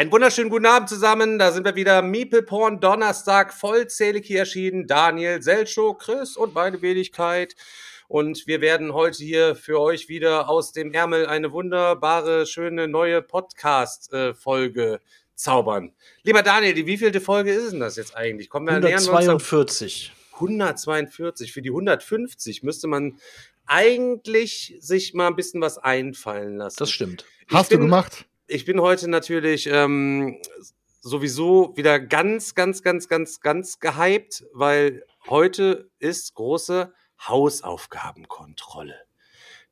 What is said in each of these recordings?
Einen wunderschönen guten Abend zusammen. Da sind wir wieder. Meeple Porn Donnerstag vollzählig hier erschienen. Daniel, Selcho, Chris und meine Wenigkeit. Und wir werden heute hier für euch wieder aus dem Ärmel eine wunderbare, schöne neue Podcast-Folge zaubern. Lieber Daniel, die wievielte Folge ist denn das jetzt eigentlich? Kommen wir 142. 142. Für die 150 müsste man eigentlich sich mal ein bisschen was einfallen lassen. Das stimmt. Hast bin, du gemacht? Ich bin heute natürlich ähm, sowieso wieder ganz, ganz, ganz, ganz, ganz gehypt, weil heute ist große Hausaufgabenkontrolle.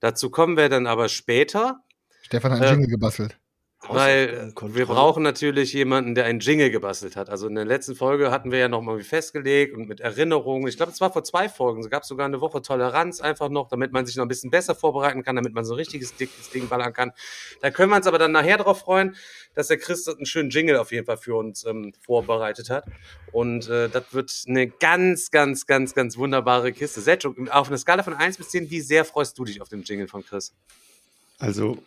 Dazu kommen wir dann aber später. Stefan hat einen äh, Jingle gebastelt. Weil wir brauchen natürlich jemanden, der einen Jingle gebastelt hat. Also in der letzten Folge hatten wir ja nochmal festgelegt und mit Erinnerungen. Ich glaube, es war vor zwei Folgen. Es gab sogar eine Woche Toleranz einfach noch, damit man sich noch ein bisschen besser vorbereiten kann, damit man so ein richtiges dickes Ding ballern kann. Da können wir uns aber dann nachher darauf freuen, dass der Chris einen schönen Jingle auf jeden Fall für uns ähm, vorbereitet hat. Und äh, das wird eine ganz, ganz, ganz, ganz wunderbare Kiste. Setschuk, auf einer Skala von 1 bis 10, wie sehr freust du dich auf den Jingle von Chris? Also.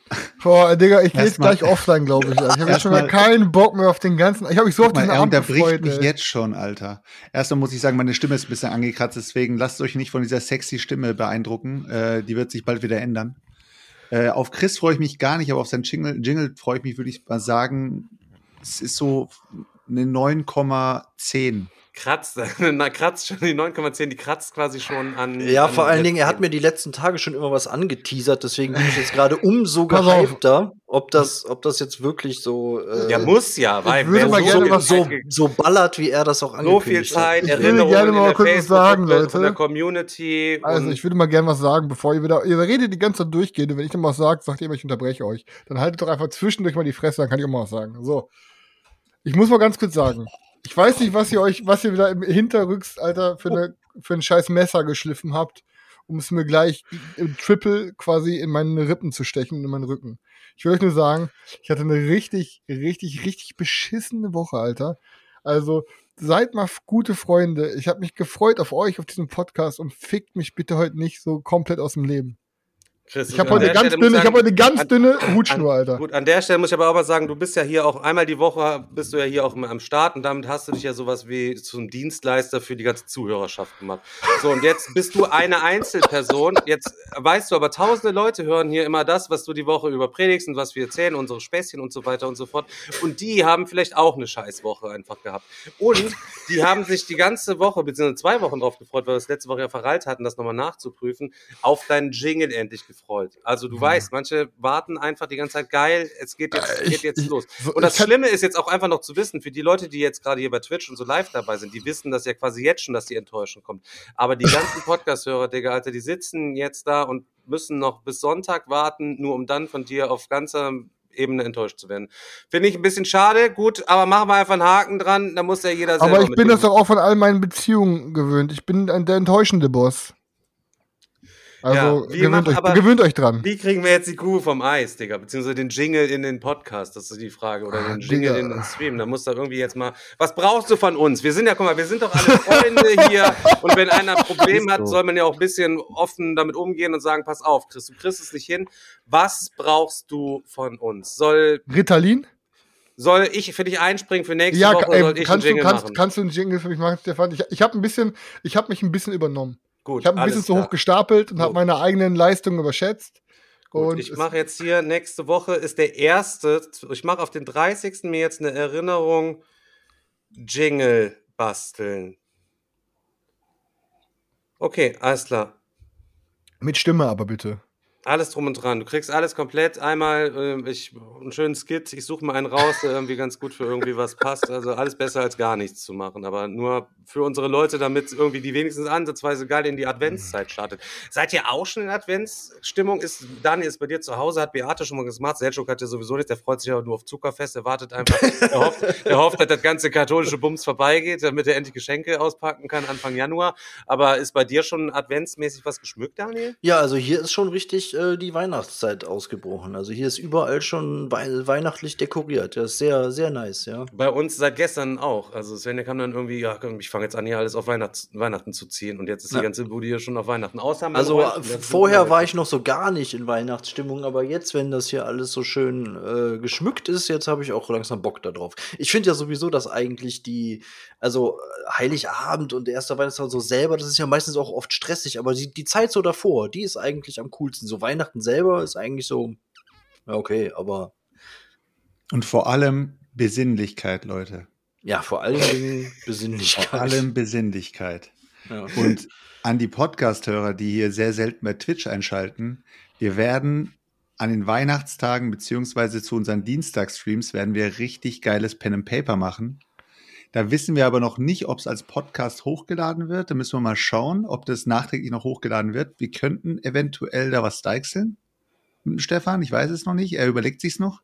Boah, Digga, ich gehe jetzt gleich offline, glaube ich. Ich habe jetzt schon mal keinen Bock mehr auf den ganzen. Ich habe mich so auf den Abend unterbricht gefreut, mich ey. jetzt schon, Alter. Erstmal muss ich sagen, meine Stimme ist ein bisschen angekratzt, deswegen lasst euch nicht von dieser sexy Stimme beeindrucken. Äh, die wird sich bald wieder ändern. Äh, auf Chris freue ich mich gar nicht, aber auf seinen Jingle, Jingle freue ich mich, würde ich mal sagen, es ist so eine 9,10 kratzt, na, kratzt schon die 9,10, die kratzt quasi schon an. Ja, an vor allen Dingen, er hat mir die letzten Tage schon immer was angeteasert, deswegen bin ich jetzt gerade umso gehypter, ob das, ob das jetzt wirklich so. Äh, ja, muss ja, weil wer so, gerne was so, so ballert, wie er das auch angekündigt So viel Zeit, hat. Ich würde gerne mal kurz was sagen, Leute. Von der Community. Also, ich würde mal gerne was sagen, bevor ihr wieder, ihr redet die ganze Zeit durchgehen und wenn ich dann was sage, sagt ihr immer, ich unterbreche euch. Dann haltet doch einfach zwischendurch mal die Fresse, dann kann ich auch mal was sagen. So. Ich muss mal ganz kurz sagen, ich weiß nicht, was ihr euch, was ihr wieder im Hinterrücks, Alter, für, eine, für ein scheiß Messer geschliffen habt, um es mir gleich im Triple quasi in meine Rippen zu stechen, in meinen Rücken. Ich will euch nur sagen, ich hatte eine richtig, richtig, richtig beschissene Woche, Alter. Also, seid mal gute Freunde. Ich habe mich gefreut auf euch, auf diesem Podcast und fickt mich bitte heute nicht so komplett aus dem Leben. Chris, ich habe heute, ganz dünne, ich hab heute eine ganz dünne Hutschnur, Alter. Gut, an der Stelle muss ich aber auch mal sagen, du bist ja hier auch einmal die Woche, bist du ja hier auch am Start und damit hast du dich ja sowas wie zum Dienstleister für die ganze Zuhörerschaft gemacht. So, und jetzt bist du eine Einzelperson. Jetzt weißt du aber, tausende Leute hören hier immer das, was du die Woche über predigst und was wir erzählen, unsere Späßchen und so weiter und so fort. Und die haben vielleicht auch eine Scheißwoche einfach gehabt. Und die haben sich die ganze Woche, beziehungsweise zwei Wochen drauf gefreut, weil wir es letzte Woche ja verreilt hatten, das nochmal nachzuprüfen, auf deinen Jingle endlich gefreut gefreut. Also du ja. weißt, manche warten einfach die ganze Zeit, geil, es geht jetzt, äh, geht jetzt ich, los. und das Schlimme ist jetzt auch einfach noch zu wissen, für die Leute, die jetzt gerade hier bei Twitch und so live dabei sind, die wissen das ja quasi jetzt schon, dass die Enttäuschung kommt. Aber die ganzen Podcast-Hörer, Digga, Alter, die sitzen jetzt da und müssen noch bis Sonntag warten, nur um dann von dir auf ganzer Ebene enttäuscht zu werden. Finde ich ein bisschen schade, gut, aber machen wir einfach einen Haken dran, da muss ja jeder selber Aber ich bin das doch auch von all meinen Beziehungen gewöhnt. Ich bin der enttäuschende Boss. Also ja, gewöhnt, machen, euch, gewöhnt euch dran. Wie kriegen wir jetzt die Kuh vom Eis, Digga? Beziehungsweise den Jingle in den Podcast, das ist die Frage. Oder den Jingle Digga. in den Stream. Da muss da irgendwie jetzt mal. Was brauchst du von uns? Wir sind ja, guck mal, wir sind doch alle Freunde hier. Und wenn einer ein Problem hat, soll man ja auch ein bisschen offen damit umgehen und sagen: Pass auf, Chris, du kriegst es nicht hin. Was brauchst du von uns? Soll. Ritalin? Soll ich für dich einspringen für nächste ja, Woche? Ey, soll ich kannst, einen Jingle du, kannst, machen? kannst du einen Jingle für mich machen, Stefan? Ich, ich habe ein bisschen, ich habe mich ein bisschen übernommen. Gut, ich habe ein bisschen zu hoch gestapelt und habe meine eigenen Leistungen überschätzt. Gut, ich mache jetzt hier, nächste Woche ist der erste, ich mache auf den 30. mir jetzt eine Erinnerung, Jingle basteln. Okay, alles klar. Mit Stimme aber bitte. Alles drum und dran. Du kriegst alles komplett. Einmal äh, ich, einen schönen Skit. Ich suche mal einen raus, der irgendwie ganz gut für irgendwie was passt. Also alles besser als gar nichts zu machen. Aber nur für unsere Leute, damit irgendwie die wenigstens ansatzweise geil in die Adventszeit startet. Seid ihr auch schon in Adventsstimmung? Ist Daniel ist bei dir zu Hause, hat Beate schon mal gemacht. Selchuk hat ja sowieso nicht. Der freut sich aber nur auf Zuckerfest. Er wartet einfach. Er hofft, er hofft, dass das ganze katholische Bums vorbeigeht, damit er endlich Geschenke auspacken kann Anfang Januar. Aber ist bei dir schon adventsmäßig was geschmückt, Daniel? Ja, also hier ist schon richtig äh, die Weihnachtszeit ausgebrochen. Also hier ist überall schon wei weihnachtlich dekoriert. Das ist sehr, sehr nice, ja. Bei uns seit gestern auch. Also Svenja kam dann irgendwie, ja, ich fange jetzt an, hier alles auf Weihnachts Weihnachten zu ziehen. Und jetzt ist die Ja. ganze Bude hier schon auf Weihnachten. Außer Also äh, vorher war ich noch so gar nicht in Weihnachtsstimmung, aber jetzt, wenn das hier alles so schön äh, geschmückt ist, jetzt habe ich auch langsam Bock darauf. Ich finde ja sowieso, dass eigentlich die, also äh, Heiligabend und der erste Weihnachtstag so selber, das ist ja meistens auch oft stressig, aber die, die Zeit so davor, die ist eigentlich am coolsten. So Weihnachten selber ist eigentlich so, ja, okay, aber Und vor allem Besinnlichkeit, Leute. ja, vor Dingen Besinnlichkeit. Vor allem Besinnlichkeit. ja. Und an die Podcast-Hörer, die hier sehr selten bei Twitch einschalten, wir werden an den Weihnachtstagen beziehungsweise zu unseren Dienstagsstreams werden wir richtig geiles Pen and Paper machen. Da wissen wir aber noch nicht, ob es als Podcast hochgeladen wird. Da müssen wir mal schauen, ob das nachträglich noch hochgeladen wird. Wir könnten eventuell da was deichseln mit dem Stefan. Ich weiß es noch nicht. Er überlegt sich's noch.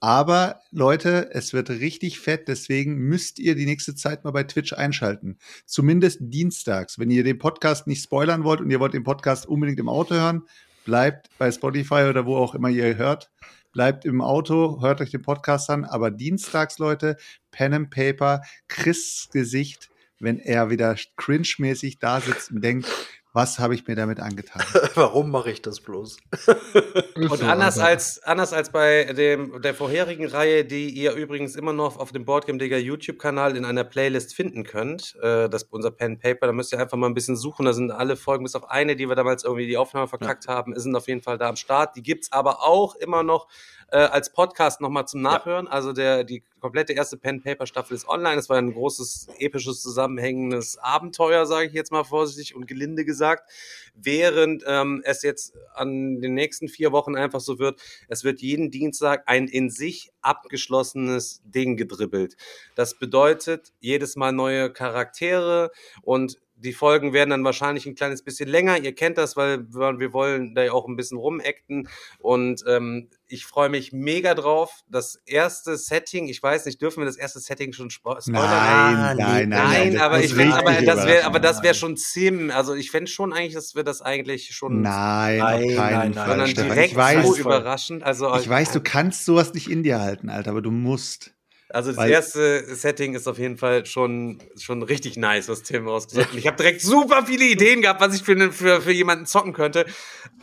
Aber Leute, es wird richtig fett, deswegen müsst ihr die nächste Zeit mal bei Twitch einschalten. Zumindest dienstags. Wenn ihr den Podcast nicht spoilern wollt und ihr wollt den Podcast unbedingt im Auto hören, bleibt bei Spotify oder wo auch immer ihr hört. Bleibt im Auto, hört euch den Podcast an. Aber dienstags, Leute, Pen and Paper, Chris' Gesicht, wenn er wieder cringe-mäßig da sitzt und denkt, was habe ich mir damit angetan? Warum mache ich das bloß? Und anders als, anders als bei dem, der vorherigen Reihe, die ihr übrigens immer noch auf dem Boardgame Digger YouTube-Kanal in einer Playlist finden könnt, äh, das unser Pen Paper, da müsst ihr einfach mal ein bisschen suchen. Da sind alle Folgen, bis auf eine, die wir damals irgendwie die Aufnahme verkackt haben, sind auf jeden Fall da am Start. Die gibt's aber auch immer noch äh, als Podcast nochmal zum Nachhören. Also der, die komplette erste Pen Paper Staffel ist online. Es war ein großes, episches, zusammenhängendes Abenteuer, sage ich jetzt mal vorsichtig und gelinde gesagt. Während ähm, es jetzt an den nächsten vier Wochen einfach so wird, es wird jeden Dienstag ein in sich abgeschlossenes Ding gedribbelt. Das bedeutet jedes Mal neue Charaktere und die Folgen werden dann wahrscheinlich ein kleines bisschen länger. Ihr kennt das, weil wir wollen da ja auch ein bisschen rumacten. Und ähm, ich freue mich mega drauf. Das erste Setting, ich weiß nicht, dürfen wir das erste Setting schon spo- spoilern? Nein, nein, nein, Nein, das aber ich finde, aber das wäre, aber das wäre schon Sim. Also ich fände schon eigentlich, dass wir das eigentlich schon, Nein, Nein, nein, sondern Stefan. direkt Ich weiß, so überraschend. Also ich weiß, du kannst sowas nicht in dir halten, Alter, aber du musst. Also das Weil- erste Setting ist auf jeden Fall schon, schon richtig nice, was Tim rausgesucht hat. Ich habe direkt super viele Ideen gehabt, was ich für, für, für jemanden zocken könnte.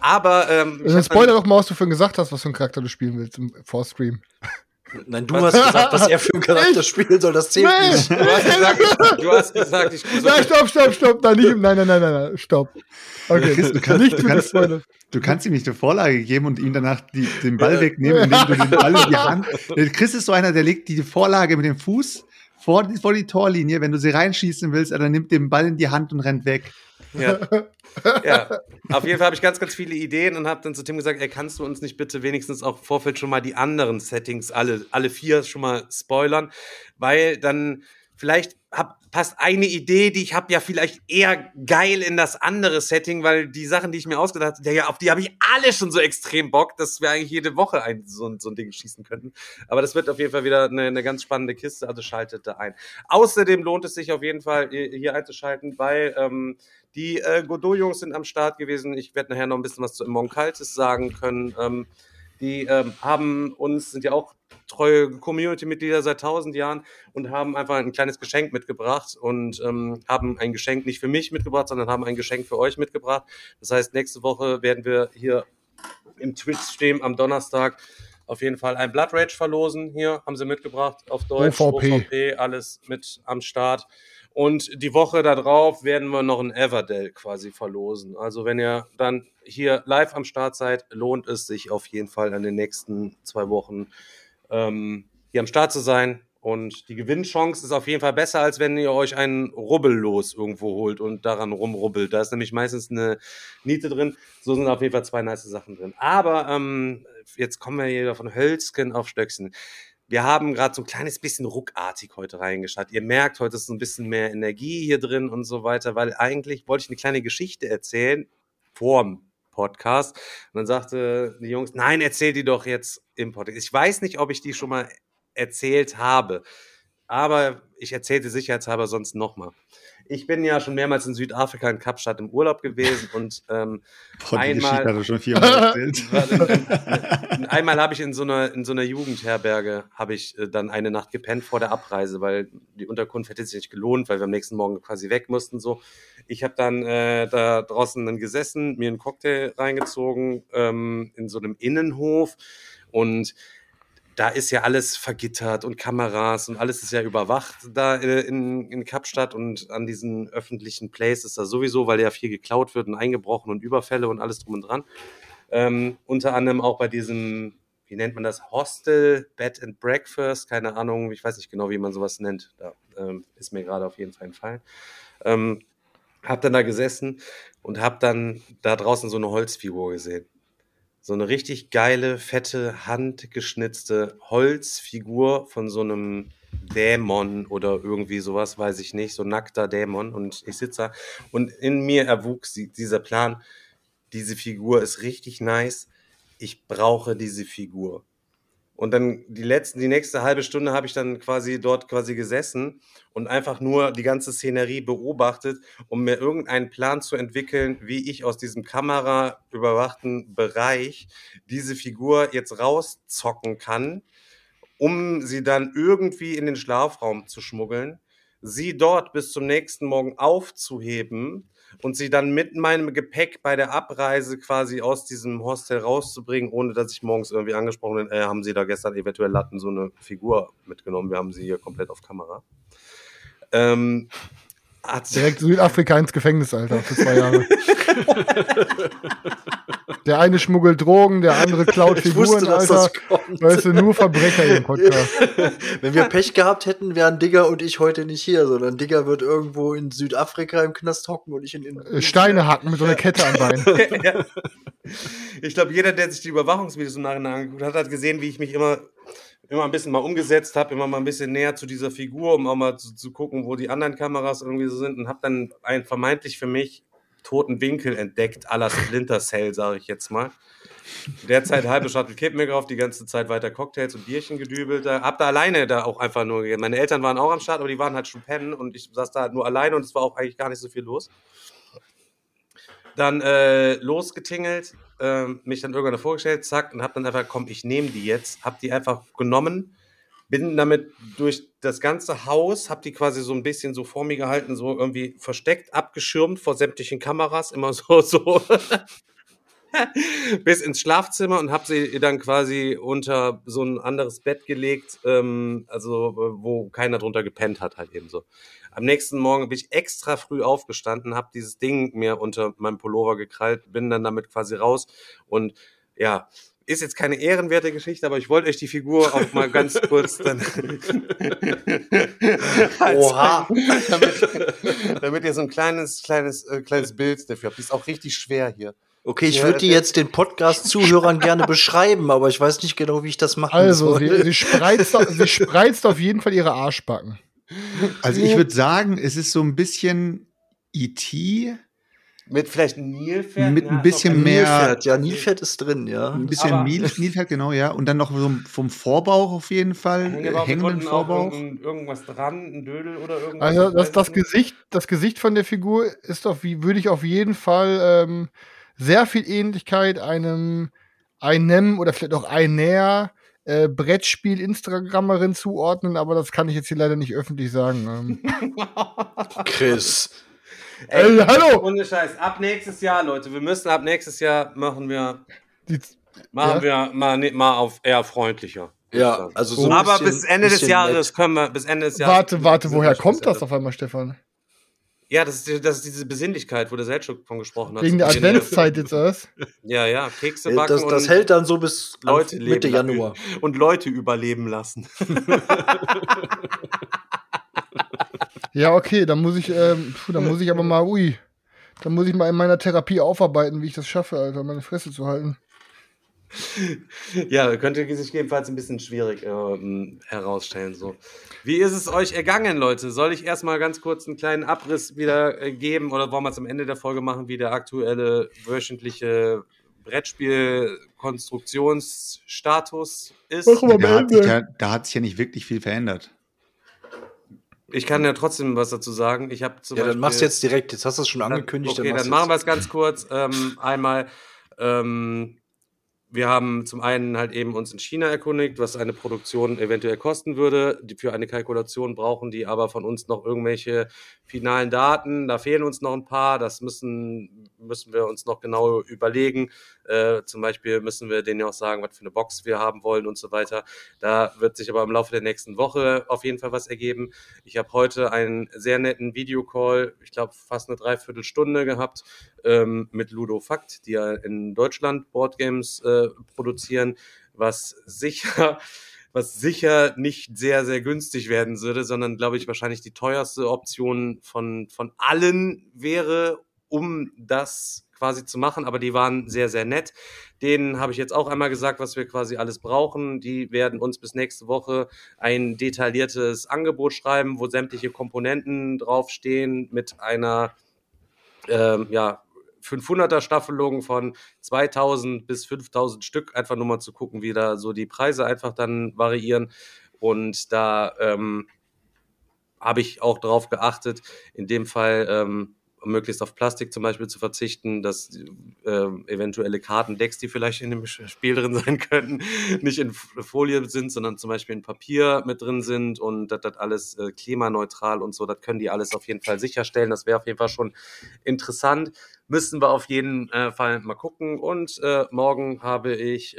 Aber ähm, hab spoiler doch mal, was du vorhin gesagt hast, was für einen Charakter du spielen willst im Vorstream. Nein, du hast gesagt, was er für einen Charakter spielen soll, das zählt nicht. du, hast gesagt, du hast gesagt, ich so, Nein, stopp, stopp, stopp. Nein, nicht, nein, nein, nein, nein, stopp. Okay, Chris, du kannst- nicht du kannst-. Du kannst ihm nicht eine Vorlage geben und ihm danach die, den Ball wegnehmen, indem du den Ball in die Hand. Der Chris ist so einer, der legt die Vorlage mit dem Fuß vor, die- vor die Torlinie. Wenn du sie reinschießen willst, dann nimmt den Ball in die Hand und rennt weg. Ja. ja, auf jeden Fall habe ich ganz, ganz viele Ideen und habe dann zu Tim gesagt, ey, kannst du uns nicht bitte wenigstens auch im Vorfeld schon mal die anderen Settings, alle, alle vier schon mal spoilern, weil dann vielleicht hab, passt eine Idee, die ich habe, ja vielleicht eher geil in das andere Setting, weil die Sachen, die ich mir ausgedacht habe, ja, auf die habe ich alle schon so extrem Bock, dass wir eigentlich jede Woche ein, so, ein- so ein Ding schießen könnten. Aber das wird auf jeden Fall wieder eine, eine ganz spannende Kiste, also schaltet da ein. Außerdem lohnt es sich auf jeden Fall, hier einzuschalten, weil ähm, die äh, Godot-Jungs sind am Start gewesen. Ich werde nachher noch ein bisschen was zu Monkaltis sagen können. Ähm, die ähm, haben uns, sind ja auch treue Community-Mitglieder seit tausend Jahren und haben einfach ein kleines Geschenk mitgebracht und ähm, haben ein Geschenk nicht für mich mitgebracht, sondern haben ein Geschenk für euch mitgebracht. Das heißt, nächste Woche werden wir hier im Twitch-Stream am Donnerstag auf jeden Fall ein Blood Rage verlosen. Hier haben sie mitgebracht auf Deutsch. OVP. OVP, alles mit am Start. Und die Woche darauf werden wir noch ein Everdell quasi verlosen. Also wenn ihr dann hier live am Start seid, lohnt es sich auf jeden Fall in den nächsten zwei Wochen ähm, hier am Start zu sein Und die Gewinnchance ist auf jeden Fall besser, als wenn ihr euch einen Rubbellos irgendwo holt und daran rumrubbelt. Da ist nämlich meistens eine Niete drin. So sind auf jeden Fall zwei nice Sachen drin. Aber ähm, jetzt kommen wir hier von Hölzken auf Stöcksen. Wir haben gerade so ein kleines bisschen ruckartig heute reingeschaut. Ihr merkt, heute ist so ein bisschen mehr Energie hier drin und so weiter, weil eigentlich wollte ich eine kleine Geschichte erzählen vorm Podcast. Und dann sagte die Jungs, nein, erzähl die doch jetzt im Podcast. Ich weiß nicht, ob ich die schon mal erzählt habe. Aber ich erzählte sicherheitshalber sonst nochmal. Ich bin ja schon mehrmals in Südafrika in Kapstadt im Urlaub gewesen und ähm, Boah, einmal, schon viermal erzählt. einmal habe ich in so einer in so einer Jugendherberge habe ich äh, dann eine Nacht gepennt vor der Abreise, weil die Unterkunft hätte sich nicht gelohnt, weil wir am nächsten Morgen quasi weg mussten so. Ich habe dann äh, da draußen dann gesessen, mir einen Cocktail reingezogen ähm, in so einem Innenhof und da ist ja alles vergittert und Kameras und alles ist ja überwacht da äh, in, in Kapstadt und an diesen öffentlichen Places da sowieso, weil ja viel geklaut wird und eingebrochen und Überfälle und alles drum und dran. Ähm, unter anderem auch bei diesem, wie nennt man das, Hostel, Bed and Breakfast, keine Ahnung, ich weiß nicht genau, wie man sowas nennt. Da ähm, ist mir gerade auf jeden Fall entfallen. Ähm, hab dann da gesessen und hab dann da draußen so eine Holzfigur gesehen so eine richtig geile, fette, handgeschnitzte Holzfigur von so einem Dämon oder irgendwie sowas, weiß ich nicht, so nackter Dämon. Und ich sitze da und in mir erwuchs die, dieser Plan, diese Figur ist richtig nice, ich brauche diese Figur. Und dann die letzten, die nächste halbe Stunde habe ich dann quasi dort quasi gesessen und einfach nur die ganze Szenerie beobachtet, um mir irgendeinen Plan zu entwickeln, wie ich aus diesem kameraüberwachten Bereich diese Figur jetzt rauszocken kann, um sie dann irgendwie in den Schlafraum zu schmuggeln, sie dort bis zum nächsten Morgen aufzuheben und sie dann mit meinem Gepäck bei der Abreise quasi aus diesem Hostel rauszubringen, ohne dass ich morgens irgendwie angesprochen bin, äh, haben sie da gestern eventuell Latten so eine Figur mitgenommen. Wir haben sie hier komplett auf Kamera. Ähm, hat Direkt Südafrika ins Gefängnis, Alter, für zwei Jahre. der eine schmuggelt Drogen, der andere klaut Ich Figuren, wusste, Alter. Weißt du, nur Verbrecher im Podcast. Wenn wir Pech gehabt hätten, wären Digger und ich heute nicht hier, sondern Digger wird irgendwo in Südafrika im Knast hocken und ich in, in Äh, Steine hacken mit so einer Kette am Bein. ja. Ich glaube, jeder, der sich die Überwachungsvideos im Nachhinein angeguckt hat, hat gesehen, wie ich mich immer, immer ein bisschen mal umgesetzt habe, immer mal ein bisschen näher zu dieser Figur, um auch mal zu, zu gucken, wo die anderen Kameras irgendwie so sind und habe dann einen vermeintlich für mich toten Winkel entdeckt, à la Splinter Cell, sage ich jetzt mal. Derzeit halbe Shuttle Kippen gekauft, die ganze Zeit weiter Cocktails und Bierchen gedübelt. Hab da alleine da auch einfach nur gegessen. Meine Eltern waren auch am Start, aber die waren halt schon pennen und ich saß da halt nur alleine und es war auch eigentlich gar nicht so viel los. Dann äh, losgetingelt, ähm, mich dann irgendwann vorgestellt, zack, und hab dann einfach, komm, ich nehme die jetzt, hab die einfach genommen, bin damit durch das ganze Haus, hab die quasi so ein bisschen so vor mir gehalten, so irgendwie versteckt, abgeschirmt vor sämtlichen Kameras, immer so, so. bis ins Schlafzimmer und habe sie dann quasi unter so ein anderes Bett gelegt, ähm, also äh, wo keiner drunter gepennt hat, halt eben so. Am nächsten Morgen bin ich extra früh aufgestanden, habe dieses Ding mir unter meinem Pullover gekrallt, bin dann damit quasi raus und ja, ist jetzt keine ehrenwerte Geschichte, aber ich wollte euch die Figur auch mal ganz kurz dann. Oha. damit, damit ihr so ein kleines, kleines, äh, kleines Bild dafür habt. Die ist auch richtig schwer hier. Okay, ich Ja, würde die jetzt den Podcast-Zuhörern gerne beschreiben, aber ich weiß nicht genau, wie ich das machen Also, soll. sie, sie, spreizt, auf- sie spreizt auf jeden Fall ihre Arschbacken. Also ich würde sagen, es ist so ein bisschen E E.T., Mit vielleicht Nilpferd. Mit ein Ja, bisschen mehr- Nilpferd, ja, Nilpferd ist drin, ja. ein bisschen Aber- Nil, Nilpferd, genau, ja. Und dann noch so vom Vorbauch auf jeden Fall, äh, Hängebauch mit hängenden Vorbauch. irgend- irgendwas dran, ein Dödel oder irgendwas. Also das, das. Gesicht, das Gesicht von der Figur ist auf, wie würde ich auf jeden Fall ähm, sehr viel Ähnlichkeit einem einem oder vielleicht auch einer äh, Brettspiel-Instagrammerin zuordnen, aber das kann ich jetzt hier leider nicht öffentlich sagen. Ähm, Chris. Ey, hallo! Ohne Scheiß. Ab nächstes Jahr, Leute. Wir müssen ab nächstes Jahr machen wir, die, machen wir mal, ne- mal auf eher freundlicher. Ja, also so ein Aber bisschen- bis Ende des Jahres nett. können wir, bis Ende des Jahres. warte, warte, woher kommt das auf einmal, Stefan? Ja, das ist, das ist diese Besinnlichkeit, wo der Seltschuk von gesprochen hat. Wegen der Adventszeit jetzt erst. Ja, ja, Kekse backen Das, das und hält dann so bis Leute Mitte Januar. und Leute überleben lassen. Ja, okay, dann muss ich, ähm, puh, dann muss ich aber mal, ui, dann muss ich mal in meiner Therapie aufarbeiten, wie ich das schaffe, Alter, meine Fresse zu halten. Ja, könnte sich jedenfalls ein bisschen schwierig ähm, herausstellen. So. Wie ist es euch ergangen, Leute? Soll ich erstmal ganz kurz einen kleinen Abriss wieder äh, geben oder wollen wir es am Ende der Folge machen, wie der aktuelle wöchentliche Brettspiel-Konstruktionsstatus ist? Da hat, sich ja, da hat sich ja nicht wirklich viel verändert. Ich kann ja trotzdem was dazu sagen. Ich habe zum Ja, dann Beispiel- machst du jetzt direkt. Jetzt hast du es schon angekündigt. Okay, machst dann du machen wir es ganz kurz. Ähm, einmal, ähm, wir haben zum einen halt eben uns in China erkundigt, was eine Produktion eventuell kosten würde. Die für eine Kalkulation brauchen die aber von uns noch irgendwelche finalen Daten. Da fehlen uns noch ein paar. Das müssen, müssen wir uns noch genau überlegen. Äh, zum Beispiel müssen wir denen ja auch sagen, was für eine Box wir haben wollen und so weiter. Da wird sich aber im Laufe der nächsten Woche auf jeden Fall was ergeben. Ich habe heute einen sehr netten Videocall, ich glaube fast eine Dreiviertelstunde gehabt, ähm, mit Ludo Fakt, die ja in Deutschland Boardgames äh, produzieren, was sicher, was sicher nicht sehr, sehr günstig werden würde, sondern glaube ich wahrscheinlich die teuerste Option von, von allen wäre, um das quasi zu machen, aber die waren sehr, sehr nett. Denen habe ich jetzt auch einmal gesagt, was wir quasi alles brauchen. Die werden uns bis nächste Woche ein detailliertes Angebot schreiben, wo sämtliche Komponenten draufstehen mit einer ähm, ja, 500er Staffelung von 2000 bis 5000 Stück, einfach nur mal zu gucken, wie da so die Preise einfach dann variieren. Und da ähm, habe ich auch darauf geachtet, in dem Fall ähm, möglichst auf Plastik zum Beispiel zu verzichten, dass ähm, eventuelle Kartendecks, die vielleicht in dem Spiel drin sein könnten, nicht in Folie sind, sondern zum Beispiel in Papier mit drin sind und das alles äh, klimaneutral und so, das können die alles auf jeden Fall sicherstellen. Das wäre auf jeden Fall schon interessant. Müssen wir auf jeden äh, Fall mal gucken. Und äh, morgen habe ich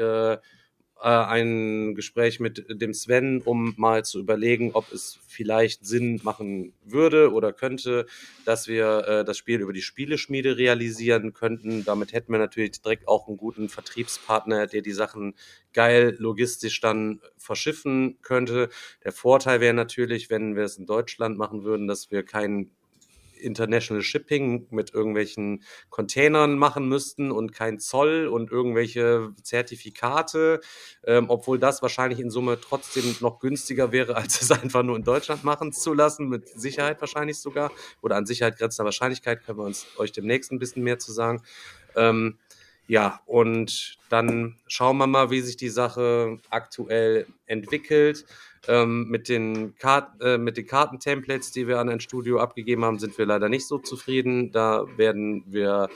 äh, ein Gespräch mit dem Sven, um mal zu überlegen, ob es vielleicht Sinn machen würde oder könnte, dass wir äh, das Spiel über die Spieleschmiede realisieren könnten. Damit hätten wir natürlich direkt auch einen guten Vertriebspartner, der die Sachen geil logistisch dann verschiffen könnte. Der Vorteil wäre natürlich, wenn wir es in Deutschland machen würden, dass wir kein International Shipping mit irgendwelchen Containern machen müssten und kein Zoll und irgendwelche Zertifikate, ähm, obwohl das wahrscheinlich in Summe trotzdem noch günstiger wäre, als es einfach nur in Deutschland machen zu lassen, mit Sicherheit wahrscheinlich sogar. Oder an Sicherheit grenzender Wahrscheinlichkeit können wir uns euch demnächst ein bisschen mehr zu sagen. Ähm, ja, und dann schauen wir mal, wie sich die Sache aktuell entwickelt. Ähm, mit, den Kart äh, mit den Kartentemplates, die wir an ein Studio abgegeben haben, sind wir leider nicht so zufrieden. Da werden wir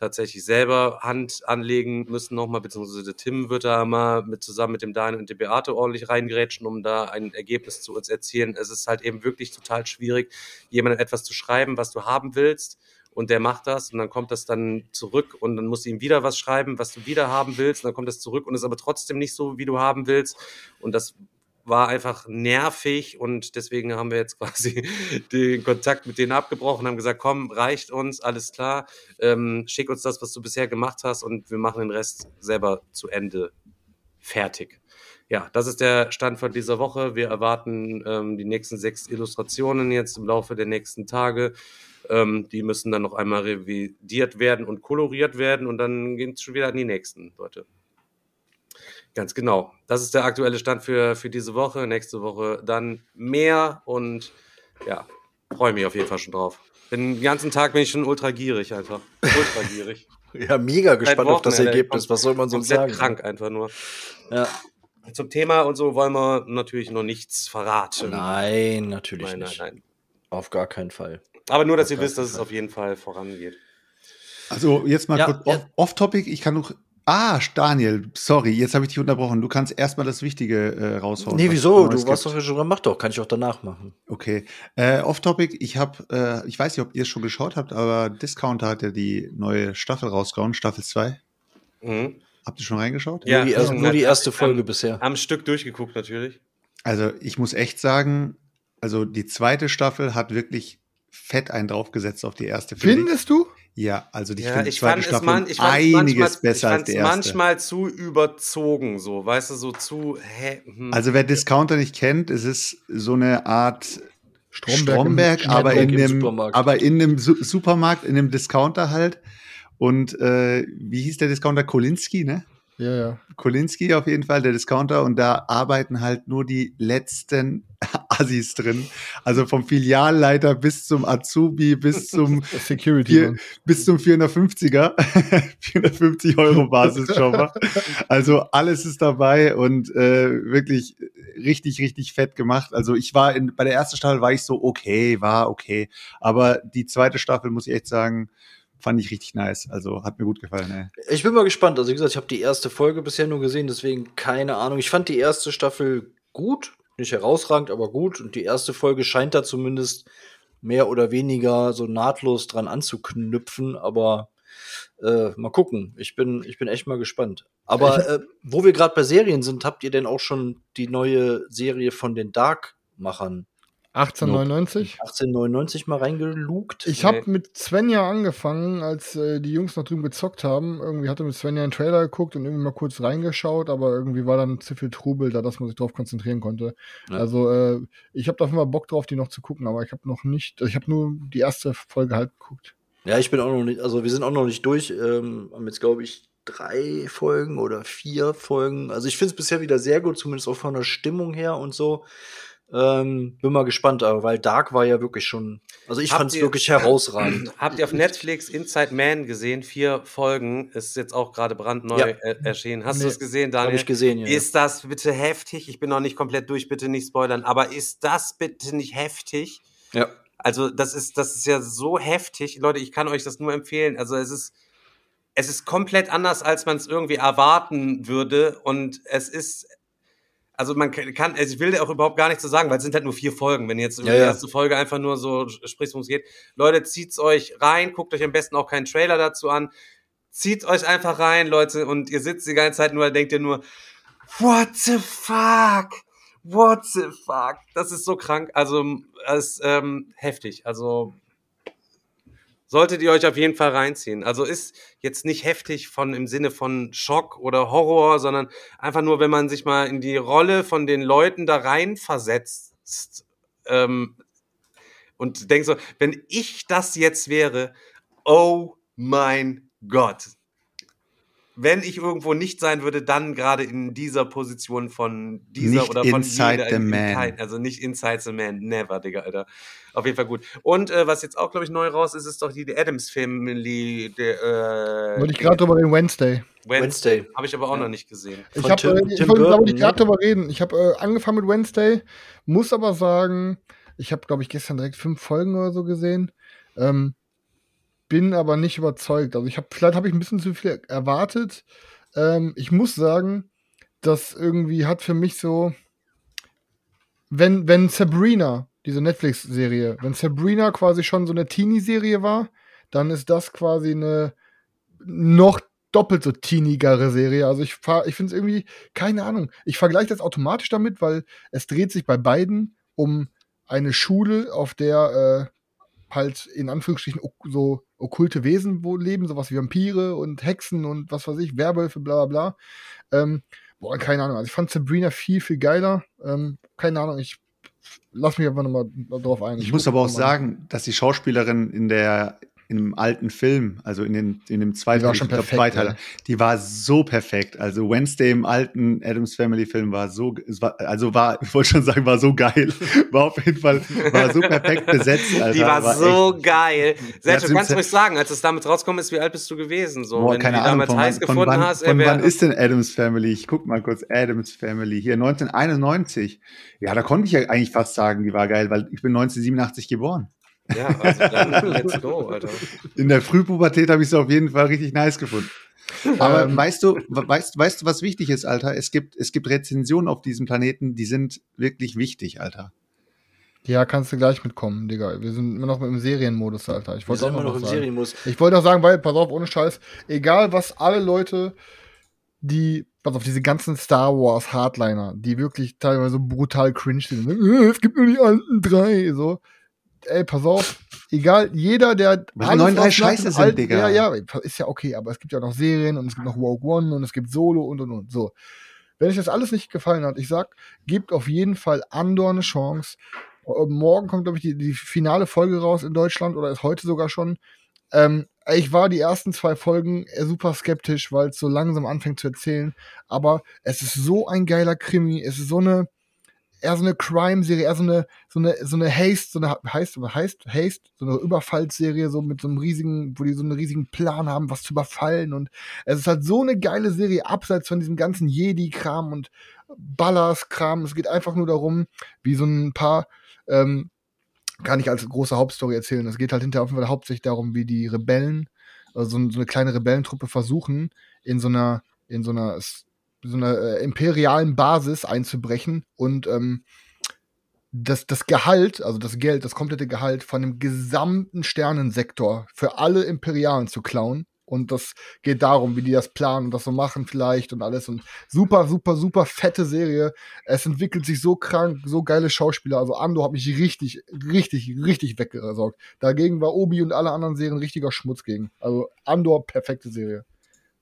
tatsächlich selber Hand anlegen müssen nochmal, beziehungsweise Tim wird da mal mit zusammen mit dem Daniel und dem Beate ordentlich reingerätschen, um da ein Ergebnis zu uns erzielen. Es ist halt eben wirklich total schwierig, jemandem etwas zu schreiben, was du haben willst und der macht das und dann kommt das dann zurück und dann musst du ihm wieder was schreiben, was du wieder haben willst und dann kommt das zurück und ist aber trotzdem nicht so, wie du haben willst und das war einfach nervig und deswegen haben wir jetzt quasi den Kontakt mit denen abgebrochen, haben gesagt, komm, reicht uns, alles klar, ähm, schick uns das, was du bisher gemacht hast und wir machen den Rest selber zu Ende fertig. Ja, das ist der Stand von dieser Woche. Wir erwarten ähm, die nächsten sechs Illustrationen jetzt im Laufe der nächsten Tage. Ähm, die müssen dann noch einmal revidiert werden und koloriert werden und dann geht es schon wieder an die nächsten, Leute. Ganz genau. Das ist der aktuelle Stand für, für diese Woche. Nächste Woche dann mehr und ja, freue mich auf jeden Fall schon drauf. Bin, den ganzen Tag bin ich schon ultra gierig einfach. Ultra gierig. Ja, mega gespannt auf das. Ergebnis. Was soll man so sagen? krank einfach nur. Ja. Zum Thema und so wollen wir natürlich noch nichts verraten. Nein, natürlich nein, nein, nicht. nein. Auf gar keinen Fall. Aber nur, dass Auf ihr wisst, dass es auf jeden Fall vorangeht. Also jetzt mal Ja, kurz ja. off- off-topic. ich kann noch. Ah, Daniel, sorry, jetzt habe ich dich unterbrochen. Du kannst erstmal das Wichtige äh, raushauen. Nee, wieso? Du warst doch schon dran. Mach doch. Kann ich auch danach machen. Okay. Äh, Off-Topic, ich habe, äh, ich weiß nicht, ob ihr es schon geschaut habt, aber Discounter hat ja die neue Staffel rausgehauen, Staffel 2. Mhm. Habt ihr schon reingeschaut? Ja, nur, die, erste- schon. nur die erste Am- Folge bisher. Am Stück durchgeguckt natürlich. Also ich muss echt sagen, also die zweite Staffel hat wirklich fett einen draufgesetzt auf die erste. finde ich. Findest du? Ja, also die, ich Ja, finde die ich zweite fand es Staffel man, ich einiges manchmal, ich besser als fand's die erste. manchmal zu überzogen, so, weißt du, so zu, hä, hm. Also wer Discounter nicht kennt, es ist so eine Art Stromberg, Stromberg, im- aber, in dem, Supermarkt. aber in einem Su Supermarkt, in einem Discounter halt. Und äh, wie hieß der Discounter? Kolinski, ne? Ja, ja. Kolinski auf jeden Fall, der Discounter. Und da arbeiten halt nur die letzten Assis drin. Also vom Filialleiter bis zum Azubi, bis zum Security. Vier, bis zum 450er, 450 Euro Basisjobber. Also alles ist dabei und äh, wirklich richtig, richtig fett gemacht. Also ich war in, bei der ersten Staffel war ich so, okay, war okay. Aber die zweite Staffel, muss ich echt sagen, fand ich richtig nice. Also hat mir gut gefallen. Ey. Ich bin mal gespannt. Also, wie gesagt, ich habe die erste Folge bisher nur gesehen, deswegen keine Ahnung. Ich fand die erste Staffel gut, nicht herausragend, aber gut. Und die erste Folge scheint da zumindest mehr oder weniger so nahtlos dran anzuknüpfen. Aber äh, mal gucken. Ich bin, ich bin echt mal gespannt. Aber äh, wo wir gerade bei Serien sind, habt ihr denn auch schon die neue Serie von den Dark-Machern 1899. 1899 mal reingelugt? Ich habe mit Svenja angefangen, als äh, die Jungs noch drüben gezockt haben. Irgendwie hatte mit Svenja einen Trailer geguckt und irgendwie mal kurz reingeschaut, aber irgendwie war dann zu viel Trubel da, dass man sich drauf konzentrieren konnte. Ja. Also äh, ich habe da Fall Bock drauf, die noch zu gucken, aber ich habe noch nicht, ich habe nur die erste Folge halt geguckt. Ja, ich bin auch noch nicht, also wir sind auch noch nicht durch. Ähm, haben jetzt, glaube ich, drei Folgen oder vier Folgen. Also ich finde es bisher wieder sehr gut, zumindest auch von der Stimmung her und so. Ähm, bin mal gespannt, aber weil Dark war ja wirklich schon, also ich fand es wirklich herausragend. Habt ihr auf Netflix Inside Man gesehen? Vier Folgen. Ist jetzt auch gerade brandneu Ja. erschienen. Hast Nee. du es gesehen, Daniel? Habe ich gesehen, ja. Ist das bitte heftig? Ich bin noch nicht komplett durch, bitte nicht spoilern. Aber ist das bitte nicht heftig? ja. Also, das ist, das ist ja so heftig. Leute, ich kann euch das nur empfehlen. Also, es ist, es ist komplett anders, als man es irgendwie erwarten würde. Und es ist, also man kann, also ich will da auch überhaupt gar nichts zu sagen, weil es sind halt nur vier Folgen. Wenn ihr jetzt über Ja, die ja. erste Folge einfach nur so sprichst, worum es geht. Leute, zieht's euch rein, guckt euch am besten auch keinen Trailer dazu an. Zieht euch einfach rein, Leute, und ihr sitzt die ganze Zeit nur, denkt ihr nur, what the fuck? What the fuck? Das ist so krank. Also, es ist ähm, heftig. Also, solltet ihr euch auf jeden Fall reinziehen. Also ist jetzt nicht heftig von im Sinne von Schock oder Horror, sondern einfach nur, wenn man sich mal in die Rolle von den Leuten da rein versetzt ähm, und denkt so, wenn ich das jetzt wäre, oh mein Gott. Wenn ich irgendwo nicht sein würde, dann gerade in dieser Position von dieser Nicht oder von inside jeder, the man. kein- also nicht inside the man, never, Digga, Alter. Auf jeden Fall gut. Und äh, was jetzt auch, glaube ich, neu raus ist, ist doch die, die Adams Family. Der, äh, Wollte ich gerade drüber reden, Wednesday. Wednesday. Habe ich aber auch Ja. noch nicht gesehen. Ich Von habe, Tim- äh, ich Tim wollte, ich, Burton, gerade ne? drüber reden. Ich habe äh, angefangen mit Wednesday, muss aber sagen, ich habe, glaube ich, gestern direkt fünf Folgen oder so gesehen. Ähm, bin aber nicht überzeugt. Also ich habe, vielleicht habe ich ein bisschen zu viel erwartet. Ähm, ich muss sagen, das irgendwie hat für mich so, wenn, wenn Sabrina, diese Netflix-Serie, wenn Sabrina quasi schon so eine Teenie-Serie war, dann ist das quasi eine noch doppelt so teenigere Serie. Also ich, ich finde es irgendwie, keine Ahnung, ich vergleiche das automatisch damit, weil es dreht sich bei beiden um eine Schule, auf der äh, halt in Anführungsstrichen so okkulte Wesen wo leben, sowas wie Vampire und Hexen und was weiß ich, Werwölfe, bla bla bla. Ähm, boah, keine Ahnung. Also ich fand Sabrina viel, viel geiler. Ähm, keine Ahnung, ich lass mich einfach nochmal drauf ein. Ich muss guck aber auch mal. sagen, dass die Schauspielerin in der in dem alten Film, also in, den, in dem zweiten, Die war ich schon glaub, perfekt, Zweiteiler, ey. die war so perfekt. Also Wednesday im alten Adams Family Film war so, es war, also war, ich wollte schon sagen, war so geil. War auf jeden Fall, war so perfekt besetzt. Alter. die war, so echt- geil. Sergio, sind kannst du ruhig sagen, als es damit rauskommen ist, wie alt bist du gewesen? So, Boah, wenn keine du Ahnung, damals von, heiß gefunden wann, hast, von wann ist denn Adams Family? Ich guck mal kurz, Adams Family. Hier, 1991. Ja, da konnte ich ja eigentlich fast sagen, die war geil, weil ich bin 1987 geboren. Ja, also dann let's go, Alter. In der Frühpubertät habe ich es auf jeden Fall richtig nice gefunden. Aber Ähm. weißt du, weißt, weißt du, was wichtig ist, Alter? Es gibt, es gibt Rezensionen auf diesem Planeten, die sind wirklich wichtig, Alter. Ja, kannst du gleich mitkommen, Digga. Wir sind immer noch im Serienmodus, Alter. Ich wollte auch noch noch im sagen. Serienmodus. Ich wollte auch sagen, weil, pass auf, ohne Scheiß, egal was alle Leute, die, pass auf, diese ganzen Star Wars Hardliner, die wirklich teilweise brutal cringe sind? "Äh, es gibt nur die alten drei, so. Ey, pass auf, egal, jeder, der Weil neuen drei was nach scheiße sind, Digga. Ja, ja, ist ja okay, aber es gibt ja noch Serien und es gibt noch Rogue One und es gibt Solo und und und. So. Wenn euch das alles nicht gefallen hat, ich sag, gebt auf jeden Fall Andor eine Chance. Äh, Morgen kommt, glaube ich, die, die finale Folge raus in Deutschland oder ist heute sogar schon. Ähm, ich war die ersten zwei Folgen äh, super skeptisch, weil es so langsam anfängt zu erzählen. Aber es ist so ein geiler Krimi. Es ist so eine, eher so eine Crime-Serie, eher so eine, so eine, so eine Haste, so eine, heißt, heißt, Haste, so eine Überfallserie, so mit so einem riesigen, wo die so einen riesigen Plan haben, was zu überfallen. Und es ist halt so eine geile Serie, abseits von diesem ganzen Jedi-Kram und Ballers-Kram. Es geht einfach nur darum, wie so ein paar, ähm, kann ich als große Hauptstory erzählen. Es geht halt hinterher auf jeden Fall hauptsächlich darum, wie die Rebellen, also so, so eine kleine Rebellentruppe versuchen, in so einer, in so einer, so einer äh, imperialen Basis einzubrechen und ähm, das, das Gehalt, also das Geld, das komplette Gehalt von dem gesamten Sternensektor für alle Imperialen zu klauen. Und das geht darum, wie die das planen und das so machen vielleicht und alles. Und super, super, super fette Serie. Es entwickelt sich so krank, so geile Schauspieler. Also Ando hat mich richtig, richtig, richtig weggesaugt. Dagegen war Obi und alle anderen Serien richtiger Schmutz gegen. Also Andor, perfekte Serie.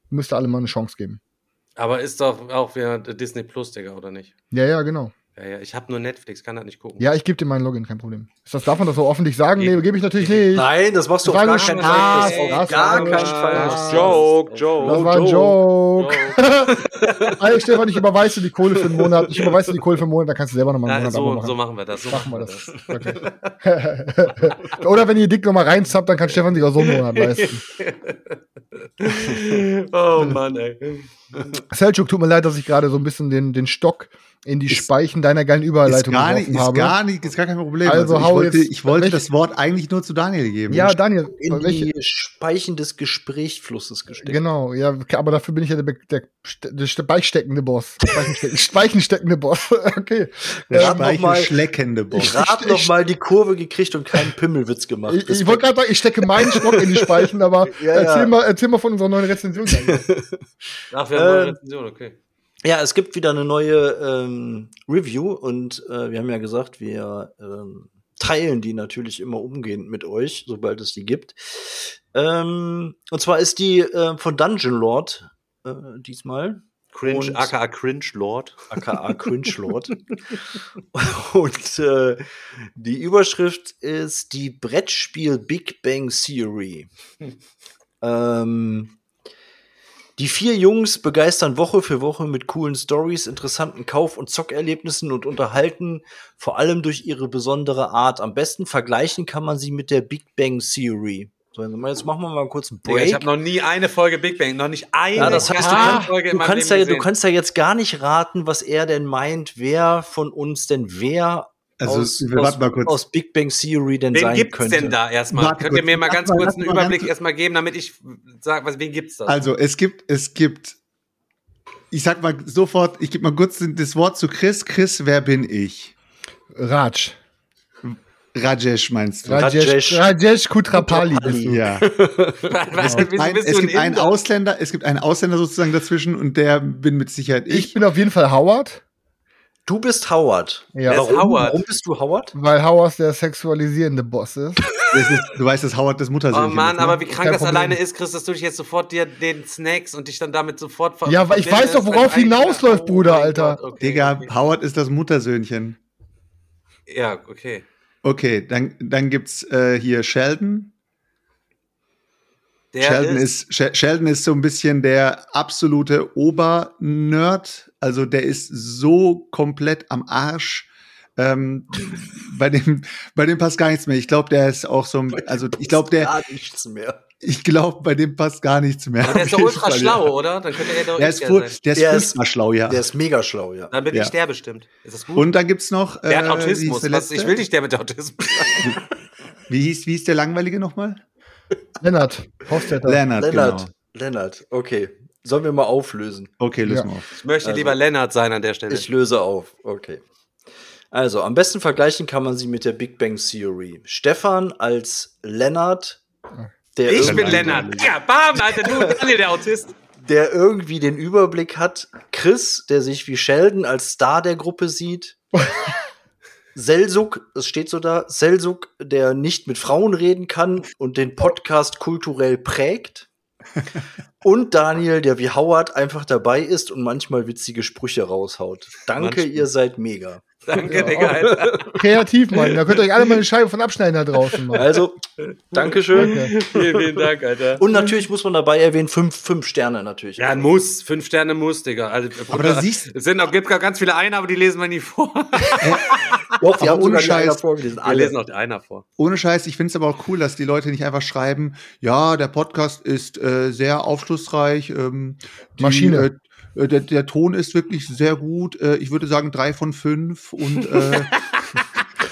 Müsste alle mal eine Chance geben. Aber ist doch auch wieder Disney Plus, Digga, oder nicht? Ja, ja, genau. Ja, ja, ich habe nur Netflix, kann das nicht gucken. Ja, ich gebe dir meinen Login, kein Problem. Ist das, darf man das so öffentlich sagen? Nee, gebe ich natürlich nicht. Nein, das machst du auf gar keinen Fall. Das das gar keinen Fall. Spaß. machst du Joke, das. Joke. Das war ein Joke. Ey, Stefan, ich überweise dir die Kohle für einen Monat. Ich überweise dir die Kohle für einen Monat, dann kannst du selber nochmal einen Monat so, machen. so machen wir das. So Machen wir das. Okay. Oder wenn ihr dick nochmal reinzappt, dann kann Stefan sich auch so einen Monat leisten. oh Mann, ey. Selchuk, tut mir leid, dass ich gerade so ein bisschen den, den Stock in die Ist- Speichen deiner geilen Ist Überleitung gar nicht, geworfen ist habe. gar nicht, ist gar kein Problem. Also ich hau wollte, jetzt- ich wollte welche- das Wort eigentlich nur zu Daniel geben. ja, Daniel, In welche, die Speichen des Gesprächsflusses gesteckt. Genau, ja, aber dafür bin ich ja der, der, der speichsteckende Boss. Speichensteck- Speichensteckende Boss. okay. der mal- speichelschleckende Boss. Gerade noch mal die Kurve gekriegt und keinen Pimmelwitz gemacht. Ich, ich wollte gerade sagen, ich stecke meinen Stock in die Speichen, aber Ja, erzähl, ja. Mal, erzähl mal von unserer neuen Rezension. Ach, wir haben eine Ähm, Rezension, okay. Ja, es gibt wieder eine neue ähm, Review und äh, wir haben ja gesagt, wir ähm, teilen die natürlich immer umgehend mit euch, sobald es die gibt. Ähm, und zwar ist die äh, von Dungeon Lord äh, diesmal. Cringe, und- aka Cringe Lord. aka Cringe Lord. Und äh, die Überschrift ist die Brettspiel Big Bang Theory. ähm, die vier Jungs begeistern Woche für Woche mit coolen Stories, interessanten Kauf- und Zockerlebnissen und unterhalten vor allem durch ihre besondere Art. Am besten vergleichen kann man sie mit der Big Bang Theory. So, jetzt machen wir mal kurz einen Digga, Break. ich habe noch nie eine Folge Big Bang, noch nicht eine Ja, das heißt, du, kannst, Folge du, kannst ja, du kannst ja jetzt gar nicht raten, was er denn meint, wer von uns denn wer Also, aus, wir aus, warten mal kurz. aus Big Bang Theory denn Wen sein gibt's könnte. denn da erstmal? Warte Könnt ihr kurz. mir mal ganz mal- kurz einen mal Überblick ganz- erstmal geben, damit ich sage, was, wen gibt's da? Also, es gibt, es gibt, ich sag mal sofort, ich gebe mal kurz das Wort zu Chris. Chris, wer bin ich? Raj. Rajesh meinst du? Rajesh, Rajesh. Rajesh Kutrapali bist du. Ja. Es gibt, ein, es gibt ein einen? Ausländer, es gibt einen Ausländer sozusagen dazwischen und der bin mit Sicherheit Ich ich. bin auf jeden Fall Howard, Du bist Howard. Ja. Ist Warum, Howard? warum bist du Howard? weil Howard der sexualisierende Boss ist. Das ist, du weißt, dass Howard das Oh Muttersöhnchen Mann, ist, ne? aber wie krank Kein das Problem. alleine ist, Chris, dass du dich jetzt sofort dir den Snacks und dich dann damit sofort ver Ja, ich weiß doch, worauf hinausläuft, Bruder, mein Alter. Gott, okay, Digga, okay. Howard ist das Muttersöhnchen. Ja, okay. Okay, dann, dann gibt's äh, hier Sheldon. Der Sheldon ist, She- Sheldon ist so ein bisschen der absolute Obernerd. Also der ist so komplett am Arsch. Ähm, bei dem, bei dem passt gar nichts mehr. Ich glaube, der ist auch so, ein, also ich glaube, der, Gar nichts mehr. ich glaube, bei dem passt gar nichts mehr. Aber der ist doch ultra Fall, schlau, ja. oder? Dann könnte er doch Der ist, sein. der ist Der ist- furchtbar schlau, ja. Der ist mega schlau, ja. Dann bin Ja. ich der bestimmt. Ist das gut? Und dann gibt's noch. der hat äh, Autismus. der Was, ich will nicht der mit Autismus. Wie hieß, wie hieß der langweilige nochmal? Lennart, Hofstetter. Lennart, Lennart. genau. Lennart, okay. Sollen wir mal auflösen? Okay, lösen Ja. wir auf. Ich möchte Also- lieber Lennart sein an der Stelle. Ich löse auf. Okay. Also, am besten vergleichen kann man sie mit der Big Bang Theory. Stefan als Lennart, der, Ich irgendwie, bin Lennart. Ja, bam, Alter, du, Daniel, der Autist. der irgendwie den Überblick hat. Chris, der sich wie Sheldon als Star der Gruppe sieht. Selsuk, es steht so da, Selsuk, der nicht mit Frauen reden kann und den Podcast kulturell prägt. Und Daniel, der wie Howard einfach dabei ist und manchmal witzige Sprüche raushaut. Danke, Manchmal. ihr seid mega. Danke, Ja, Digga. Alter. Kreativ, Mann. Da könnt ihr euch alle mal eine Scheibe von abschneiden da draußen, Mann. Also, Dankeschön. Danke. Vielen, vielen Dank, Alter. Und natürlich muss man dabei erwähnen, fünf, fünf Sterne natürlich. Ja, muss. Fünf Sterne muss, Digga. Also, Aber da siehst- Es sind auch, gibt gar ganz viele Einer, aber die lesen wir nie vor. Doch, wir Aber haben ohne Scheiß. vorgelesen. Wir Alle. lesen auch die Einer vor. Ohne Scheiß, ich finde es aber auch cool, dass die Leute nicht einfach schreiben, ja, der Podcast ist äh, sehr aufschlussreich, ähm, die, Maschine. Äh, äh, der, der Ton ist wirklich sehr gut. Äh, ich würde sagen drei von fünf und äh,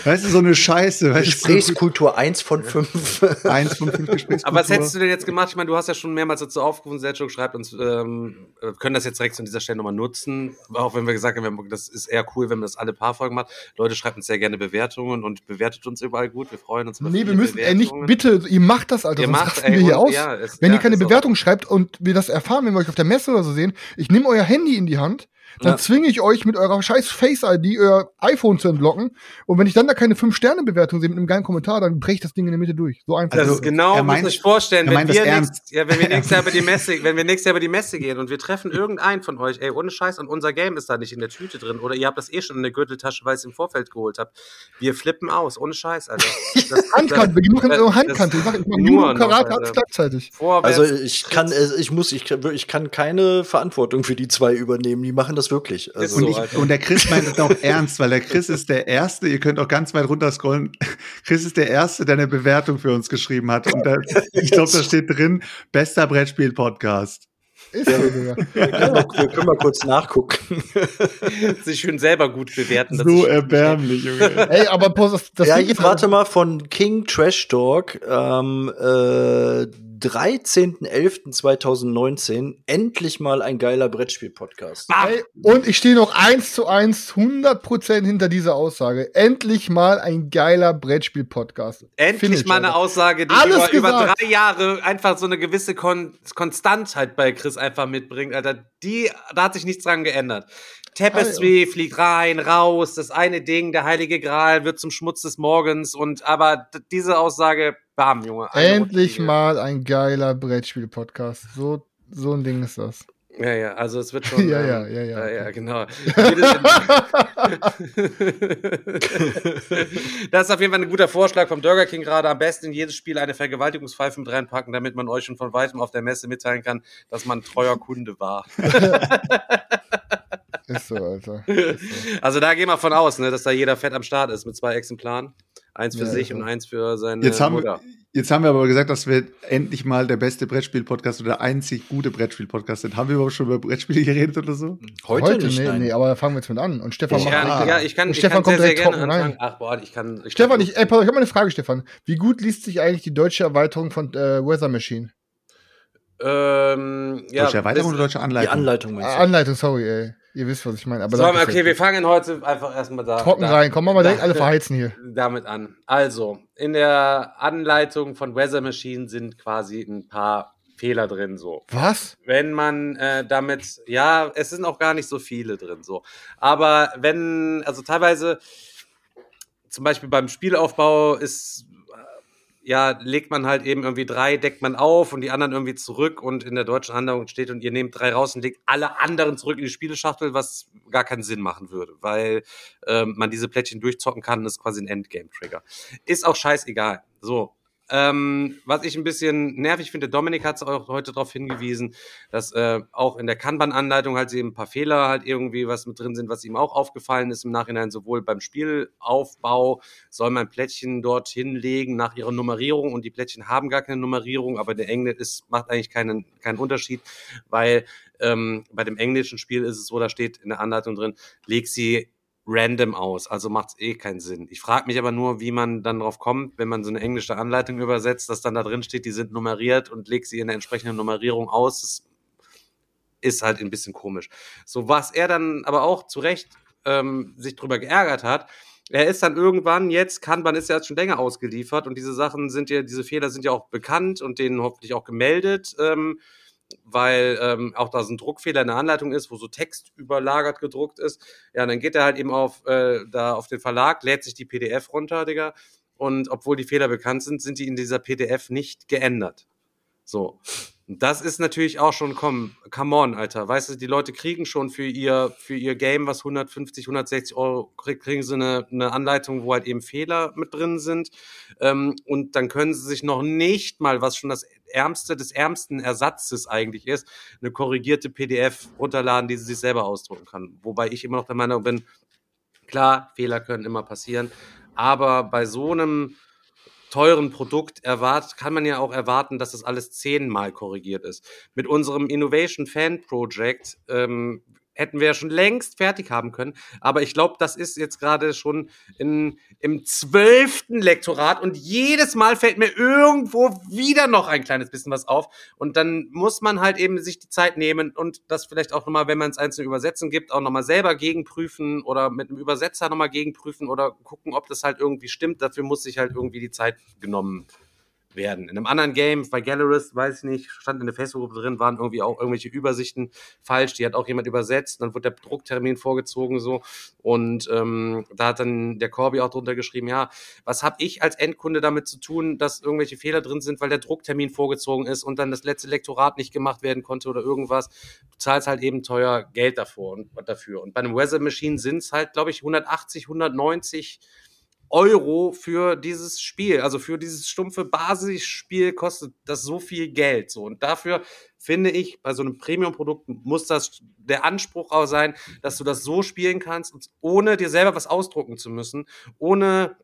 weißt du, so eine Scheiße. Weißt du, Gesprächskultur 1 von 5. eins von fünf Gesprächskultur. Aber was hättest du denn jetzt gemacht? Ich meine, du hast ja schon mehrmals dazu aufgerufen, Sergio schreibt uns, ähm, wir können das jetzt direkt an dieser Stelle nochmal nutzen. Auch wenn wir gesagt haben, das ist eher cool, wenn man das alle paar Folgen macht. Leute, schreibt uns sehr gerne Bewertungen und bewertet uns überall gut. Wir freuen uns über Nee, wir müssen, ey, nicht, bitte, ihr macht das, Alter, Ihr sonst macht, ey, wir hier und aus. ja, es- wenn ja, ihr keine Bewertung schreibt und wir das erfahren, wenn wir euch auf der Messe oder so sehen, ich nehme euer Handy in die Hand, dann Ja. zwinge ich euch mit eurer scheiß Face-ID euer iPhone zu entlocken und wenn ich dann da keine 5-Sterne-Bewertung sehe mit einem geilen Kommentar, dann breche ich das Ding in der Mitte durch. So einfach. Das Also, ist genau, er muss meint- euch vorstellen, wenn das wir, nächst, ja, wenn wir nächstes Jahr über die Messe, wenn wir nächstes Jahr über die Messe gehen und wir treffen irgendeinen von euch, ey, ohne Scheiß, und unser Game ist da nicht in der Tüte drin, oder ihr habt das eh schon in der Gürteltasche, weil ihr es im Vorfeld geholt habt. Wir flippen aus, ohne Scheiß, Alter. Das, Handkante, wir machen das- nur Handkante. Ich sag, ich mach nur noch, Karate, alles gleichzeitig. Vorwärts, Also ich kann, äh, ich muss, ich kann, ich kann keine Verantwortung für die zwei übernehmen. Die machen das wirklich. Also, so, und, ich, und der Chris meint es auch ernst, weil der Chris ist der Erste, ihr könnt auch ganz weit runter scrollen. Chris ist der Erste, der eine Bewertung für uns geschrieben hat. Und da, ich glaube, da steht drin, bester Brettspiel-Podcast. Ist Digga. wir, können mal, wir können mal kurz nachgucken. sich schön selber gut bewerten. das So erbärmlich, Junge. Ey, aber das, das ja, hier, ist warte mal, von King Trash Talk, ähm, äh, 13.11.2019, endlich mal ein geiler Brettspiel-Podcast. Und ich stehe noch eins zu eins 100% hinter dieser Aussage. Endlich mal ein geiler Brettspiel-Podcast. Endlich Finish, mal eine Alter. Aussage, die Alles über, über drei Jahre einfach so eine gewisse Kon Konstantheit bei Chris einfach mitbringt, Alter. Die, da hat sich nichts dran geändert. Tapestry fliegt rein, raus, das eine Ding, der heilige Gral wird zum Schmutz des Morgens und aber diese Aussage, bam, Junge. Endlich mal ein geiler Brettspiel-Podcast. So, so ein Ding ist das. Ja, ja, also es wird schon. Ja, ähm, ja, ja, ja. Ja, ja, genau. Das ist auf jeden Fall ein guter Vorschlag vom Burger King gerade. Am besten in jedes Spiel eine Vergewaltigungspfeife mit reinpacken, damit man euch schon von weitem auf der Messe mitteilen kann, dass man treuer Kunde war. Ist so, Alter. Also da gehen wir von aus, ne, dass da jeder fett am Start ist mit zwei Exemplaren. Eins für Ja, sich ja. und eins für seine Jetzt haben, Mutter. jetzt haben wir aber gesagt, dass wir endlich mal der beste Brettspiel-Podcast oder der einzig gute Brettspiel-Podcast sind. Haben wir überhaupt schon über Brettspiele geredet oder so? Heute, Heute, nicht, nee, nein. nee, aber da fangen wir jetzt mit an. Und Stefan Ich macht kann, Ah. ja, ich kann, Und ich Stefan kann kommt sehr, sehr direkt gerne trocken rein. anfangen. Ach, boah, ich kann. Ich Stefan, ich, ey, pass auf, ich habe mal eine Frage, Stefan. Wie gut liest sich eigentlich die deutsche Erweiterung von äh, Weather Machine? Ähm, ja, deutsche Erweiterung oder deutsche Die Anleitung? Anleitung meinst du? Anleitung, sorry, ey. Ihr wisst, was ich meine. Aber So, okay, für- wir fangen heute einfach erstmal da. Trocken da, rein. Komm, machen wir direkt da- alle verheizen hier. damit an. Also, in der Anleitung von Weather Machine sind quasi ein paar Fehler drin, so. Was? Wenn man äh, damit, ja, es sind auch gar nicht so viele drin, so. Aber wenn, also teilweise, zum Beispiel beim Spielaufbau ist, ja, legt man halt eben irgendwie drei, deckt man auf und die anderen irgendwie zurück und in der deutschen Anleitung steht und ihr nehmt drei raus und legt alle anderen zurück in die Spieleschachtel, was gar keinen Sinn machen würde, weil ähm, man diese Plättchen durchzocken kann, das ist quasi ein Endgame-Trigger. Ist auch scheißegal. So. Ähm, was ich ein bisschen nervig finde, Dominik hat auch heute darauf hingewiesen, dass äh, auch in der Kanban-Anleitung halt eben ein paar Fehler halt irgendwie was mit drin sind, was ihm auch aufgefallen ist im Nachhinein, sowohl beim Spielaufbau soll man Plättchen dort hinlegen nach ihrer Nummerierung und die Plättchen haben gar keine Nummerierung, aber der Englisch ist, macht eigentlich keinen, keinen Unterschied, weil ähm, bei dem englischen Spiel ist es so, da steht in der Anleitung drin, leg sie random aus, also macht es eh keinen Sinn. Ich frage mich aber nur, wie man dann drauf kommt, wenn man so eine englische Anleitung übersetzt, dass dann da drin steht, die sind nummeriert und leg sie in der entsprechenden Nummerierung aus. Das ist halt ein bisschen komisch. So, was er dann aber auch zu Recht ähm, sich drüber geärgert hat, er ist dann irgendwann jetzt, Kanban ist ja jetzt schon länger ausgeliefert und diese Sachen sind ja, diese Fehler sind ja auch bekannt und denen hoffentlich auch gemeldet. Ähm, weil ähm, auch da so ein Druckfehler in der Anleitung ist, wo so Text überlagert gedruckt ist. Ja, dann geht er halt eben auf, äh, da auf den Verlag, lädt sich die PDF runter, Digga. Und obwohl die Fehler bekannt sind, sind die in dieser PDF nicht geändert. So. Das ist natürlich auch schon, komm, come on, Alter. Weißt du, die Leute kriegen schon für ihr, für ihr Game, was 150, 160 Euro, kriegen sie eine, eine Anleitung, wo halt eben Fehler mit drin sind. Ähm, und dann können sie sich noch nicht mal, was schon das Ärmste des ärmsten Ersatzes eigentlich ist, eine korrigierte PDF runterladen, die sie sich selber ausdrucken kann. Wobei ich immer noch der Meinung bin, klar, Fehler können immer passieren. Aber bei so einem teuren Produkt erwartet, kann man ja auch erwarten, dass das alles zehnmal korrigiert ist. Mit unserem Innovation Fan Project ähm, hätten wir ja schon längst fertig haben können. Aber ich glaube, das ist jetzt gerade schon in, im zwölften Lektorat und jedes Mal fällt mir irgendwo wieder noch ein kleines bisschen was auf. Und dann muss man halt eben sich die Zeit nehmen und das vielleicht auch nochmal, wenn man es einzeln übersetzen gibt, auch nochmal selber gegenprüfen oder mit einem Übersetzer nochmal gegenprüfen oder gucken, ob das halt irgendwie stimmt. Dafür muss sich halt irgendwie die Zeit genommen werden. In einem anderen Game, bei Gallerist, weiß ich nicht, stand in der Facebook-Gruppe drin, waren irgendwie auch irgendwelche Übersichten falsch. Die hat auch jemand übersetzt. Dann wurde der Drucktermin vorgezogen so. Und ähm, da hat dann der Corby auch drunter geschrieben, ja, was habe ich als Endkunde damit zu tun, dass irgendwelche Fehler drin sind, weil der Drucktermin vorgezogen ist und dann das letzte Lektorat nicht gemacht werden konnte oder irgendwas. Du zahlst halt eben teuer Geld davor und dafür. Und bei einem Weather Machine sind es halt, glaube ich, 180, 190 Euro für dieses Spiel, also für dieses stumpfe Basisspiel kostet das so viel Geld. So. Und dafür finde ich, bei so einem Premium-Produkt muss das der Anspruch auch sein, dass du das so spielen kannst, ohne dir selber was ausdrucken zu müssen, ohne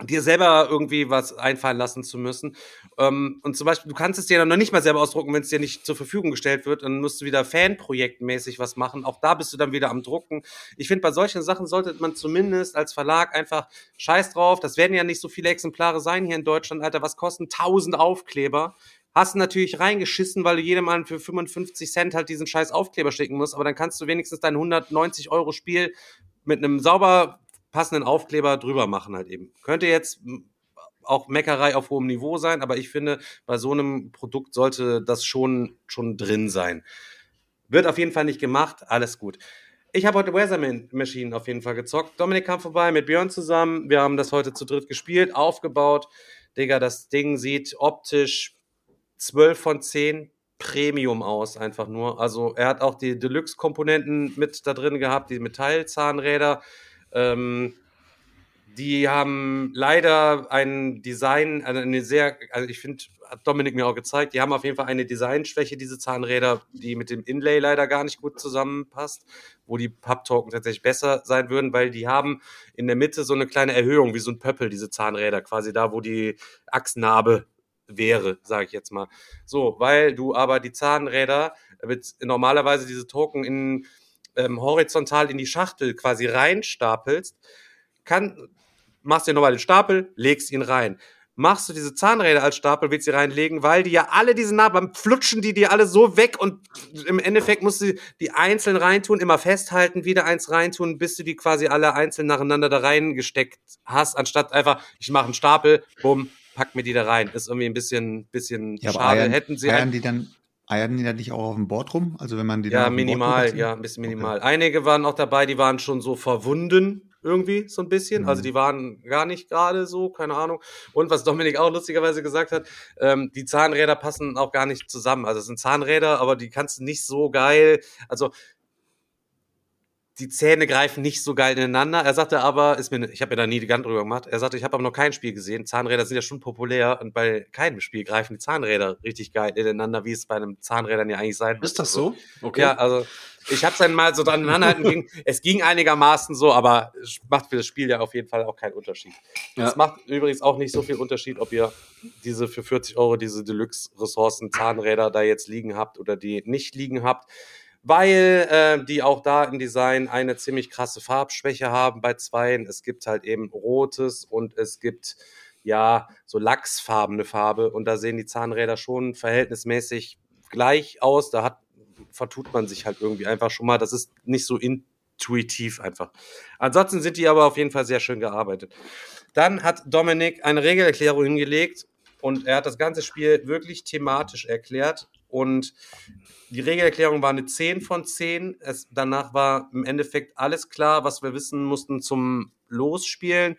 dir selber irgendwie was einfallen lassen zu müssen. Ähm, und zum Beispiel, du kannst es dir dann noch nicht mal selber ausdrucken, wenn es dir nicht zur Verfügung gestellt wird, dann musst du wieder Fanprojektmäßig was machen. Auch da bist du dann wieder am Drucken. Ich finde, bei solchen Sachen sollte man zumindest als Verlag einfach scheiß drauf. Das werden ja nicht so viele Exemplare sein hier in Deutschland, Alter. Was kosten 1000 Aufkleber? Hast natürlich reingeschissen, weil du jedem Mal für 55 Cent halt diesen scheiß Aufkleber schicken musst, aber dann kannst du wenigstens dein 190 Euro Spiel mit einem sauber passenden Aufkleber drüber machen halt eben. Könnte jetzt auch Meckerei auf hohem Niveau sein, aber ich finde, bei so einem Produkt sollte das schon, schon drin sein. Wird auf jeden Fall nicht gemacht, alles gut. Ich habe heute Weather Machine auf jeden Fall gezockt. Dominik kam vorbei mit Björn zusammen. Wir haben das heute zu dritt gespielt, aufgebaut. Digga, das Ding sieht optisch 12 von 10 Premium aus, einfach nur. Also er hat auch die Deluxe-Komponenten mit da drin gehabt, die Metallzahnräder. Ähm, die haben leider ein Design, also eine sehr, also ich finde, hat Dominik mir auch gezeigt, die haben auf jeden Fall eine Designschwäche, diese Zahnräder, die mit dem Inlay leider gar nicht gut zusammenpasst, wo die Papptoken tatsächlich besser sein würden, weil die haben in der Mitte so eine kleine Erhöhung, wie so ein Pöppel, diese Zahnräder, quasi da, wo die Achsnarbe wäre, sage ich jetzt mal. So, weil du aber die Zahnräder mit normalerweise diese Token in ähm, horizontal in die Schachtel quasi reinstapelst, kann, machst dir nochmal den Stapel, legst ihn rein. Machst du diese Zahnräder als Stapel, willst sie reinlegen, weil die ja alle diese Narben, flutschen die dir alle so weg und im Endeffekt musst du die einzeln reintun, immer festhalten, wieder eins reintun, bis du die quasi alle einzeln nacheinander da reingesteckt hast, anstatt einfach, ich mache einen Stapel, bumm, pack mir die da rein. Ist irgendwie ein bisschen, bisschen Ja, schade. eiern, Hätten sie eiern die dann, eiern die dann nicht auch auf dem Board rum? Also wenn man die dann Ja, minimal, ja, ein bisschen minimal. Einige waren auch dabei, die waren schon so verwunden irgendwie, so ein bisschen. Also Mhm. die waren gar nicht gerade so, keine Ahnung. Und was Dominik auch lustigerweise gesagt hat, ähm, die Zahnräder passen auch gar nicht zusammen. Also es sind Zahnräder, aber die kannst du nicht so geil, also die Zähne greifen nicht so geil ineinander. Er sagte aber, ist mir, ich habe mir da nie die Gedanken drüber gemacht. Er sagte, ich habe aber noch kein Spiel gesehen. Zahnräder sind ja schon populär und bei keinem Spiel greifen die Zahnräder richtig geil ineinander, wie es bei einem Zahnrädern ja eigentlich sein Ist das so? Okay. Ja, also ich habe es dann mal so dran anhalten ging. Es ging einigermaßen so, aber es macht für das Spiel ja auf jeden Fall auch keinen Unterschied. Ja. Es macht übrigens auch nicht so viel Unterschied, ob ihr diese für 40 Euro diese Deluxe-Ressourcen Zahnräder da jetzt liegen habt oder die nicht liegen habt, weil äh, die auch da im Design eine ziemlich krasse Farbschwäche haben bei zweien. Es gibt halt eben rotes und es gibt ja so lachsfarbene Farbe und da sehen die Zahnräder schon verhältnismäßig gleich aus. Da hat vertut man sich halt irgendwie einfach schon mal. Das ist nicht so intuitiv einfach. Ansonsten sind die aber auf jeden Fall sehr schön gearbeitet. Dann hat Dominik eine Regelerklärung hingelegt und er hat das ganze Spiel wirklich thematisch erklärt und die Regelerklärung war eine 10 von 10. Es, danach war im Endeffekt alles klar, was wir wissen mussten zum Losspielen.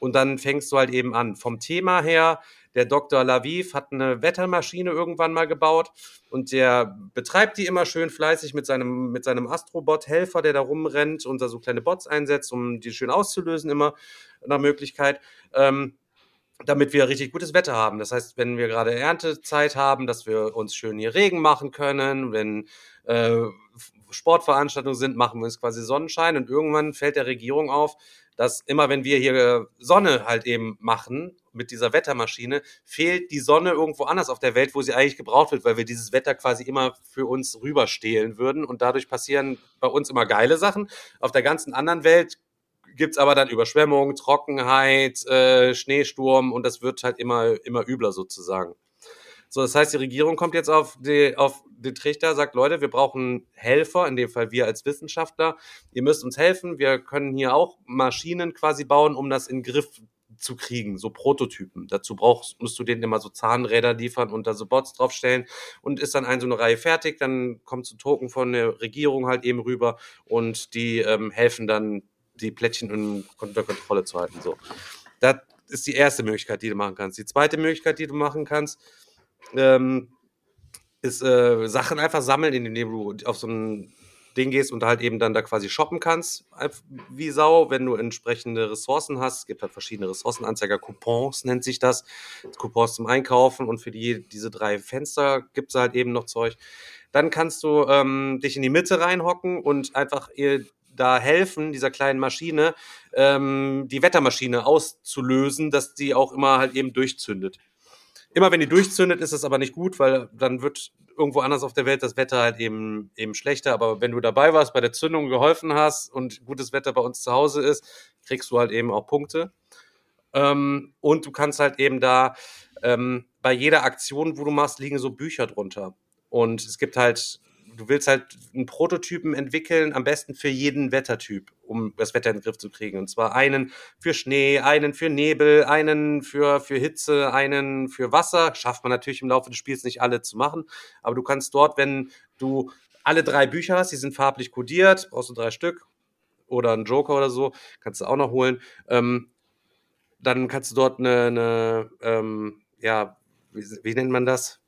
Und dann fängst du halt eben an. Vom Thema her, der Dr. Laviv hat eine Wettermaschine irgendwann mal gebaut und der betreibt die immer schön fleißig mit seinem, mit seinem Astrobot-Helfer, der da rumrennt und da so kleine Bots einsetzt, um die schön auszulösen, immer nach Möglichkeit. Ähm, damit wir richtig gutes Wetter haben. Das heißt, wenn wir gerade Erntezeit haben, dass wir uns schön hier Regen machen können, wenn äh, Sportveranstaltungen sind, machen wir uns quasi Sonnenschein und irgendwann fällt der Regierung auf, dass immer wenn wir hier Sonne halt eben machen mit dieser Wettermaschine, fehlt die Sonne irgendwo anders auf der Welt, wo sie eigentlich gebraucht wird, weil wir dieses Wetter quasi immer für uns rüberstehlen würden und dadurch passieren bei uns immer geile Sachen. Auf der ganzen anderen Welt gibt's aber dann Überschwemmung, Trockenheit, äh, Schneesturm und das wird halt immer, immer übler sozusagen. So, das heißt, die Regierung kommt jetzt auf, die, auf den Trichter, sagt, Leute, wir brauchen Helfer, in dem Fall wir als Wissenschaftler. Ihr müsst uns helfen. Wir können hier auch Maschinen quasi bauen, um das in den Griff zu kriegen, so Prototypen. Dazu brauchst, musst du denen immer so Zahnräder liefern und da so Bots draufstellen und ist dann eine so eine Reihe fertig, dann kommt so ein Token von der Regierung halt eben rüber und die ähm, helfen dann die Plättchen unter Kontrolle zu halten. So. Das ist die erste Möglichkeit, die du machen kannst. Die zweite Möglichkeit, die du machen kannst, ähm, ist äh, Sachen einfach sammeln, indem du auf so ein Ding gehst und halt eben dann da quasi shoppen kannst, wie Sau, wenn du entsprechende Ressourcen hast. Es gibt halt verschiedene Ressourcenanzeiger, Coupons nennt sich das. Coupons zum Einkaufen und für die, diese drei Fenster gibt es halt eben noch Zeug. Dann kannst du ähm, dich in die Mitte reinhocken und einfach da helfen, dieser kleinen Maschine, ähm, die Wettermaschine auszulösen, dass die auch immer halt eben durchzündet. Immer wenn die durchzündet, ist es aber nicht gut, weil dann wird irgendwo anders auf der Welt das Wetter halt eben, eben schlechter. Aber wenn du dabei warst, bei der Zündung geholfen hast und gutes Wetter bei uns zu Hause ist, kriegst du halt eben auch Punkte. Ähm, und du kannst halt eben da ähm, bei jeder Aktion, wo du machst, liegen so Bücher drunter. Und es gibt halt du willst halt einen Prototypen entwickeln, am besten für jeden Wettertyp, um das Wetter in den Griff zu kriegen. Und zwar einen für Schnee, einen für Nebel, einen für, für Hitze, einen für Wasser. Schafft man natürlich im Laufe des Spiels nicht alle zu machen. Aber du kannst dort, wenn du alle drei Bücher hast, die sind farblich kodiert, brauchst du drei Stück oder einen Joker oder so, kannst du auch noch holen. Ähm, dann kannst du dort eine, eine ähm, ja, wie, wie nennt man das?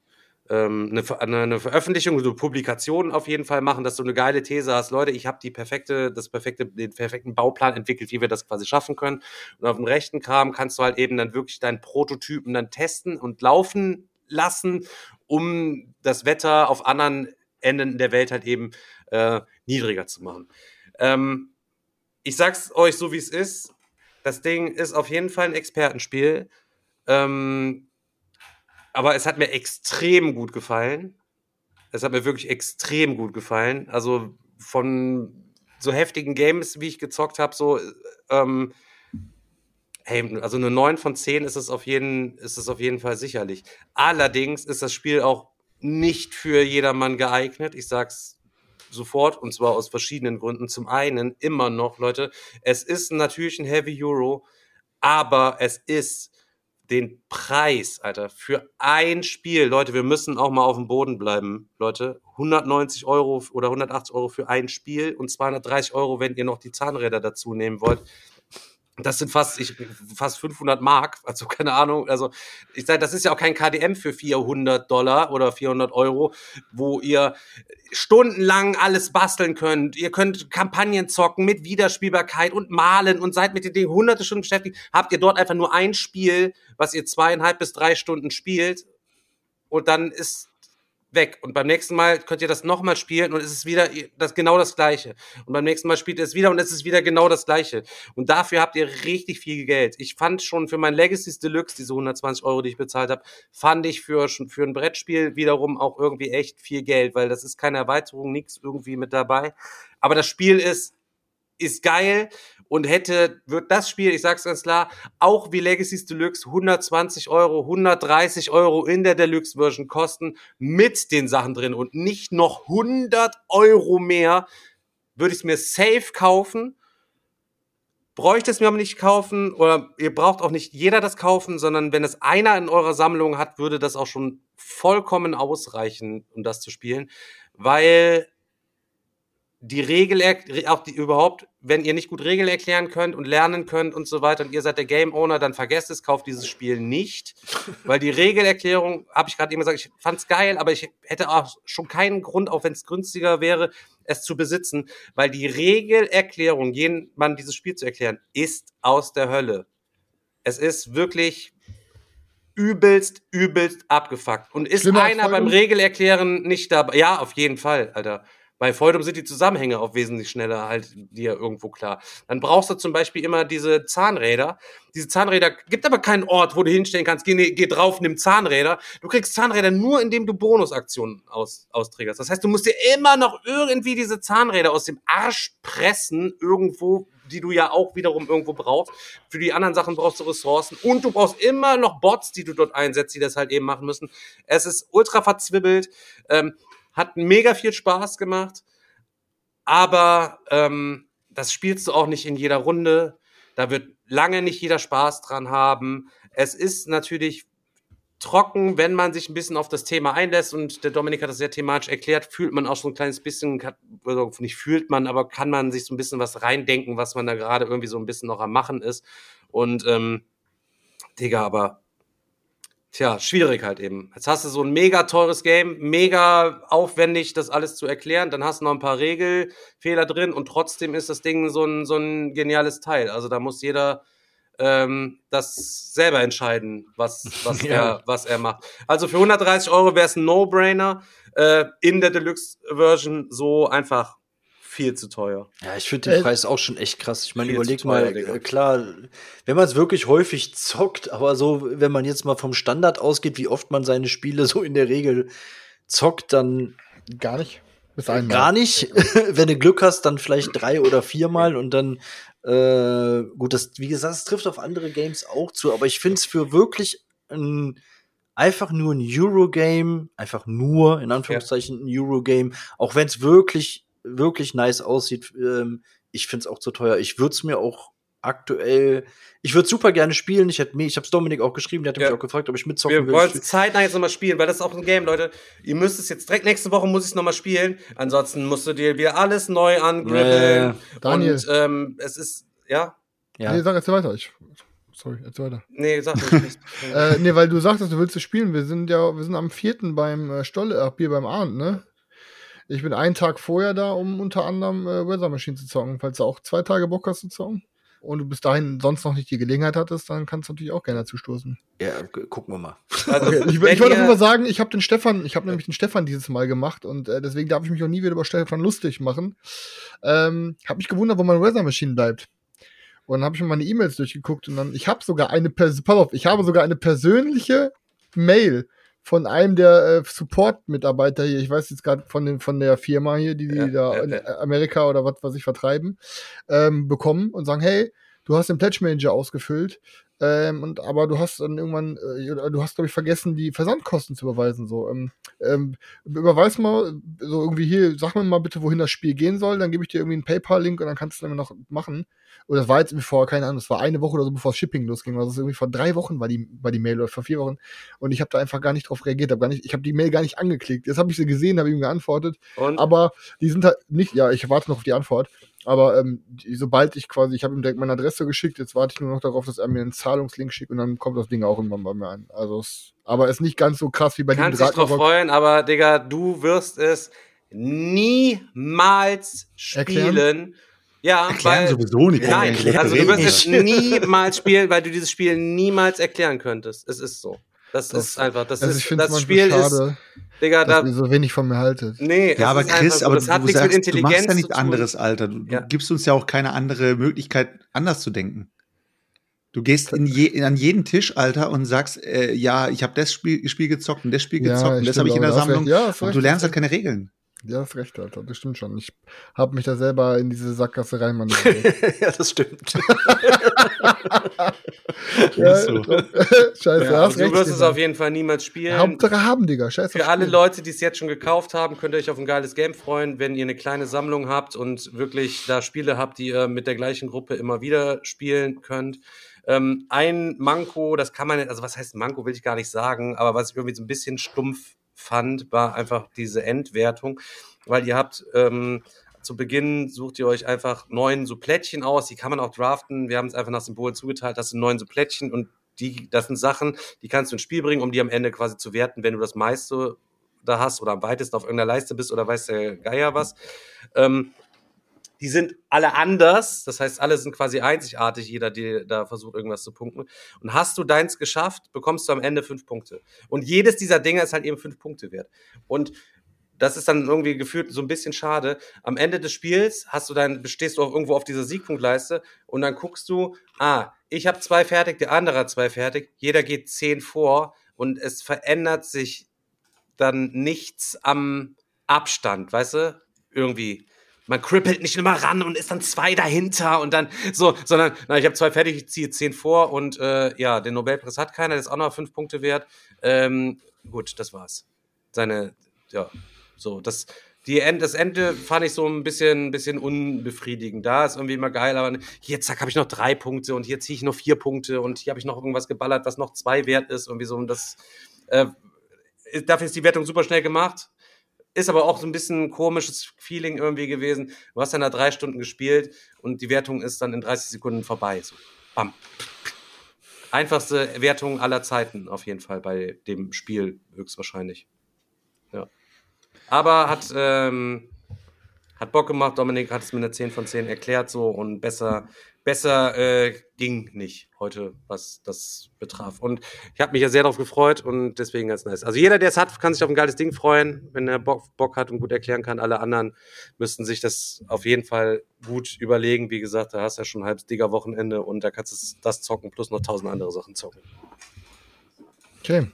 Ähm, eine, eine, eine Veröffentlichung, eine Publikation auf jeden Fall machen, dass du eine geile These hast, Leute, ich habe die perfekte, das perfekte, den perfekten Bauplan entwickelt, wie wir das quasi schaffen können. Und auf dem rechten Kram kannst du halt eben dann wirklich deinen Prototypen dann testen und laufen lassen, um das Wetter auf anderen Enden der Welt halt eben äh, niedriger zu machen. Ähm, ich sag's euch so, wie es ist. Das Ding ist auf jeden Fall ein Expertenspiel. Ähm, aber es hat mir extrem gut gefallen. Es hat mir wirklich extrem gut gefallen. Also von so heftigen Games, wie ich gezockt habe, so ähm, hey, also eine 9 von 10 ist es auf jeden, ist es auf jeden Fall sicherlich. Allerdings ist das Spiel auch nicht für jedermann geeignet. Ich sag's sofort und zwar aus verschiedenen Gründen. Zum einen immer noch, Leute, es ist natürlich ein Heavy Euro, aber es ist den Preis, Alter, für ein Spiel, Leute, wir müssen auch mal auf dem Boden bleiben, Leute. 190 Euro oder 180 Euro für ein Spiel und 230 Euro, wenn ihr noch die Zahnräder dazu nehmen wollt. Das sind fast, ich, fast 500 Mark, also keine Ahnung. Also ich sage, das ist ja auch kein KDM für 400 Dollar oder 400 Euro, wo ihr stundenlang alles basteln könnt. Ihr könnt Kampagnen zocken mit Wiederspielbarkeit und malen und seid mit den Dingen hunderte Stunden beschäftigt. Habt ihr dort einfach nur ein Spiel, was ihr zweieinhalb bis drei Stunden spielt und dann ist weg. Und beim nächsten Mal könnt ihr das nochmal spielen und es ist wieder das, genau das Gleiche. Und beim nächsten Mal spielt ihr es wieder und es ist wieder genau das Gleiche. Und dafür habt ihr richtig viel Geld. Ich fand schon für mein Legacies Deluxe, diese 120 Euro, die ich bezahlt habe, fand ich für, für ein Brettspiel wiederum auch irgendwie echt viel Geld, weil das ist keine Erweiterung, nichts irgendwie mit dabei. Aber das Spiel ist, ist geil und hätte, wird das Spiel, ich sag's ganz klar, auch wie Legacies Deluxe 120 Euro, 130 Euro in der Deluxe Version kosten, mit den Sachen drin und nicht noch 100 Euro mehr, würde ich es mir safe kaufen. bräuchte es mir aber nicht kaufen oder ihr braucht auch nicht jeder das kaufen, sondern wenn es einer in eurer Sammlung hat, würde das auch schon vollkommen ausreichen, um das zu spielen, weil die Regel, auch die überhaupt, wenn ihr nicht gut Regeln erklären könnt und lernen könnt und so weiter und ihr seid der Game Owner, dann vergesst es, kauft dieses Spiel nicht, weil die Regelerklärung, habe ich gerade eben gesagt, ich fand's geil, aber ich hätte auch schon keinen Grund, auch wenn es günstiger wäre, es zu besitzen, weil die Regelerklärung, jemandem dieses Spiel zu erklären, ist aus der Hölle. Es ist wirklich übelst, übelst abgefuckt. Und ist Schlimmer einer beim? Regelerklären nicht dabei? Ja, auf jeden Fall, Alter. Bei Feudum sind die Zusammenhänge auch wesentlich schneller halt dir irgendwo klar. Dann brauchst du zum Beispiel immer diese Zahnräder. Diese Zahnräder gibt aber keinen Ort, wo du hinstellen kannst. Geh, geh drauf, nimm Zahnräder. Du kriegst Zahnräder nur, indem du Bonusaktionen aus, austrägerst. Das heißt, du musst dir immer noch irgendwie diese Zahnräder aus dem Arsch pressen, irgendwo, die du ja auch wiederum irgendwo brauchst. Für die anderen Sachen brauchst du Ressourcen und du brauchst immer noch Bots, die du dort einsetzt, die das halt eben machen müssen. Es ist ultra verzwibbelt, ähm, hat mega viel Spaß gemacht, aber ähm, das spielst du auch nicht in jeder Runde. Da wird lange nicht jeder Spaß dran haben. Es ist natürlich trocken, wenn man sich ein bisschen auf das Thema einlässt und der Dominik hat das sehr thematisch erklärt, fühlt man auch so ein kleines bisschen, also nicht fühlt man, aber kann man sich so ein bisschen was reindenken, was man da gerade irgendwie so ein bisschen noch am Machen ist. Und ähm, Digga, aber tja, schwierig halt eben. Jetzt hast du so ein mega teures Game, mega aufwendig, das alles zu erklären, dann hast du noch ein paar Regelfehler drin und trotzdem ist das Ding so ein, so ein geniales Teil. Also da muss jeder ähm, das selber entscheiden, was, was, Ja. er, was er macht. Also für 130 Euro wäre es ein No-Brainer. Äh, in der Deluxe-Version so einfach viel zu teuer. Ja, ich finde den Äh, Preis auch schon echt krass. Ich meine, überleg teuer, mal, Digga. äh, klar, wenn man es wirklich häufig zockt, aber so, wenn man jetzt mal vom Standard ausgeht, wie oft man seine Spiele so in der Regel zockt, dann Gar nicht. Bis einmal. gar nicht. wenn du Glück hast, dann vielleicht drei oder viermal und dann, äh, gut, das, wie gesagt, es trifft auf andere Games auch zu, aber ich finde es für wirklich ein, einfach nur ein Eurogame, einfach nur, in Anführungszeichen, ein Eurogame, auch wenn es wirklich, wirklich nice aussieht, ähm, ich finde es auch zu teuer. Ich würde es mir auch aktuell, ich würde super gerne spielen. Ich hätte mir, ich habe Dominik auch geschrieben, der hat Ja. mich auch gefragt, ob ich mitzocken Wir will. wollen es zeitnah jetzt nochmal spielen, weil das ist auch ein Game, Leute. Ihr müsst es jetzt direkt nächste Woche muss ich es nochmal spielen. Ansonsten musst du dir wieder alles neu angribbeln. Ja, ja, ja. Daniel. Und ähm, es ist, ja, ja. Nee, sag jetzt weiter. Ich, sorry, jetzt weiter. nee, sag nicht. äh, nee, weil du sagtest, du willst es spielen. Wir sind ja, wir sind am 4. beim äh, Stolle, ach, Bier beim Arndt, ne? Ich bin einen Tag vorher da, um unter anderem äh, Weather Machine zu zocken. Falls du auch zwei Tage Bock hast zu zocken und du bis dahin sonst noch nicht die Gelegenheit hattest, dann kannst du natürlich auch gerne zustoßen. ja, gu- gucken wir mal. Also, Okay, ich, ich wollte auch nur sagen, ich habe den Stefan, ich habe nämlich den Stefan dieses Mal gemacht und äh, deswegen darf ich mich auch nie wieder über Stefan lustig machen. Ähm, habe mich gewundert, wo mein Weather Machine bleibt. Und dann habe ich mir meine E-Mails durchgeguckt und dann, ich habe sogar eine, pass auf, ich habe sogar eine persönliche Mail von einem der äh, Support-Mitarbeiter hier, ich weiß jetzt gerade von, dem- von der Firma hier, die, die Ja, da ja, in ja. Amerika oder was was ich vertreiben, ähm, bekommen und sagen, hey, du hast den Pledge Manager ausgefüllt, ähm, und aber du hast dann irgendwann, äh, du hast, glaube ich, vergessen, die Versandkosten zu überweisen. So, ähm, ähm, überweis mal, so irgendwie hier, sag mir mal bitte, wohin das Spiel gehen soll, dann gebe ich dir irgendwie einen PayPal-Link und dann kannst du es dann noch machen. Und das war jetzt vor, keine Ahnung, das war eine Woche oder so, bevor das Shipping losging. Also irgendwie vor drei Wochen war die, war die Mail oder vor vier Wochen. Und ich habe da einfach gar nicht drauf reagiert, hab gar nicht, ich habe die Mail gar nicht angeklickt. Jetzt habe ich sie gesehen, habe ihm geantwortet. Und Aber die sind halt nicht, ja, ich warte noch auf die Antwort. Aber ähm, die, sobald ich quasi, ich habe ihm direkt meine Adresse geschickt, jetzt warte ich nur noch darauf, dass er mir einen Zahlungslink schickt und dann kommt das Ding auch irgendwann bei mir an. Also es, aber ist nicht ganz so krass wie bei kannst dem dich drauf freuen, aber Digga, du wirst es niemals Erklären? Ja, Erklären weil, sowieso nicht. Nein, also du wirst es niemals spielen, weil du dieses Spiel niemals erklären könntest. Es ist so. Das, Das- ist einfach, das Also ist, ich finde es das manchmal Spiel schade, ist, Digga, dass da, ihr so wenig von mir haltet. nee, Ja, aber Chris, so. aber das du, hat du nichts mit sagst, du Intelligenz machst ja nichts anderes, Alter. Du, Ja. du gibst uns ja auch keine andere Möglichkeit, anders zu denken. Du gehst in je, an jeden Tisch, Alter, und sagst, äh, ja, ich habe das Spiel, Spiel gezockt und das Spiel gezockt und das habe ich in der du Sammlung. Ja, und du lernst halt keine Regeln. Ja, hast recht, Alter. Das stimmt schon. Ich habe mich da selber in diese Sackgasse reinmanövriert. ja, das stimmt. ja, so. Scheiße, Ja, hast du recht. wirst es auf jeden Fall niemals spielen. Hauptsache haben, Digga. Scheiße. Für alle Leute, die es jetzt schon gekauft haben, könnt ihr euch auf ein geiles Game freuen, wenn ihr eine kleine Sammlung habt und wirklich da Spiele habt, die ihr mit der gleichen Gruppe immer wieder spielen könnt. Ähm, ein Manko, das kann man, also was heißt Manko, will ich gar nicht sagen, aber was ich irgendwie so ein bisschen stumpf fand, war einfach diese Endwertung, weil ihr habt ähm, zu Beginn sucht ihr euch einfach neun so Plättchen aus, die kann man auch draften. Wir haben es einfach nach Symbolen zugeteilt, das sind neun so Plättchen und die, das sind Sachen, die kannst du ins Spiel bringen, um die am Ende quasi zu werten, wenn du das meiste da hast oder am weitesten auf irgendeiner Leiste bist oder weiß der Geier was. Ähm, die sind alle anders, das heißt, alle sind quasi einzigartig, jeder, der da versucht, irgendwas zu punkten. Und hast du deins geschafft, bekommst du am Ende fünf Punkte. Und jedes dieser Dinge ist halt eben fünf Punkte wert. Und das ist dann irgendwie gefühlt so ein bisschen schade. Am Ende des Spiels hast du dann, stehst du auch irgendwo auf dieser Siegpunktleiste und dann guckst du, ah, ich habe zwei fertig, der andere hat zwei fertig, jeder geht zehn vor und es verändert sich dann nichts am Abstand, weißt du? Irgendwie. Man krippelt nicht immer ran und ist dann zwei dahinter und dann so, sondern, na, ich habe zwei fertig, ich ziehe zehn vor und äh, ja, den Nobelpreis hat keiner, der ist auch noch fünf Punkte wert. Ähm, gut, das war's. Seine, ja, so, das, die End, das Ende fand ich so ein bisschen, bisschen unbefriedigend. Da ist irgendwie immer geil, aber hier, zack, habe ich noch drei Punkte und hier ziehe ich noch vier Punkte und hier habe ich noch irgendwas geballert, was noch zwei wert ist. Irgendwie so, und das, äh, dafür ist die Wertung super schnell gemacht. Ist aber auch so ein bisschen ein komisches Feeling irgendwie gewesen. Du hast dann da drei Stunden gespielt und die Wertung ist dann in 30 Sekunden vorbei. So, bam. Einfachste Wertung aller Zeiten auf jeden Fall bei dem Spiel höchstwahrscheinlich. Ja. Aber hat, ähm, hat Bock gemacht. Dominik hat es mit einer 10 von 10 erklärt so und besser, besser äh, ging nicht heute, was das betraf. Und ich habe mich ja sehr darauf gefreut und deswegen ganz nice. Also jeder, der es hat, kann sich auf ein geiles Ding freuen, wenn er Bock, Bock hat und gut erklären kann. Alle anderen müssten sich das auf jeden Fall gut überlegen. Wie gesagt, da hast du ja schon ein halbes Digger Wochenende und da kannst du das zocken plus noch tausend andere Sachen zocken. Okay.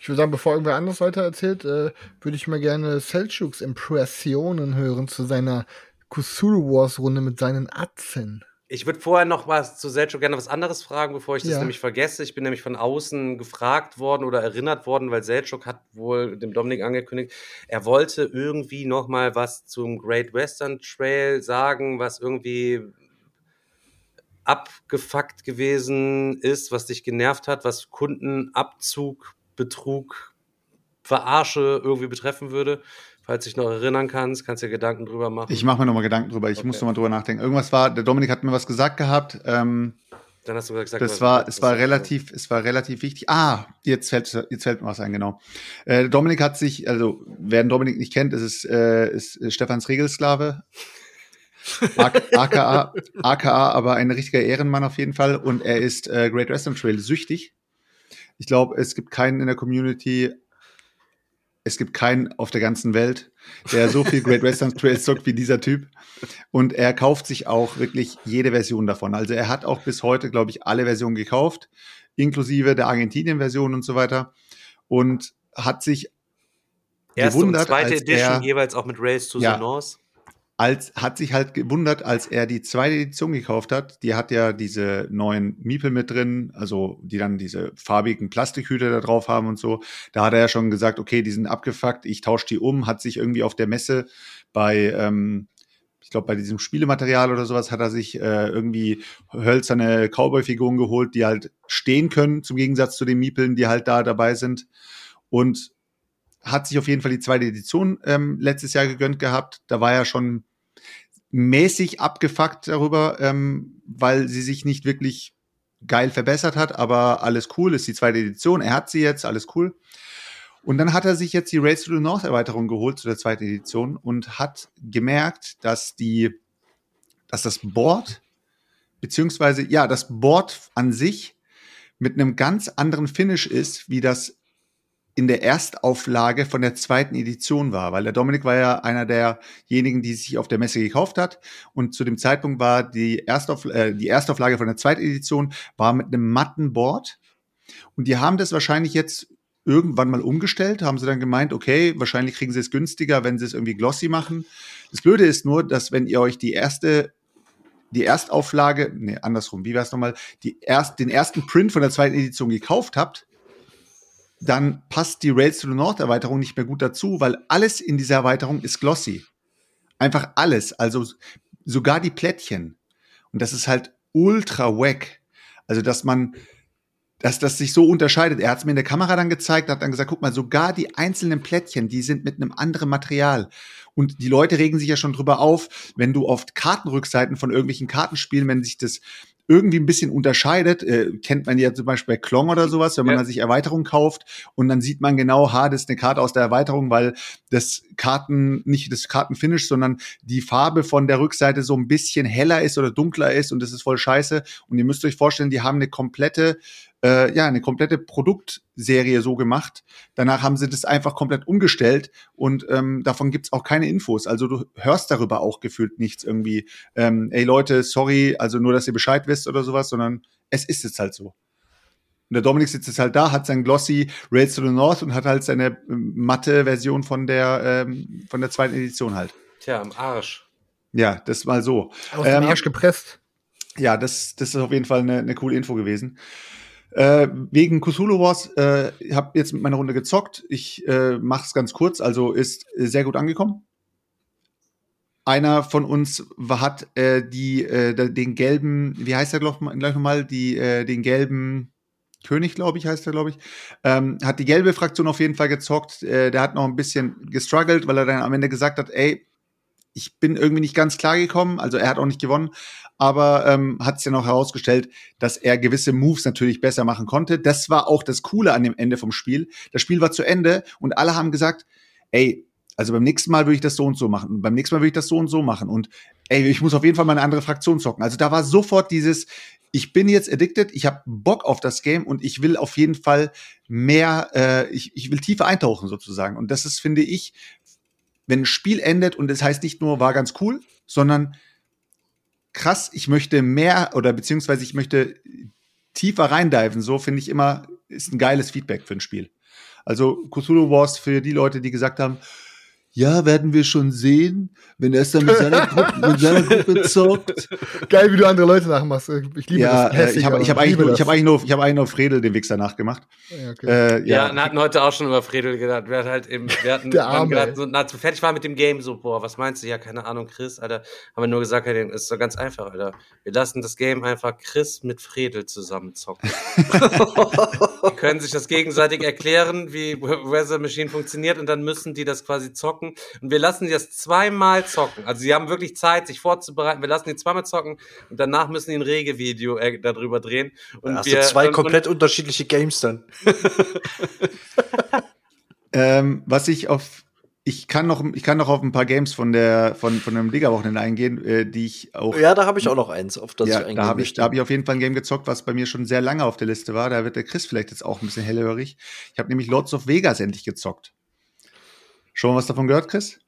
Ich würde sagen, bevor irgendwer anders weiter erzählt, äh, würde ich mal gerne Selchuks Impressionen hören zu seiner Kusuru Wars Runde mit seinen Atzen. Ich würde vorher noch was zu Selchuk gerne was anderes fragen, bevor ich das Ja. nämlich vergesse. Ich bin nämlich von außen gefragt worden oder erinnert worden, weil Selchuk hat wohl dem Dominik angekündigt, er wollte irgendwie noch mal was zum Great Western Trail sagen, was irgendwie abgefuckt gewesen ist, was dich genervt hat, was Kundenabzug, Betrug, Verarsche irgendwie betreffen würde. Falls du dich noch erinnern kannst, kannst du dir Gedanken drüber machen. Ich mache mir noch mal Gedanken drüber. Ich Okay. muss noch mal drüber nachdenken. Irgendwas war, der Dominik hat mir was gesagt gehabt. Ähm, Dann hast du gesagt, das war, es war relativ, es war relativ wichtig. Ah, jetzt fällt, jetzt fällt mir was ein, genau. Äh, Dominik hat sich, also wer den Dominik nicht kennt, ist es, äh, ist Stefans Regelsklave. AKA, AKA, aber ein richtiger Ehrenmann auf jeden Fall. Und er ist äh, Great Western Trail süchtig. Ich glaube, es gibt keinen in der Community, es gibt keinen auf der ganzen Welt, der so viel Great Western Trail zockt wie dieser Typ. Und er kauft sich auch wirklich jede Version davon. Also er hat auch bis heute, glaube ich, alle Versionen gekauft, inklusive der Argentinien-Version und so weiter. Und hat sich Erste und gewundert, zweite als Edition er- jeweils auch mit Rails to Ja. the North. Als hat sich halt gewundert, als er die zweite Edition gekauft hat. Die hat ja diese neuen Miepel mit drin, also die dann diese farbigen Plastikhüte da drauf haben und so. Da hat er ja schon gesagt, okay, die sind abgefuckt, ich tausche die um, hat sich irgendwie auf der Messe bei, ähm, ich glaube, bei diesem Spielematerial oder sowas hat er sich äh, irgendwie hölzerne Cowboy-Figuren geholt, die halt stehen können, zum Gegensatz zu den Miepeln, die halt da dabei sind. Und hat sich auf jeden Fall die zweite Edition ähm, letztes Jahr gegönnt gehabt. Da war er schon mäßig abgefuckt darüber, ähm, weil sie sich nicht wirklich geil verbessert hat, aber alles cool, ist die zweite Edition. Er hat sie jetzt, alles cool. Und dann hat er sich jetzt die Race to the North Erweiterung geholt zu der zweiten Edition und hat gemerkt, dass die, dass das Board, beziehungsweise, ja, das Board an sich mit einem ganz anderen Finish ist, wie das in der Erstauflage von der zweiten Edition war, weil der Dominik war ja einer derjenigen, die sich auf der Messe gekauft hat und zu dem Zeitpunkt war die, Erstauf äh, die Erstauflage von der zweiten Edition war mit einem matten Board und die haben das wahrscheinlich jetzt irgendwann mal umgestellt, haben sie dann gemeint, okay, wahrscheinlich kriegen sie es günstiger, wenn sie es irgendwie glossy machen. Das Blöde ist nur, dass wenn ihr euch die erste die Erstauflage, nee, andersrum, wie wäre es nochmal, die erst, den ersten Print von der zweiten Edition gekauft habt, dann passt die Rails to the North Erweiterung nicht mehr gut dazu, weil alles in dieser Erweiterung ist glossy. Einfach alles, also sogar die Plättchen. Und das ist halt ultra wack. Also, dass man, dass das sich so unterscheidet. Er hat es mir in der Kamera dann gezeigt, hat dann gesagt, guck mal, sogar die einzelnen Plättchen, die sind mit einem anderen Material. Und die Leute regen sich ja schon drüber auf, wenn du auf Kartenrückseiten von irgendwelchen Kartenspielen, wenn sich das irgendwie ein bisschen unterscheidet, äh, kennt man ja zum Beispiel bei Klong oder sowas, wenn man Ja. dann sich Erweiterungen kauft und dann sieht man genau, ha, das ist eine Karte aus der Erweiterung, weil das Karten, nicht das Kartenfinish, sondern die Farbe von der Rückseite so ein bisschen heller ist oder dunkler ist und das ist voll scheiße. Und ihr müsst euch vorstellen, die haben eine komplette, äh, ja, eine komplette Produktserie so gemacht. Danach haben sie das einfach komplett umgestellt und ähm, davon gibt's auch keine Infos. Also du hörst darüber auch gefühlt nichts irgendwie, ähm, ey Leute, sorry, also nur, dass ihr Bescheid wisst oder sowas, sondern es ist jetzt halt so. Und der Dominik sitzt jetzt halt da, hat sein Glossy Rails to the North und hat halt seine ähm, matte Version von der, ähm, von der zweiten Edition halt. Tja, am Arsch. Ja, das mal so. Aus dem Ähm, Arsch gepresst. Ja, das, das ist auf jeden Fall eine, eine coole Info gewesen. Äh, wegen Cthulhu Wars, äh, ich habe jetzt mit meiner Runde gezockt. Ich äh, mache es ganz kurz, also ist äh, sehr gut angekommen. Einer von uns hat äh, die, äh, den gelben, wie heißt der gleich nochmal, die, äh, den gelben König, glaube ich, heißt er, glaube ich, ähm, hat die gelbe Fraktion auf jeden Fall gezockt. Der hat noch ein bisschen gestruggelt, weil er dann am Ende gesagt hat, ey, ich bin irgendwie nicht ganz klar gekommen. Also er hat auch nicht gewonnen, aber ähm, hat es ja noch herausgestellt, dass er gewisse Moves natürlich besser machen konnte. Das war auch das Coole an dem Ende vom Spiel. Das Spiel war zu Ende und alle haben gesagt, ey, also beim nächsten Mal würde ich das so und so machen und beim nächsten Mal würde ich das so und so machen und ey, ich muss auf jeden Fall mal eine andere Fraktion zocken. Also da war sofort dieses, ich bin jetzt addicted, ich habe Bock auf das Game und ich will auf jeden Fall mehr, äh, ich, ich will tiefer eintauchen sozusagen. Und das ist, finde ich, wenn ein Spiel endet und das heißt nicht nur war ganz cool, sondern krass, ich möchte mehr oder beziehungsweise ich möchte tiefer reindiven, so finde ich immer, ist ein geiles Feedback für ein Spiel. Also Cthulhu Wars für die Leute, die gesagt haben, ja, werden wir schon sehen, wenn er es dann mit seiner Gruppe, mit seiner Gruppe zockt. Geil, wie du andere Leute nachmachst. Ich liebe Ja, das. Hässlich, ich habe ich hab eigentlich, nur- ich hab eigentlich nur, ich habe eigentlich nur Fredel den Wichser nachgemacht. Ja, okay. Äh, Ja, ja, und hatten heute auch schon über Fredel gedacht. Wir hatten halt eben, wir hatten Der Arme, gedacht, so, fertig waren mit dem Game, so, boah, was meinst du? Ja, keine Ahnung, Chris, Alter. Haben wir nur gesagt, hey, ist so ganz einfach, Alter. Wir lassen das Game einfach Chris mit Fredel zusammen zocken. die können sich das gegenseitig erklären, wie Weather Machine funktioniert und dann müssen die das quasi zocken. Und wir lassen die das zweimal zocken. Also sie haben wirklich Zeit, sich vorzubereiten. Wir lassen die zweimal zocken und danach müssen die ein Regevideo äh, darüber drehen. Und hast wir, zwei und, komplett unterschiedliche Games dann. Ähm, was ich auf, ich kann noch, ich kann noch auf ein paar Games von der, von, von dem Liga-Wochenende eingehen, äh, die ich auch. Ja, da habe ich auch noch eins, auf das ja, ich eingehen da habe ich, da hab ich auf jeden Fall ein Game gezockt, was bei mir schon sehr lange auf der Liste war. Da wird der Chris vielleicht jetzt auch ein bisschen hellhörig. Ich habe nämlich Lords of Vegas endlich gezockt. Schon mal was davon gehört, Chris?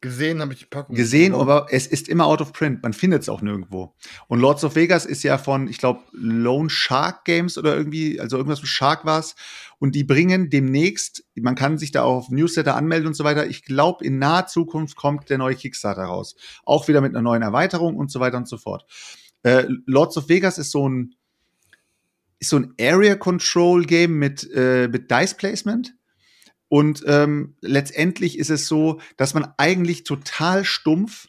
Gesehen habe ich die Packung. Gesehen, aber es ist immer out of print. Man findet es auch nirgendwo. Und Lords of Vegas ist ja von, ich glaube, Lone Shark Games oder irgendwie, also irgendwas mit Shark war's. Und die bringen demnächst, man kann sich da auch auf Newsletter anmelden und so weiter. Ich glaube, in naher Zukunft kommt der neue Kickstarter raus. Auch wieder mit einer neuen Erweiterung und so weiter und so fort. Äh, Lords of Vegas ist so ein, ist so ein Area Control Game mit, äh, mit Dice Placement. Und ähm, letztendlich ist es so, dass man eigentlich total stumpf,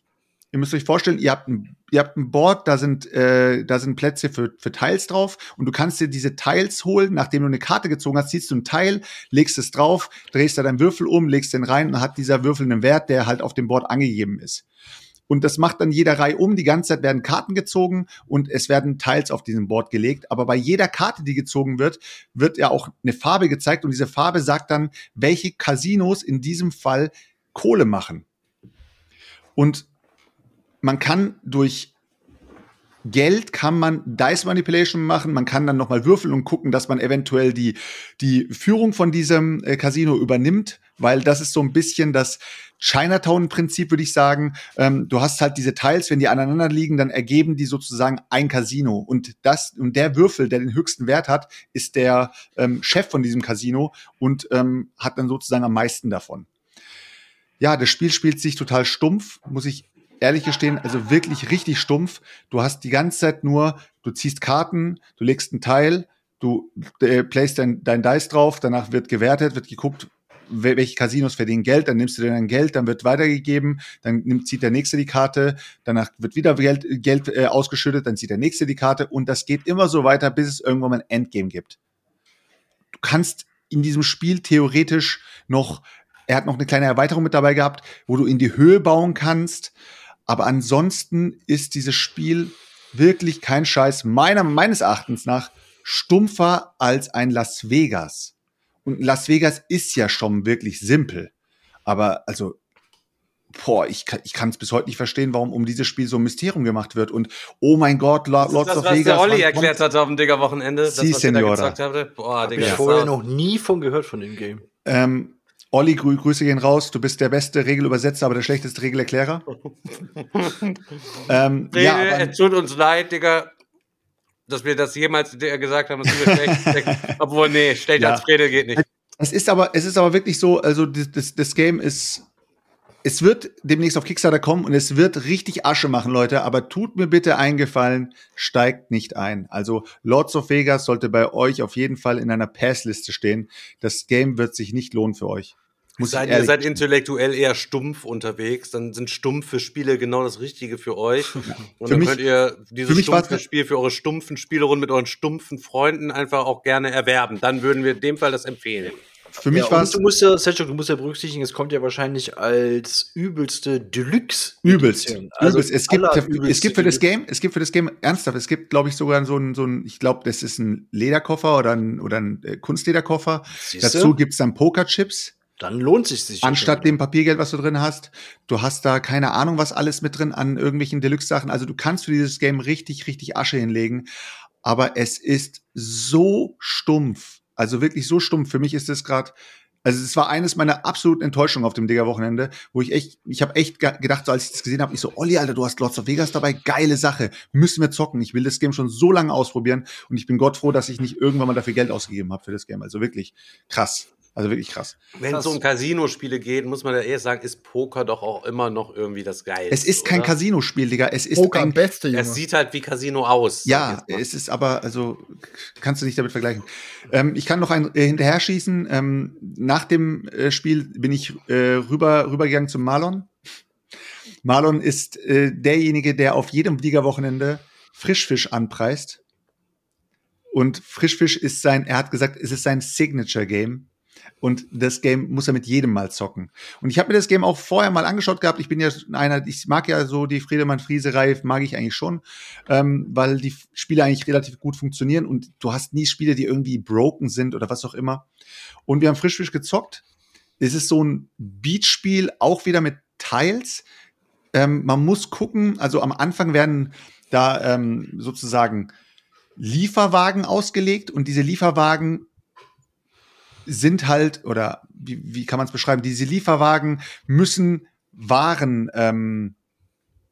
ihr müsst euch vorstellen, ihr habt ein, ihr habt ein Board, da sind, äh, da sind Plätze für, für Tiles drauf und du kannst dir diese Tiles holen, nachdem du eine Karte gezogen hast, ziehst du ein Teil, legst es drauf, drehst da deinen Würfel um, legst den rein und hat dieser Würfel einen Wert, der halt auf dem Board angegeben ist. Und das macht dann jeder Reihe um. Die ganze Zeit werden Karten gezogen und es werden Teils auf diesem Board gelegt. Aber bei jeder Karte, die gezogen wird, wird ja auch eine Farbe gezeigt und diese Farbe sagt dann, welche Casinos in diesem Fall Kohle machen. Und man kann durch Geld kann man Dice Manipulation machen, man kann dann noch mal würfeln und gucken, dass man eventuell die, die Führung von diesem äh, Casino übernimmt, weil das ist so ein bisschen das Chinatown-Prinzip, würde ich sagen. Ähm, du hast halt diese Teils, wenn die aneinander liegen, dann ergeben die sozusagen ein Casino. Und das, und der Würfel, der den höchsten Wert hat, ist der ähm, Chef von diesem Casino und ähm, hat dann sozusagen am meisten davon. Ja, das Spiel spielt sich total stumpf, muss ich ehrlich gestehen, also wirklich richtig stumpf. Du hast die ganze Zeit nur, du ziehst Karten, du legst einen Teil, du äh, playst dein, dein Dice drauf, danach wird gewertet, wird geguckt, welche Casinos verdienen Geld, dann nimmst du dein Geld, dann wird weitergegeben, dann nimmt, zieht der nächste die Karte, danach wird wieder Geld, Geld äh, ausgeschüttet, dann zieht der nächste die Karte und das geht immer so weiter, bis es irgendwann mal ein Endgame gibt. Du kannst in diesem Spiel theoretisch noch, er hat noch eine kleine Erweiterung mit dabei gehabt, wo du in die Höhe bauen kannst, aber ansonsten ist dieses Spiel wirklich kein Scheiß, meiner, meines Erachtens nach, stumpfer als ein Las Vegas. Und Las Vegas ist ja schon wirklich simpel. Aber also, boah, ich, kann ich kann es bis heute nicht verstehen, warum um dieses Spiel so ein Mysterium gemacht wird. Und oh mein Gott, Lo Das Lords ist das, of was Vegas. der Olli erklärt hat auf dem Digger-Wochenende. Das, was ihr da Senora. gezockt habt. Boah, Hab Digga. ich das vorher noch nie von gehört von dem Game. Ähm, Olli, grü Grüße gehen raus. Du bist der beste Regelübersetzer, aber der schlechteste Regelerklärer. ähm, Nee, ja, aber, es tut uns leid, Digga, dass wir das jemals gesagt haben, dass wir schlecht. Obwohl, nee, schlecht Ja. als Fredel geht nicht. es ist aber, es ist aber wirklich so, also das, das, das Game ist, es wird demnächst auf Kickstarter kommen und es wird richtig Asche machen, Leute, aber tut mir bitte einen Gefallen, steigt nicht ein. Also Lords of Vegas sollte bei euch auf jeden Fall in einer Passliste stehen. Das Game wird sich nicht lohnen für euch. Seid, ihr seid intellektuell eher stumpf unterwegs, dann sind stumpfe Spiele genau das Richtige für euch. Und Für dann mich- könnt ihr dieses stumpfe Spiel für eure stumpfen Spielerunden mit euren stumpfen Freunden einfach auch gerne erwerben. Dann würden wir in dem Fall das empfehlen. Für mich ja, war es du musst ja, Sergio, du musst ja berücksichtigen, es kommt ja wahrscheinlich als übelste Deluxe. Übelst. Also übelst. Es gibt, es gibt für das. Game, es gibt für das Game ernsthaft, es gibt, glaube ich, sogar so ein, so ein, ich glaube, das ist ein Lederkoffer oder ein, oder ein äh, Kunstlederkoffer. Siehste? Dazu gibt's dann Pokerchips, Dann lohnt sich sicher. anstatt dem Papiergeld, was du drin hast. Du hast da keine Ahnung, was alles mit drin an irgendwelchen Deluxe-Sachen. Also du kannst für dieses Game richtig, richtig Asche hinlegen. Aber es ist so stumpf. Also wirklich so stumpf. Für mich ist es gerade, also es war eines meiner absoluten Enttäuschungen auf dem Digger-Wochenende, wo ich echt, ich habe echt ge- gedacht, so als ich das gesehen habe, ich so, Olli, Alter, du hast Lords of Vegas dabei, geile Sache, müssen wir zocken. Ich will das Game schon so lange ausprobieren und ich bin Gott froh, dass ich nicht irgendwann mal dafür Geld ausgegeben habe für das Game. Also wirklich krass. Also wirklich krass. Wenn es um Casino-Spiele geht, muss man ja eher sagen, ist Poker doch auch immer noch irgendwie das Geilste. Es ist kein? Casino-Spiel, Digga. Es ist Poker ein, Beste, Junge. Es sieht halt wie Casino aus. Ja, es ist aber, also kannst du nicht damit vergleichen. Ähm, ich kann noch ein äh, hinterher schießen. Ähm, nach dem äh, Spiel bin ich äh, rüber rübergegangen zum Marlon. Marlon ist äh, derjenige, der auf jedem Liga-Wochenende Frischfisch anpreist. Und Frischfisch ist sein, er hat gesagt, es ist sein Signature-Game. Und das Game muss er mit jedem mal zocken. Und ich habe mir das Game auch vorher mal angeschaut gehabt. Ich bin ja einer, ich mag ja so die Friedemann-Friese-Reihe, mag ich eigentlich schon, ähm, weil die Spiele eigentlich relativ gut funktionieren und du hast nie Spiele, die irgendwie broken sind oder was auch immer. Und wir haben Frischfisch gezockt. Es ist so ein Beatspiel, auch wieder mit Tiles. Ähm, man muss gucken, also am Anfang werden da ähm, sozusagen Lieferwagen ausgelegt und diese Lieferwagen sind halt, oder wie, wie kann man es beschreiben, diese Lieferwagen müssen Waren, ähm,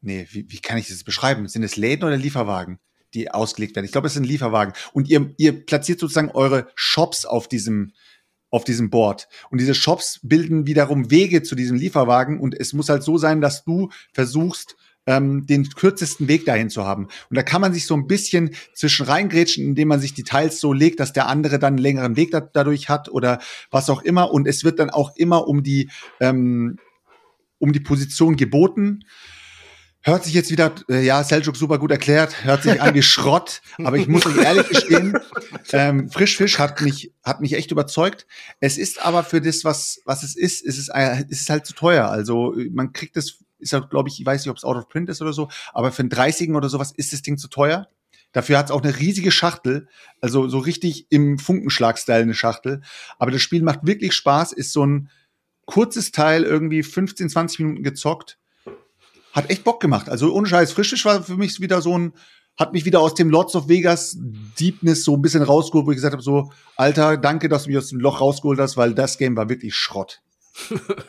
nee, wie, wie kann ich das beschreiben? Sind es Läden oder Lieferwagen, die ausgelegt werden? Ich glaube, es sind Lieferwagen. Und ihr, ihr platziert sozusagen eure Shops auf diesem, auf diesem Board. Und diese Shops bilden wiederum Wege zu diesem Lieferwagen. Und es muss halt so sein, dass du versuchst, ähm, den kürzesten Weg dahin zu haben. Und da kann man sich so ein bisschen zwischen reingrätschen, indem man sich die Teils so legt, dass der andere dann einen längeren Weg da, dadurch hat oder was auch immer. Und es wird dann auch immer um die, ähm, um die Position geboten. Hört sich jetzt wieder, äh, ja, Seljuk super gut erklärt, hört sich an wie Schrott, aber ich muss euch ehrlich gestehen, ähm, Frischfisch hat mich, hat mich echt überzeugt. Es ist aber für das, was, was es ist, ist es, äh, ist es halt zu teuer. Also man kriegt es, ist ja, glaube ich, ich weiß nicht, ob es out of print ist oder so, aber für einen 30 oder sowas ist das Ding zu teuer. Dafür hat es auch eine riesige Schachtel, also so richtig im Funkenschlag-Style eine Schachtel. Aber das Spiel macht wirklich Spaß, ist so ein kurzes Teil, irgendwie 15, 20 Minuten gezockt. Hat echt Bock gemacht. Also ohne Scheiß, Frischfisch war für mich wieder so ein, hat mich wieder aus dem Lords of Vegas Deepness so ein bisschen rausgeholt, wo ich gesagt habe, so, Alter, danke, dass du mich aus dem Loch rausgeholt hast, weil das Game war wirklich Schrott.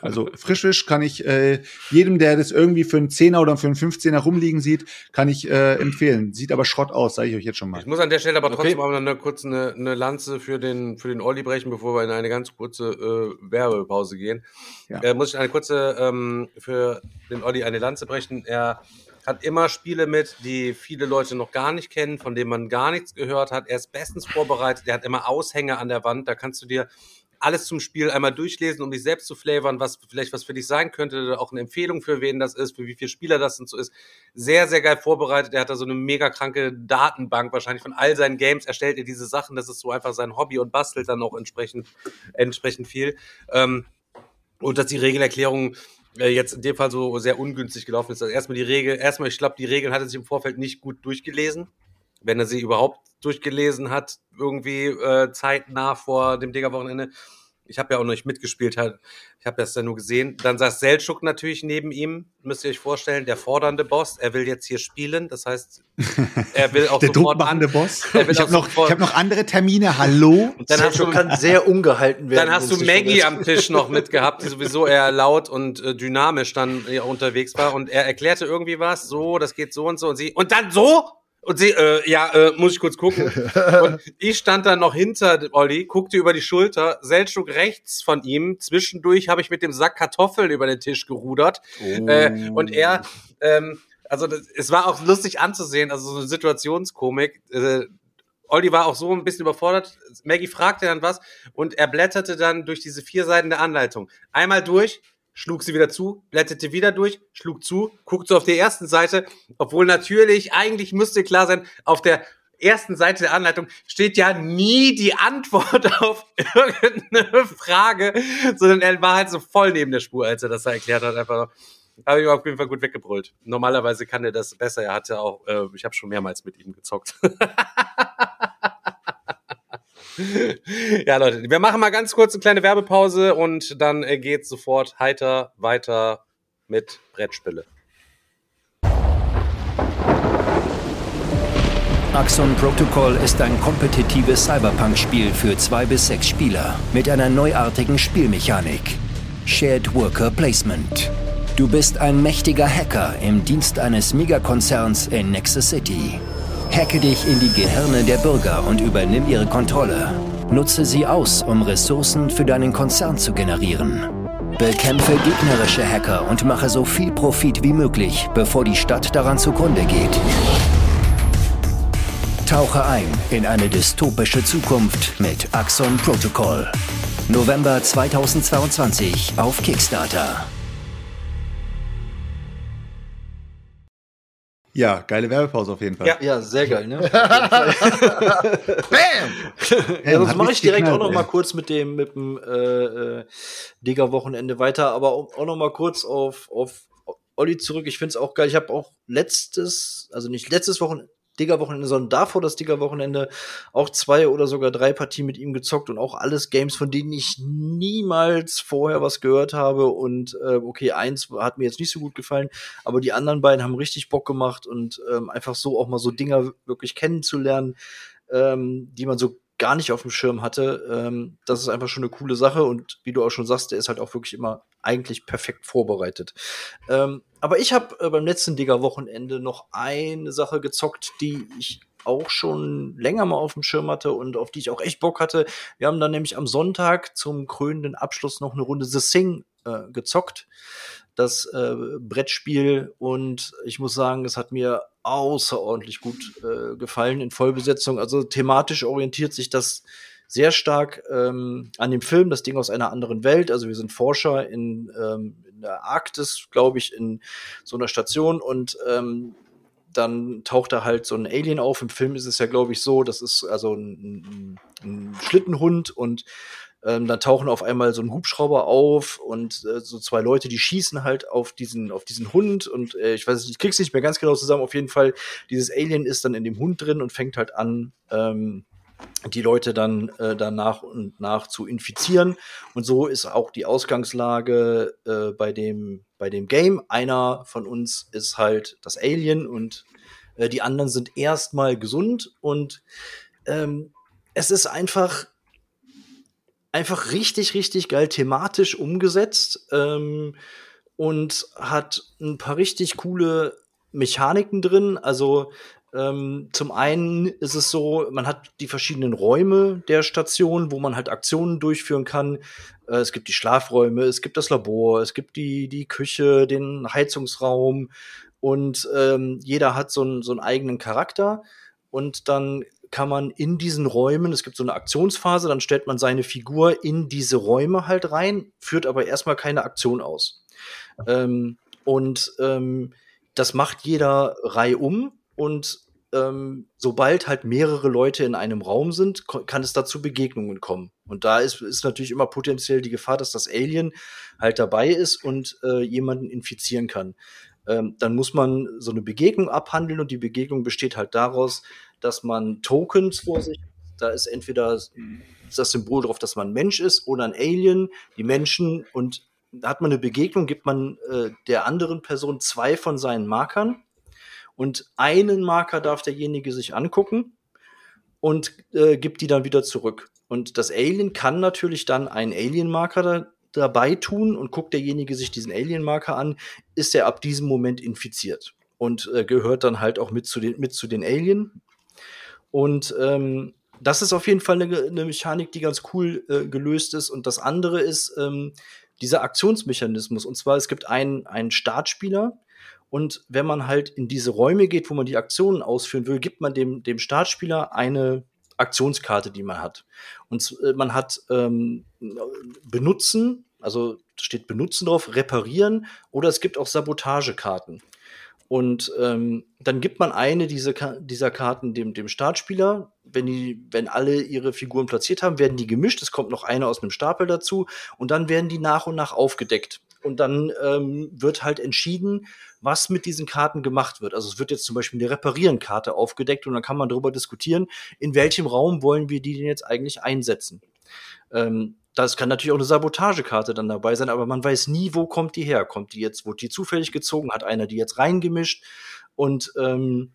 Also frisch kann ich äh, jedem, der das irgendwie für einen Zehner oder für einen 15er rumliegen sieht, kann ich äh, empfehlen. Sieht aber Schrott aus, sage ich euch jetzt schon mal. Ich muss an der Stelle aber trotzdem okay. mal eine, kurz eine, eine Lanze für den, für den Olli brechen, bevor wir in eine ganz kurze äh, Werbepause gehen. Ja. Äh, muss ich eine kurze ähm, für den Olli eine Lanze brechen. Er hat immer Spiele mit, die viele Leute noch gar nicht kennen, von denen man gar nichts gehört hat. Er ist bestens vorbereitet. Er hat immer Aushänge an der Wand. Da kannst du dir alles zum Spiel einmal durchlesen, um dich selbst zu flavern, was vielleicht was für dich sein könnte, auch eine Empfehlung für wen das ist, für wie viele Spieler das und so ist. Sehr, sehr geil vorbereitet. Er hat da so eine mega kranke Datenbank wahrscheinlich von all seinen Games. Erstellt er diese Sachen. Das ist so einfach sein Hobby und bastelt dann auch entsprechend, entsprechend viel. Ähm, und dass die Regelerklärung äh, jetzt in dem Fall so sehr ungünstig gelaufen ist. Also erstmal die Regel, erstmal, ich glaube, die Regeln hat er sich im Vorfeld nicht gut durchgelesen. Wenn er sie überhaupt durchgelesen hat, irgendwie äh, zeitnah vor dem Digger-Wochenende. Ich habe ja auch noch nicht mitgespielt, halt. ich habe das ja nur gesehen. Dann saß Seltschuk natürlich neben ihm, müsst ihr euch vorstellen, der fordernde Boss. Er will jetzt hier spielen, das heißt, er will auch der sofort an. Boss. ich habe noch, hab noch andere Termine, hallo? Und dann hast du, kann sehr ungehalten werden. Dann hast du Maggie am Tisch noch mitgehabt, die sowieso eher laut und äh, dynamisch dann ja, unterwegs war. Und er erklärte irgendwie was, so, das geht so und so. Und sie, und dann so? Und sie, äh, ja, äh, muss ich kurz gucken. Und ich stand dann noch hinter Olli, guckte über die Schulter, Seltschuk rechts von ihm. Zwischendurch habe ich mit dem Sack Kartoffeln über den Tisch gerudert. Oh. Äh, und er, ähm, also das, es war auch lustig anzusehen, also so eine Situationskomik. Äh, Olli war auch so ein bisschen überfordert. Maggie fragte dann was und er blätterte dann durch diese vier Seiten der Anleitung. Einmal durch, schlug sie wieder zu, blätterte wieder durch, schlug zu, guckt so auf die ersten Seite, obwohl natürlich, eigentlich müsste klar sein, auf der ersten Seite der Anleitung steht ja nie die Antwort auf irgendeine Frage, sondern er war halt so voll neben der Spur, als er das da erklärt hat, einfach habe ich auf jeden Fall gut weggebrüllt. Normalerweise kann er das besser. Er hatte auch, äh, ich habe schon mehrmals mit ihm gezockt. ja, Leute, wir machen mal ganz kurz eine kleine Werbepause und dann äh, geht sofort heiter weiter mit Brettspiele. Axon Protocol ist ein kompetitives Cyberpunk-Spiel für zwei bis sechs Spieler mit einer neuartigen Spielmechanik. Shared Worker Placement. Du bist ein mächtiger Hacker im Dienst eines Megakonzerns in Nexus City. Hacke dich in die Gehirne der Bürger und übernimm ihre Kontrolle. Nutze sie aus, um Ressourcen für deinen Konzern zu generieren. Bekämpfe gegnerische Hacker und mache so viel Profit wie möglich, bevor die Stadt daran zugrunde geht. Tauche ein in eine dystopische Zukunft mit Axon Protocol. November 2022 auf Kickstarter. Ja, geile Werbepause auf jeden Fall. Ja, ja sehr geil, ne? Bam! ja, sonst mache ich direkt geknallt, auch noch mal kurz mit dem, mit dem äh, äh, Digger-Wochenende weiter, aber auch noch mal kurz auf, auf Olli zurück. Ich finde es auch geil. Ich habe auch letztes, also nicht letztes Wochenende, Digger-Wochenende, sondern davor das Digger-Wochenende auch zwei oder sogar drei Partien mit ihm gezockt und auch alles Games, von denen ich niemals vorher was gehört habe. Und äh, okay, eins hat mir jetzt nicht so gut gefallen, aber die anderen beiden haben richtig Bock gemacht und ähm, einfach so auch mal so Dinger wirklich kennenzulernen, ähm, die man so gar nicht auf dem Schirm hatte. Ähm, das ist einfach schon eine coole Sache und wie du auch schon sagst, der ist halt auch wirklich immer eigentlich perfekt vorbereitet. Ähm, aber ich habe äh, beim letzten Digger-Wochenende noch eine Sache gezockt, die ich auch schon länger mal auf dem Schirm hatte und auf die ich auch echt Bock hatte. Wir haben dann nämlich am Sonntag zum krönenden Abschluss noch eine Runde The Sing äh, gezockt das äh, Brettspiel und ich muss sagen, es hat mir außerordentlich gut äh, gefallen in Vollbesetzung. Also thematisch orientiert sich das sehr stark ähm, an dem Film, das Ding aus einer anderen Welt. Also wir sind Forscher in, ähm, in der Arktis, glaube ich, in so einer Station und ähm, dann taucht da halt so ein Alien auf. Im Film ist es ja, glaube ich, so, das ist also ein, ein, ein Schlittenhund und ähm, dann tauchen auf einmal so ein Hubschrauber auf und äh, so zwei Leute, die schießen halt auf diesen, auf diesen Hund und äh, ich weiß nicht, ich krieg's nicht mehr ganz genau zusammen. Auf jeden Fall, dieses Alien ist dann in dem Hund drin und fängt halt an, ähm, die Leute dann äh, danach und nach zu infizieren. Und so ist auch die Ausgangslage äh, bei, dem, bei dem Game. Einer von uns ist halt das Alien und Äh, die anderen sind erstmal gesund und ähm, es ist einfach einfach richtig, richtig geil thematisch umgesetzt ähm, und hat ein paar richtig coole Mechaniken drin. Also ähm, zum einen ist es so, man hat die verschiedenen Räume der Station, wo man halt Aktionen durchführen kann. Äh, es gibt die Schlafräume, es gibt das Labor, es gibt die, die Küche, den Heizungsraum und ähm, jeder hat so, einen so einen eigenen Charakter. Und dann kann man in diesen Räumen, es gibt so eine Aktionsphase, dann stellt man seine Figur in diese Räume halt rein, führt aber erstmal keine Aktion aus. Ähm, und ähm, das macht jeder Reihe um und ähm, sobald halt mehrere Leute in einem Raum sind, kann es dazu Begegnungen kommen. Und da ist, ist natürlich immer potenziell die Gefahr, dass das Alien halt dabei ist und äh, jemanden infizieren kann. Ähm, dann muss man so eine Begegnung abhandeln und die Begegnung besteht halt daraus, dass man Tokens vor sich, da ist entweder das Symbol drauf, dass man Mensch ist oder ein Alien, die Menschen und hat man eine Begegnung, gibt man äh, der anderen Person zwei von seinen Markern und einen Marker darf derjenige sich angucken und äh, gibt die dann wieder zurück. Und das Alien kann natürlich dann einen Alien-Marker da, dabei tun und guckt derjenige sich diesen Alien-Marker an, ist er ab diesem Moment infiziert und äh, gehört dann halt auch mit zu den, mit zu den Alien. Und ähm, das ist auf jeden Fall eine, eine Mechanik, die ganz cool äh, gelöst ist. Und das andere ist ähm, dieser Aktionsmechanismus. Und zwar, es gibt einen, einen Startspieler, und wenn man halt in diese Räume geht, wo man die Aktionen ausführen will, gibt man dem, dem Startspieler eine Aktionskarte, die man hat. Und äh, man hat ähm, benutzen, also steht benutzen drauf, reparieren oder es gibt auch Sabotagekarten. Und ähm, dann gibt man eine diese, dieser Karten dem, dem Startspieler. Wenn, die, wenn alle ihre Figuren platziert haben, werden die gemischt. Es kommt noch eine aus einem Stapel dazu. Und dann werden die nach und nach aufgedeckt. Und dann ähm, wird halt entschieden, was mit diesen Karten gemacht wird. Also es wird jetzt zum Beispiel eine Reparieren-Karte aufgedeckt und dann kann man darüber diskutieren, in welchem Raum wollen wir die denn jetzt eigentlich einsetzen. Ähm, das kann natürlich auch eine Sabotagekarte dann dabei sein, aber man weiß nie, wo kommt die her. Kommt die jetzt, wurde die zufällig gezogen, hat einer die jetzt reingemischt und ähm,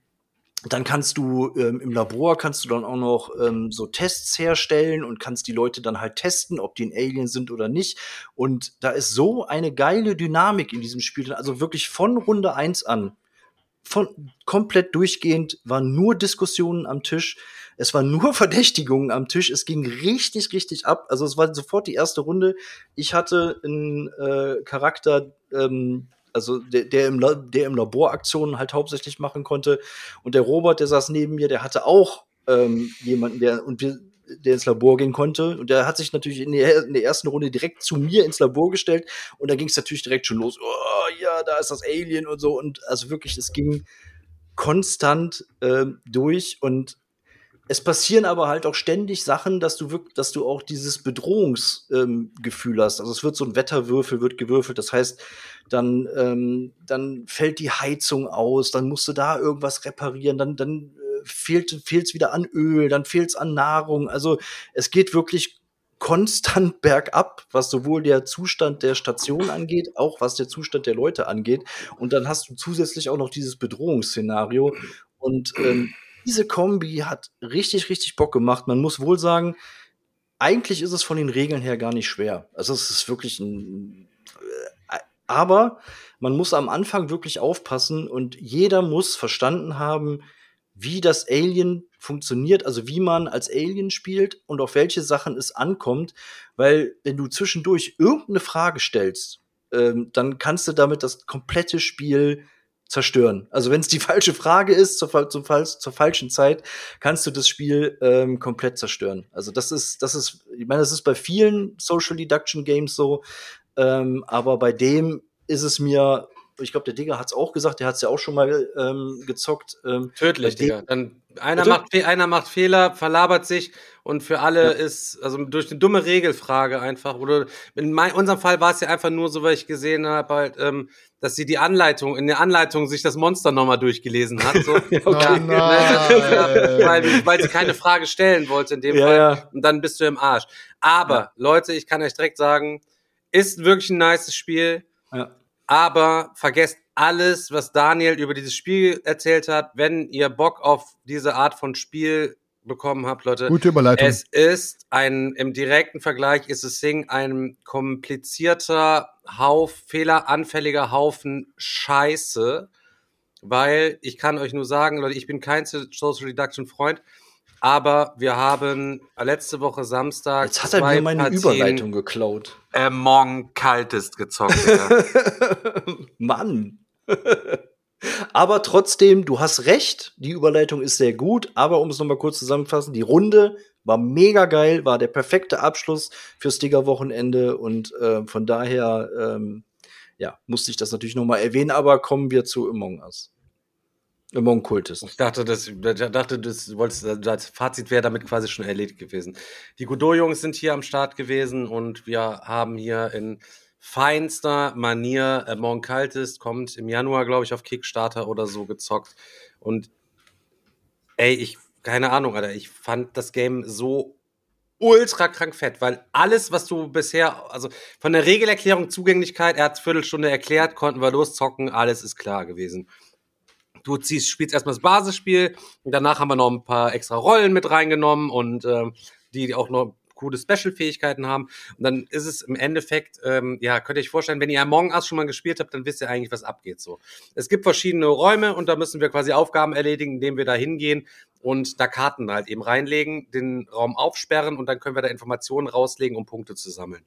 dann kannst du ähm, im Labor kannst du dann auch noch ähm, so Tests herstellen und kannst die Leute dann halt testen, ob die ein Alien sind oder nicht. Und da ist so eine geile Dynamik in diesem Spiel. Also wirklich von Runde eins an, von komplett durchgehend, waren nur Diskussionen am Tisch. Es waren nur Verdächtigungen am Tisch. Es ging richtig, richtig ab. Also es war sofort die erste Runde. Ich hatte einen äh, Charakter, ähm, also der, der, im, der im Labor Aktionen halt hauptsächlich machen konnte. Und der Robert, der saß neben mir, der hatte auch ähm, jemanden, der und wir, der ins Labor gehen konnte. Und der hat sich natürlich in der, in der ersten Runde direkt zu mir ins Labor gestellt. Und da ging es natürlich direkt schon los. Oh, ja, da ist das Alien und so. Und also wirklich, es ging konstant äh, durch. Und es passieren aber halt auch ständig Sachen, dass du wirklich, dass du auch dieses Bedrohungsgefühl ähm, hast. Also es wird so ein Wetterwürfel, wird gewürfelt. Das heißt, dann, ähm, dann fällt die Heizung aus, dann musst du da irgendwas reparieren, dann, dann äh, fehlt es wieder an Öl, dann fehlt es an Nahrung. Also es geht wirklich konstant bergab, was sowohl der Zustand der Station angeht, auch was der Zustand der Leute angeht. Und dann hast du zusätzlich auch noch dieses Bedrohungsszenario. Und ähm, diese Kombi hat richtig, richtig Bock gemacht. Man muss wohl sagen, eigentlich ist es von den Regeln her gar nicht schwer. Also es ist wirklich ein. Äh, aber man muss am Anfang wirklich aufpassen und jeder muss verstanden haben, wie das Alien funktioniert, also wie man als Alien spielt und auf welche Sachen es ankommt, weil wenn du zwischendurch irgendeine Frage stellst, ähm, dann kannst du damit das komplette Spiel zerstören. Also wenn es die falsche Frage ist zur, zum, zur falschen Zeit, kannst du das Spiel ähm, komplett zerstören. Also das ist, das ist, ich meine, das ist bei vielen Social Deduction Games so, ähm, aber bei dem ist es mir ich glaube, der Digger hat es auch gesagt, der hat es ja auch schon mal ähm, gezockt. Ähm, Tödlich, Digga. Dann einer macht, einer macht Fehler, verlabert sich und für alle ja. ist, also durch eine dumme Regelfrage einfach, oder in mein, unserem Fall war es ja einfach nur so, weil ich gesehen habe, halt, ähm, dass sie die Anleitung, in der Anleitung sich das Monster nochmal durchgelesen hat. So. okay. ja, weil, weil sie keine Frage stellen wollte in dem ja, Fall. Und dann bist du im Arsch. Aber, Leute, ich kann euch direkt sagen, ist wirklich ein nices Spiel. Ja. Aber vergesst alles, was Daniel über dieses Spiel erzählt hat. Wenn ihr Bock auf diese Art von Spiel bekommen habt, Leute. Gute Überleitung. Es ist ein, im direkten Vergleich ist es Sing ein komplizierter Hauf, fehleranfälliger Haufen Scheiße, weil ich kann euch nur sagen, Leute, ich bin kein Social Reduction Freund, aber wir haben letzte Woche Samstag Jetzt hat er mir meine Partien Überleitung geklaut. Among Kaltest gezockt. Mann. aber trotzdem, du hast recht, die Überleitung ist sehr gut, aber um es nochmal kurz zusammenzufassen, die Runde war mega geil, war der perfekte Abschluss fürs Digger-Wochenende und äh, von daher, ähm, ja, musste ich das natürlich nochmal erwähnen, aber kommen wir zu Among Us. Among Cultist. Ich dachte, das, ich dachte, das, wolltest, das Fazit wäre damit quasi schon erledigt gewesen. Die Godot-Jungs sind hier am Start gewesen und wir haben hier in feinster Manier Among Cultist, kommt im Januar, glaube ich, auf Kickstarter oder so gezockt. Und ey, ich, keine Ahnung, Alter, ich fand das Game so ultra krank fett, weil alles, was du bisher, also von der Regelerklärung, Zugänglichkeit, er hat Viertelstunde erklärt, konnten wir loszocken, alles ist klar gewesen. Du ziehst, spielst erstmal das Basisspiel und danach haben wir noch ein paar extra Rollen mit reingenommen und ähm, die auch noch coole Special-Fähigkeiten haben. Und dann ist es im Endeffekt, ähm, ja, könnt ihr euch vorstellen, wenn ihr Among Us schon mal gespielt habt, dann wisst ihr eigentlich, was abgeht so. Es gibt verschiedene Räume und da müssen wir quasi Aufgaben erledigen, indem wir da hingehen und da Karten halt eben reinlegen, den Raum aufsperren und dann können wir da Informationen rauslegen, um Punkte zu sammeln.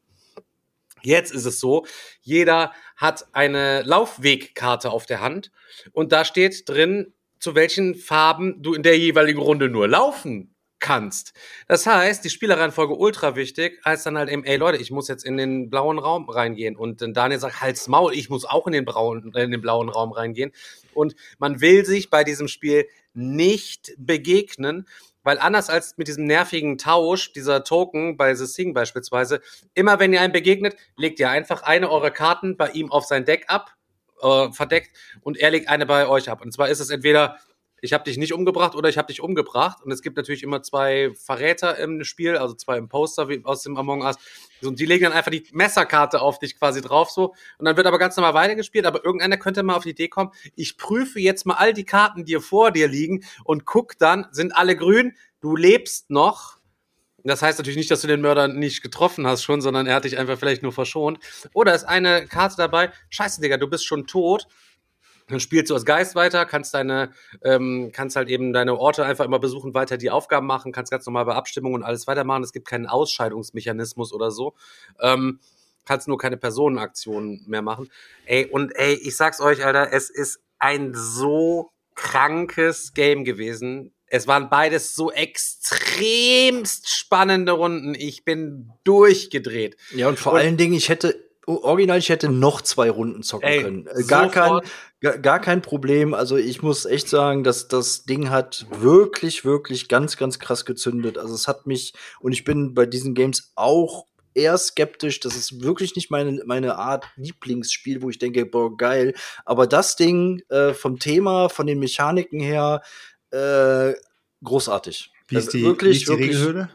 Jetzt ist es so, jeder hat eine Laufwegkarte auf der Hand und da steht drin, zu welchen Farben du in der jeweiligen Runde nur laufen kannst. Das heißt, die Spielereihenfolge ultra wichtig, heißt dann halt eben, ey Leute, ich muss jetzt in den blauen Raum reingehen. Und dann Daniel sagt, halt's Maul, ich muss auch in den, braun, in den blauen Raum reingehen. Und man will sich bei diesem Spiel nicht begegnen, weil anders als mit diesem nervigen Tausch, dieser Token bei The Sing beispielsweise, immer wenn ihr einem begegnet, legt ihr einfach eine eurer Karten bei ihm auf sein Deck ab, äh, verdeckt, und er legt eine bei euch ab. Und zwar ist es entweder, ich habe dich nicht umgebracht oder ich habe dich umgebracht. Und es gibt natürlich immer zwei Verräter im Spiel, also zwei Imposter wie aus dem Among Us. Und die legen dann einfach die Messerkarte auf dich quasi drauf so. Und dann wird aber ganz normal weitergespielt. Aber irgendeiner könnte mal auf die Idee kommen, ich prüfe jetzt mal all die Karten, die vor dir liegen und guck dann, sind alle grün, du lebst noch. Das heißt natürlich nicht, dass du den Mörder nicht getroffen hast schon, sondern er hat dich einfach vielleicht nur verschont. Oder ist eine Karte dabei, scheiße, Digga, du bist schon tot. Dann spielst du als Geist weiter, kannst deine, ähm, kannst halt eben deine Orte einfach immer besuchen, weiter die Aufgaben machen, kannst ganz normal bei Abstimmung und alles weitermachen. Es gibt keinen Ausscheidungsmechanismus oder so. Ähm, kannst nur keine Personenaktionen mehr machen. Ey, und ey, ich sag's euch, Alter, es ist ein so krankes Game gewesen. Es waren beides so extremst spannende Runden. Ich bin durchgedreht. Ja, und vor allen Dingen, ich hätte original, ich hätte noch zwei Runden zocken Ey, können. Äh, Gar kein, sofort. gar, gar kein Problem. Also ich muss echt sagen, dass das Ding hat wirklich, wirklich ganz, ganz krass gezündet. Also es hat mich, und ich bin bei diesen Games auch eher skeptisch. Das ist wirklich nicht meine, meine Art Lieblingsspiel, wo ich denke, boah, geil. Aber das Ding äh, vom Thema, von den Mechaniken her, äh, großartig. Wie ist Also die, wirklich, wie ist die wirklich, Regelhürde?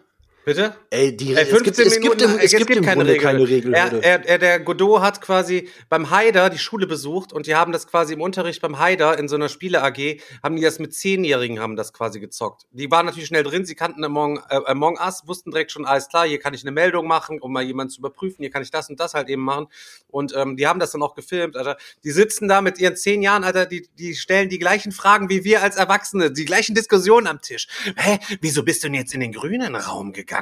Bitte? Ey, die, Ey, es gibt, es gibt im, es gibt im Grunde keine Regelhürde. Er, er, er, der Godot hat quasi beim Haider die Schule besucht und die haben das quasi im Unterricht beim Haider in so einer Spiele-AG, haben die das mit Zehnjährigen haben das quasi gezockt. Die waren natürlich schnell drin, sie kannten Among, äh, Among Us, wussten direkt schon, alles klar, hier kann ich eine Meldung machen, um mal jemanden zu überprüfen, hier kann ich das und das halt eben machen. Und ähm, die haben das dann auch gefilmt, Alter. Die sitzen da mit ihren zehn Jahren, Alter, die, die stellen die gleichen Fragen wie wir als Erwachsene, die gleichen Diskussionen am Tisch. Hä, wieso bist du denn jetzt in den grünen Raum gegangen?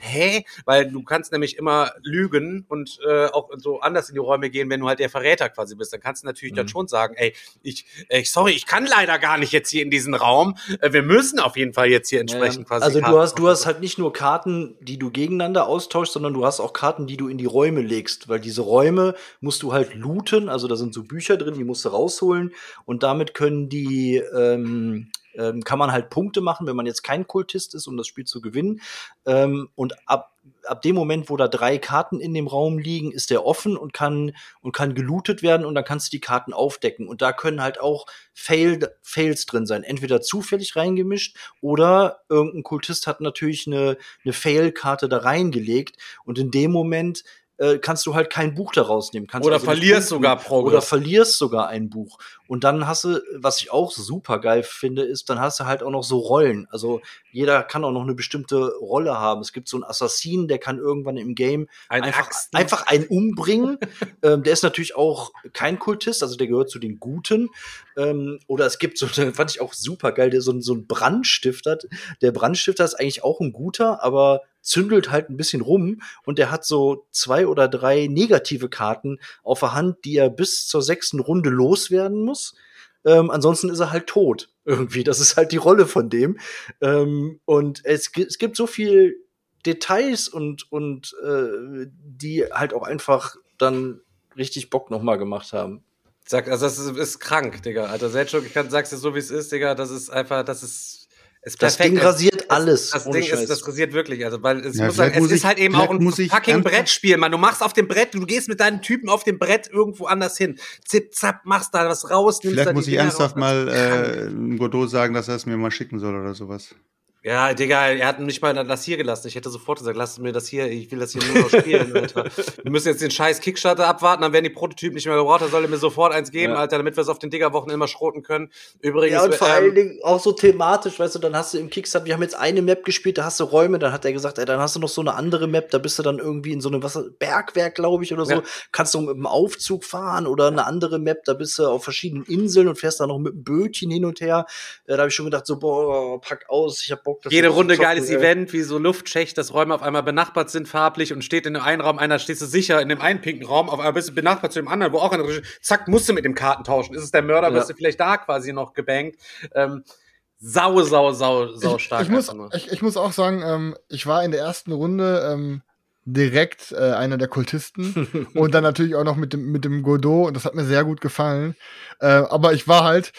Hä? Weil du kannst nämlich immer lügen und äh, auch so anders in die Räume gehen, wenn du halt der Verräter quasi bist. Dann kannst du natürlich dann schon sagen, ey, ich, ey, sorry, ich kann leider gar nicht jetzt hier in diesen Raum. Äh, wir müssen auf jeden Fall jetzt hier entsprechend quasi. Also du hast, du hast halt nicht nur Karten, die du gegeneinander austauschst, sondern du hast auch Karten, die du in die Räume legst, weil diese Räume musst du halt looten, also da sind so Bücher drin, die musst du rausholen und damit können die ähm, ähm, kann man halt Punkte machen, wenn man jetzt kein Kultist ist, um das Spiel zu gewinnen. Ähm, und ab, ab dem Moment, wo da drei Karten in dem Raum liegen, ist der offen und kann, und kann gelootet werden und dann kannst du die Karten aufdecken. Und da können halt auch Fail, Fails drin sein. Entweder zufällig reingemischt oder irgendein Kultist hat natürlich eine, eine Fail-Karte da reingelegt. Und in dem Moment äh, kannst du halt kein Buch daraus nehmen. Kannst Oder also verlierst sogar Progress. Oder verlierst sogar ein Buch. Und dann hast du, was ich auch super geil finde, ist, dann hast du halt auch noch so Rollen. Also jeder kann auch noch eine bestimmte Rolle haben. Es gibt so einen Assassinen, der kann irgendwann im Game Ein einfach, Axten. einfach einen umbringen. ähm, der ist natürlich auch kein Kultist, also der gehört zu den Guten. Ähm, oder es gibt so, fand ich auch super geil, der so, ein- so einen Brandstifter. Der Brandstifter ist eigentlich auch ein guter, aber zündelt halt ein bisschen rum und der hat so zwei oder drei negative Karten auf der Hand, die er bis zur sechsten Runde loswerden muss. Ähm, ansonsten ist er halt tot irgendwie. Das ist halt die Rolle von dem. Ähm, und es, es gibt so viel Details und, und äh, die halt auch einfach dann richtig Bock nochmal gemacht haben. Sag, also das ist, ist krank, Digga. Alter, Selchuk, ich kann, sag's dir so, wie es ist, Digga. Das ist einfach, das ist, ist Das perfekt. Ding rasiert Es- alles, Das Ding Scheiß. ist, das rasiert wirklich. Also, weil es, Ja, muss sagen, vielleicht es muss ist ich- halt eben auch ein muss ich fucking Brettspiel, Mann. Du machst auf dem Brett, du gehst mit deinen Typen auf dem Brett irgendwo anders hin. Zip, zap, machst da was raus, nimmst da Vielleicht die muss ich Dinger ernsthaft raus. mal äh, Godot sagen, dass er es mir mal schicken soll oder sowas. Ja, Digga, er hat mich mal das hier gelassen. Ich hätte sofort gesagt, lass mir das hier, ich will das hier nur noch spielen, Alter. Wir müssen jetzt den scheiß Kickstarter abwarten, dann werden die Prototypen nicht mehr gebraucht. Da soll er mir sofort eins geben, Ja. Alter, damit wir es auf den Diggerwochen immer schroten können. Übrigens, Ja, und vor ähm, allen Dingen auch so thematisch, weißt du, dann hast du im Kickstarter, wir haben jetzt eine Map gespielt, da hast du Räume, dann hat er gesagt, ey, dann hast du noch so eine andere Map, da bist du dann irgendwie in so einem was, Bergwerk, glaube ich, oder so, Ja. kannst du mit dem Aufzug fahren oder eine andere Map, da bist du auf verschiedenen Inseln und fährst dann noch mit dem Bötchen hin und her. Äh, da habe ich schon gedacht, so, boah, pack aus, ich hab Bock. Das Jede Runde geiles ey. Event, wie so Luftschächt, dass Räume auf einmal benachbart sind farblich und steht in dem einen Raum, einer stehst du sicher in dem einen pinken Raum, auf einmal bist du benachbart zu dem anderen, wo auch einer ist. Zack, musst du mit dem Karten tauschen. Ist es der Mörder, Ja. wirst du vielleicht da quasi noch gebankt. Ähm, sau, sau, sau, sau stark. ich, muss, ich, ich muss auch sagen, ähm, ich war in der ersten Runde ähm, direkt äh, einer der Kultisten und dann natürlich auch noch mit dem, mit dem Godot und das hat mir sehr gut gefallen. Äh, aber ich war halt,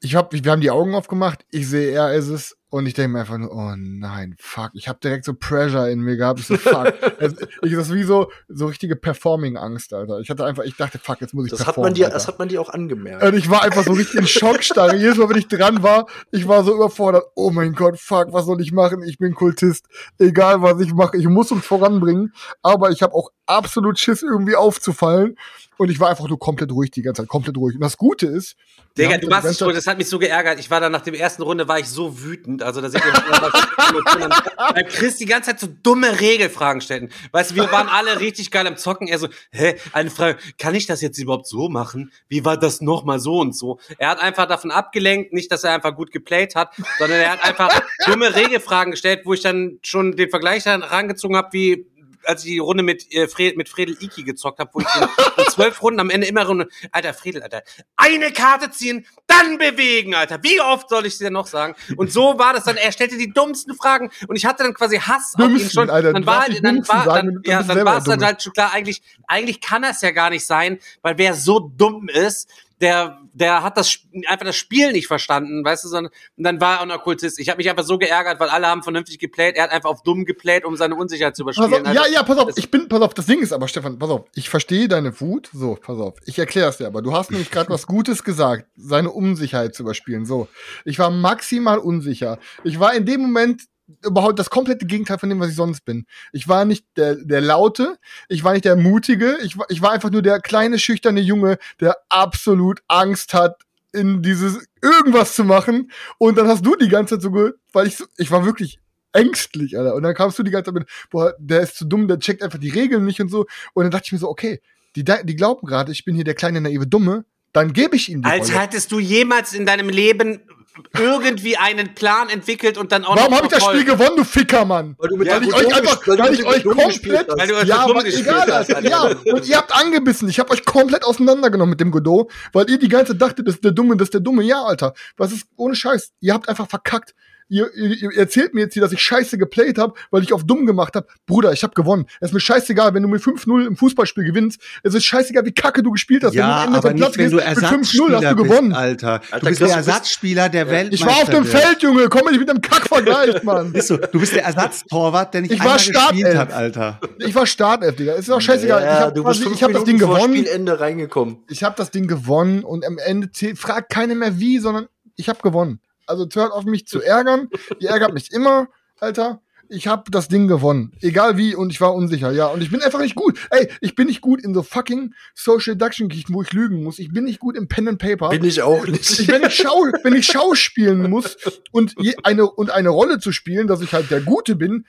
ich hab, wir haben die Augen aufgemacht, ich sehe, er ist es und ich denke mir einfach nur, oh nein, fuck. Ich habe direkt so Pressure in mir gehabt. Ich so, fuck. es, ich, das ist wie so, so richtige Performing-Angst, Alter. Ich hatte einfach, ich dachte, fuck, jetzt muss ich Das hat, performen, man dir, Alter. das hat man dir auch angemerkt. Und ich war einfach so richtig in Schockstarre. Jedes Mal, wenn ich dran war, ich war so überfordert. Oh mein Gott, fuck, was soll ich machen? Ich bin Kultist. Egal, was ich mache, ich muss uns voranbringen. Aber ich habe auch absolut Schiss, irgendwie aufzufallen. Und ich war einfach nur komplett ruhig die ganze Zeit, komplett ruhig. Und das Gute ist, Digga, du machst es schon, Zeit- das hat mich so geärgert. Ich war dann nach der ersten Runde, war ich so wütend. Also, da man, was weil Chris die ganze Zeit so dumme Regelfragen stellten. Weißt du, wir waren alle richtig geil am Zocken. Er so, hä, eine Frage, kann ich das jetzt überhaupt so machen? Wie war das nochmal so und so? Er hat einfach davon abgelenkt, nicht, dass er einfach gut geplayt hat, sondern er hat einfach dumme Regelfragen gestellt, wo ich dann schon den Vergleich dann rangezogen habe, wie als ich die Runde mit, äh, Fred, mit Fredel Iki gezockt habe, wo ich in, in zwölf Runden am Ende immer Runde, Alter, Fredel, Alter, eine Karte ziehen, dann bewegen, Alter. Wie oft soll ich dir noch sagen? Und so war das dann, er stellte die dummsten Fragen und ich hatte dann quasi Hass auf ihn Dümmsten, schon. Alter, dann war, dann dümmsten war, sagen, dann, ja, dann war es dann halt schon klar, eigentlich, eigentlich kann das ja gar nicht sein, weil wer so dumm ist, der, der hat das einfach das Spiel nicht verstanden, weißt du, sondern und dann war er auch ein Okkultist. Ich habe mich einfach so geärgert, weil alle haben vernünftig geplayt, er hat einfach auf dumm geplayt, um seine Unsicherheit zu überspielen. auf, ja, Also, ja, pass auf, ich bin, pass auf, das Ding ist aber, Stefan, pass auf, ich verstehe deine Wut, so, pass auf, ich erkläre es dir aber, du hast nämlich gerade was Gutes gesagt, seine Unsicherheit zu überspielen, so. Ich war maximal unsicher. Ich war in dem Moment überhaupt das komplette Gegenteil von dem, was ich sonst bin. Ich war nicht der, der Laute, ich war nicht der Mutige, ich war, ich war einfach nur der kleine, schüchterne Junge, der absolut Angst hat, in dieses irgendwas zu machen. Und dann hast du die ganze Zeit so gehört, weil ich so, ich war wirklich ängstlich, Alter. Und dann kamst du die ganze Zeit mit, boah, der ist zu dumm, der checkt einfach die Regeln nicht und so. Und dann dachte ich mir so, okay, die, die glauben gerade, ich bin hier der kleine naive Dumme, dann gebe ich ihm die Als Rolle. hättest du jemals in deinem Leben irgendwie einen Plan entwickelt und dann auch Warum habe ich das Spiel gewonnen, du Ficker, Mann? Weil du mit weil dem ich euch einfach, weil weil ich euch komplett. Weil du ja, gespielt egal, hast, Alter, ja, und ihr habt angebissen, ich habe euch komplett auseinandergenommen mit dem Godot, weil ihr die ganze Zeit dachtet, das ist der Dumme, das ist der Dumme, ja, Alter, was ist, ohne Scheiß, ihr habt einfach verkackt. Ihr, ihr, ihr erzählt mir jetzt hier, dass ich scheiße geplayt habe, weil ich auf dumm gemacht habe. Bruder, ich habe gewonnen. Es ist mir scheißegal, wenn du mit 5-0 im Fußballspiel gewinnst. Es ist scheißegal, wie kacke du gespielt hast. Ja, wenn du am Ende aber nicht, wenn du gehst, mit 5-0 Ersatzspieler hast du bist, gewonnen. Alter. Alter, Du bist der bist- Ersatzspieler der Welt. Ich war auf dem Feld, Junge. Komm mal nicht mit dem Kackvergleich, Mann. Bist du, du bist der Ersatztorwart, der nicht Ich war einmal gespielt hat, Alter. Ich war Startelf, Digga. Ist doch scheißegal. Ja, ich habe bist hab das Ding gewonnen. Spielende reingekommen. Ich habe das Ding gewonnen und am Ende fragt keiner mehr wie, sondern ich habe gewonnen. Also hört auf mich zu ärgern. Ihr ärgert mich immer, Alter. ich habe das Ding gewonnen. Egal wie, und ich war unsicher, ja. Und ich bin einfach nicht gut. Ey, ich bin nicht gut in so fucking Social Deduction Geschichten, wo ich lügen muss. Ich bin nicht gut im Pen and Paper. Bin ich auch nicht. Ich, wenn ich schau, wenn ich schauspielen muss und je, eine und eine Rolle zu spielen, dass ich halt der Gute bin,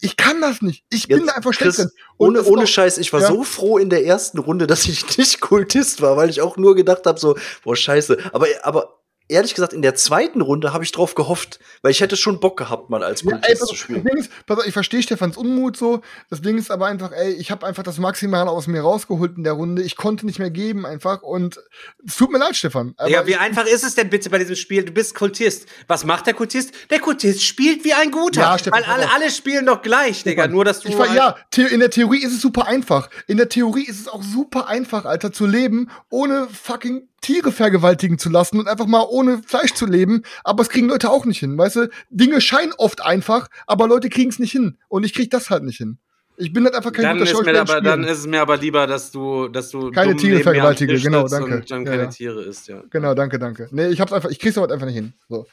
ich kann das nicht. Ich bin Jetzt, da einfach schlecht ohne, ohne auch- Scheiß, ich war ja. so froh in der ersten Runde, dass ich nicht Kultist war, weil ich auch nur gedacht habe, so, boah, scheiße. Aber, aber ehrlich gesagt, in der zweiten Runde habe ich drauf gehofft, weil ich hätte schon Bock gehabt, mal als Ja, Kultist ey, pass, zu spielen. das Ding ist, pass auf, ich verstehe Stefans Unmut so. Das Ding ist aber einfach, ey, ich habe einfach das Maximale aus mir rausgeholt in der Runde. Ich konnte nicht mehr geben einfach und es tut mir leid, Stefan. Aber ja, wie einfach ist es denn bitte bei diesem Spiel? Du bist Kultist. Was macht der Kultist? Der Kultist spielt wie ein Guter. Ja, Stefan, Weil alle, alle spielen doch gleich, Digga. Nur, dass du. ich war, halt- ja, in der Theorie ist es super einfach. In der Theorie ist es auch super einfach, Alter, zu leben, ohne fucking Tiere vergewaltigen zu lassen und einfach mal ohne Fleisch zu leben. Aber es kriegen Leute auch nicht hin, weißt du? Dinge scheinen oft einfach, aber Leute kriegen es nicht hin. Und ich krieg das halt nicht hin. Ich bin halt einfach kein dann guter Schauspieler. aber, dann ist es mir aber lieber, dass du, dass du Keine Tiere vergewaltige, genau, danke. Und dann Ja, keine ja. Tiere isst, ja. Genau, danke, danke. Nee, ich hab's einfach, ich krieg's aber einfach nicht hin. So.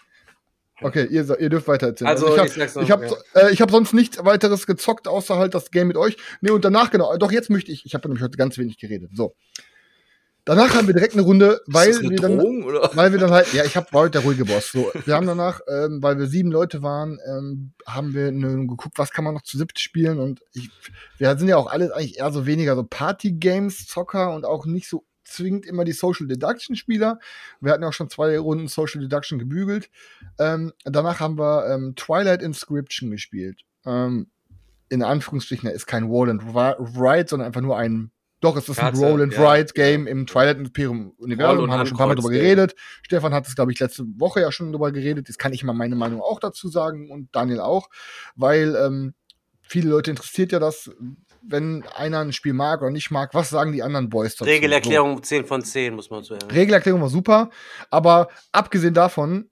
Okay, ihr, ihr dürft weiter erzählen. Also, ich ich hab, sag's noch, ich hab, ja. äh, ich hab sonst nichts weiteres gezockt, außer halt das Game mit euch. Nee, und danach, genau, doch jetzt möchte ich, ich habe nämlich heute ganz wenig geredet. So. Danach haben wir direkt eine Runde, weil ist das eine wir dann, Drohung, oder? weil wir dann halt, ja, ich hab, war heute der ruhige Boss. So, wir haben danach, ähm, weil wir sieben Leute waren, ähm, haben wir ne, geguckt, was kann man noch zu siebt spielen und ich, wir sind ja auch alle eigentlich eher so weniger so Party-Games, Zocker und auch nicht so zwingend immer die Social Deduction Spieler. Wir hatten ja auch schon zwei Runden Social Deduction gebügelt. Ähm, danach haben wir ähm, Twilight Inscription gespielt. Ähm, in Anführungsstrichen, ist kein Roll and Write, sondern einfach nur ein doch, es ist ein Karte, Roll and ja. Write Game im Twilight Imperium Universum. Haben wir schon ein paar Mal drüber geredet. Stefan hat es, glaube ich, letzte Woche ja schon drüber geredet. Jetzt kann ich mal meine Meinung auch dazu sagen und Daniel auch, weil ähm, viele Leute interessiert ja das, wenn einer ein Spiel mag oder nicht mag, was sagen die anderen Boys dazu? Regelerklärung 10 von 10, muss man so So. sagen. Regelerklärung war super, aber abgesehen davon,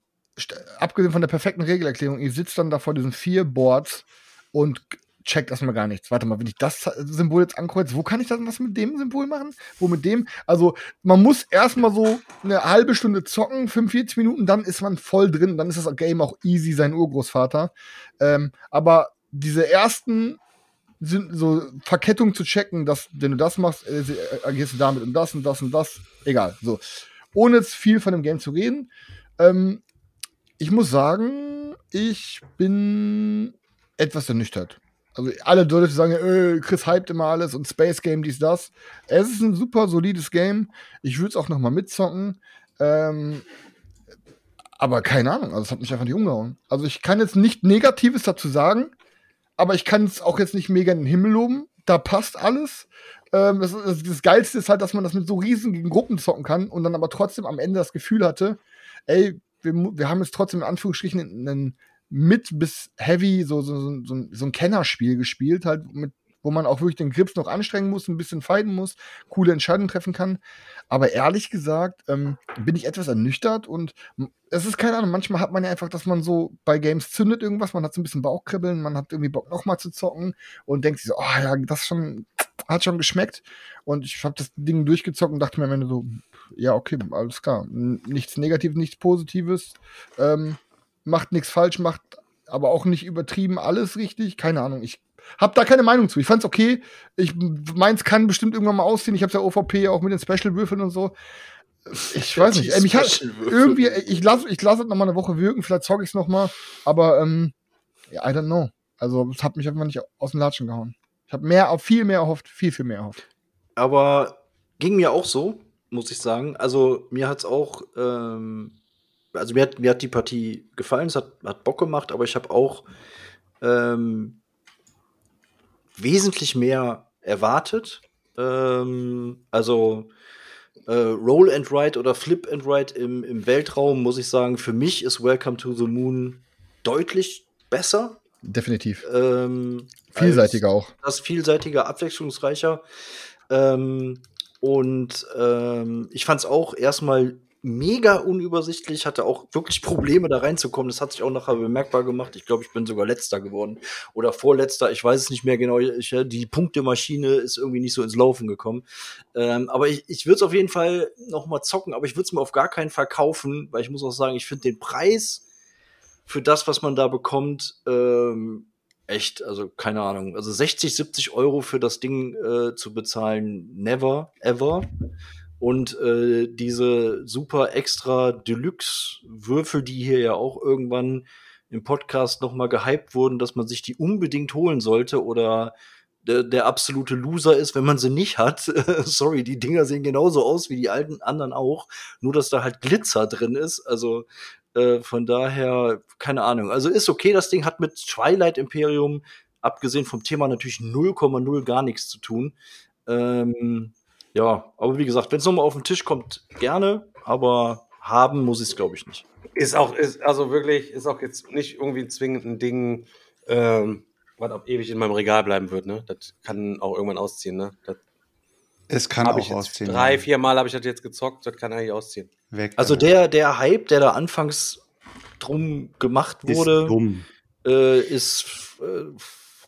abgesehen von der perfekten Regelerklärung, ihr sitzt dann da vor diesen vier Boards und checkt erstmal gar nichts. Warte mal, wenn ich das Symbol jetzt ankreuze, wo kann ich dann was mit dem Symbol machen? Wo mit dem? Also, man muss erstmal so eine halbe Stunde zocken, 45 Minuten, dann ist man voll drin, dann ist das Game auch easy, sein Urgroßvater. Ähm, aber diese ersten so Verkettung zu checken, dass wenn du das machst, äh, äh, agierst du damit und das und das und das. Egal. So. Ohne jetzt viel von dem Game zu reden. Ähm, ich muss sagen, ich bin etwas ernüchtert. Also alle Leute sagen, äh, Chris hypt immer alles und Space Game, dies, das. Es ist ein super solides Game. Ich würde es auch noch mal mitzocken. Ähm, aber keine Ahnung, also es hat mich einfach nicht umgehauen. Also ich kann jetzt nicht Negatives dazu sagen, aber ich kann es auch jetzt nicht mega in den Himmel loben. Da passt alles. Ähm, das, das, das Geilste ist halt, dass man das mit so riesigen Gruppen zocken kann und dann aber trotzdem am Ende das Gefühl hatte, ey, wir, wir haben jetzt trotzdem in Anführungsstrichen einen mit bis heavy, so, so, so, so, ein- so ein Kennerspiel gespielt, halt mit wo man auch wirklich den Grips noch anstrengen muss, ein bisschen fighten muss, coole Entscheidungen treffen kann. Aber ehrlich gesagt ähm, bin ich etwas ernüchtert und es ist keine Ahnung, manchmal hat man ja einfach, dass man so bei Games zündet irgendwas, man hat so ein bisschen Bauchkribbeln, man hat irgendwie Bock nochmal zu zocken und denkt sich so, oh ja, das schon, hat schon geschmeckt. Und ich habe das Ding durchgezockt und dachte mir am Ende so, ja, okay, alles klar. Nichts Negatives, nichts Positives. Ähm, macht nichts falsch, macht aber auch nicht übertrieben alles richtig. Keine Ahnung. Ich habe da keine Meinung zu. Ich fand's okay. Ich meins kann bestimmt irgendwann mal aussehen. Ich habe ja OVP auch mit den Special-Würfeln und so. Ich weiß nicht. Ey, hat irgendwie, ich lasse ich lass es noch mal eine Woche wirken. Vielleicht zocke ich's noch mal. Aber ähm, ja, I don't know. Also es hat mich einfach nicht aus dem Latschen gehauen. Ich habe mehr, viel mehr erhofft, viel viel mehr erhofft. Aber ging mir auch so, muss ich sagen. Also mir hat's auch, ähm, also mir hat, mir hat die Partie gefallen, es hat, hat Bock gemacht, aber ich habe auch ähm, wesentlich mehr erwartet. Ähm, also äh, Roll and Ride oder Flip and Ride im, im Weltraum, muss ich sagen, für mich ist Welcome to the Moon deutlich besser. Definitiv. Ähm, Vielseitiger auch. das vielseitiger, abwechslungsreicher. Ähm, und ähm, ich fand es auch erstmal mega unübersichtlich, hatte auch wirklich Probleme da reinzukommen. Das hat sich auch nachher bemerkbar gemacht. Ich glaube, ich bin sogar letzter geworden oder vorletzter. Ich weiß es nicht mehr genau. Ich, die Punktemaschine ist irgendwie nicht so ins Laufen gekommen. Ähm, aber ich, ich würde es auf jeden Fall noch mal zocken, aber ich würde es mir auf gar keinen Fall kaufen, weil ich muss auch sagen, ich finde den Preis für das, was man da bekommt, ähm, echt, also keine Ahnung. Also 60, 70 Euro für das Ding äh, zu bezahlen, never, ever. Und äh, diese super extra Deluxe-Würfel, die hier ja auch irgendwann im Podcast noch mal gehypt wurden, dass man sich die unbedingt holen sollte oder der, der absolute Loser ist, wenn man sie nicht hat. Sorry, die Dinger sehen genauso aus wie die alten anderen auch, nur dass da halt Glitzer drin ist. Also äh, von daher, keine Ahnung. Also ist okay, das Ding hat mit Twilight Imperium, abgesehen vom Thema, natürlich 0,0 gar nichts zu tun. Ähm, ja, aber wie gesagt, wenn es nochmal auf den Tisch kommt, gerne, aber haben muss ich es, glaube ich, nicht. Ist auch, ist, also wirklich, ist auch jetzt nicht irgendwie zwingend ein Ding, ähm, was auch ewig in meinem Regal bleiben wird, ne? Das kann auch irgendwann ausziehen, ne? Das Es kann auch ich jetzt ausziehen. Drei, vier Mal habe ich das jetzt gezockt, das kann eigentlich ausziehen. Weg Also der, der Hype, der da anfangs drum gemacht ist wurde, dumm. äh, ist, äh,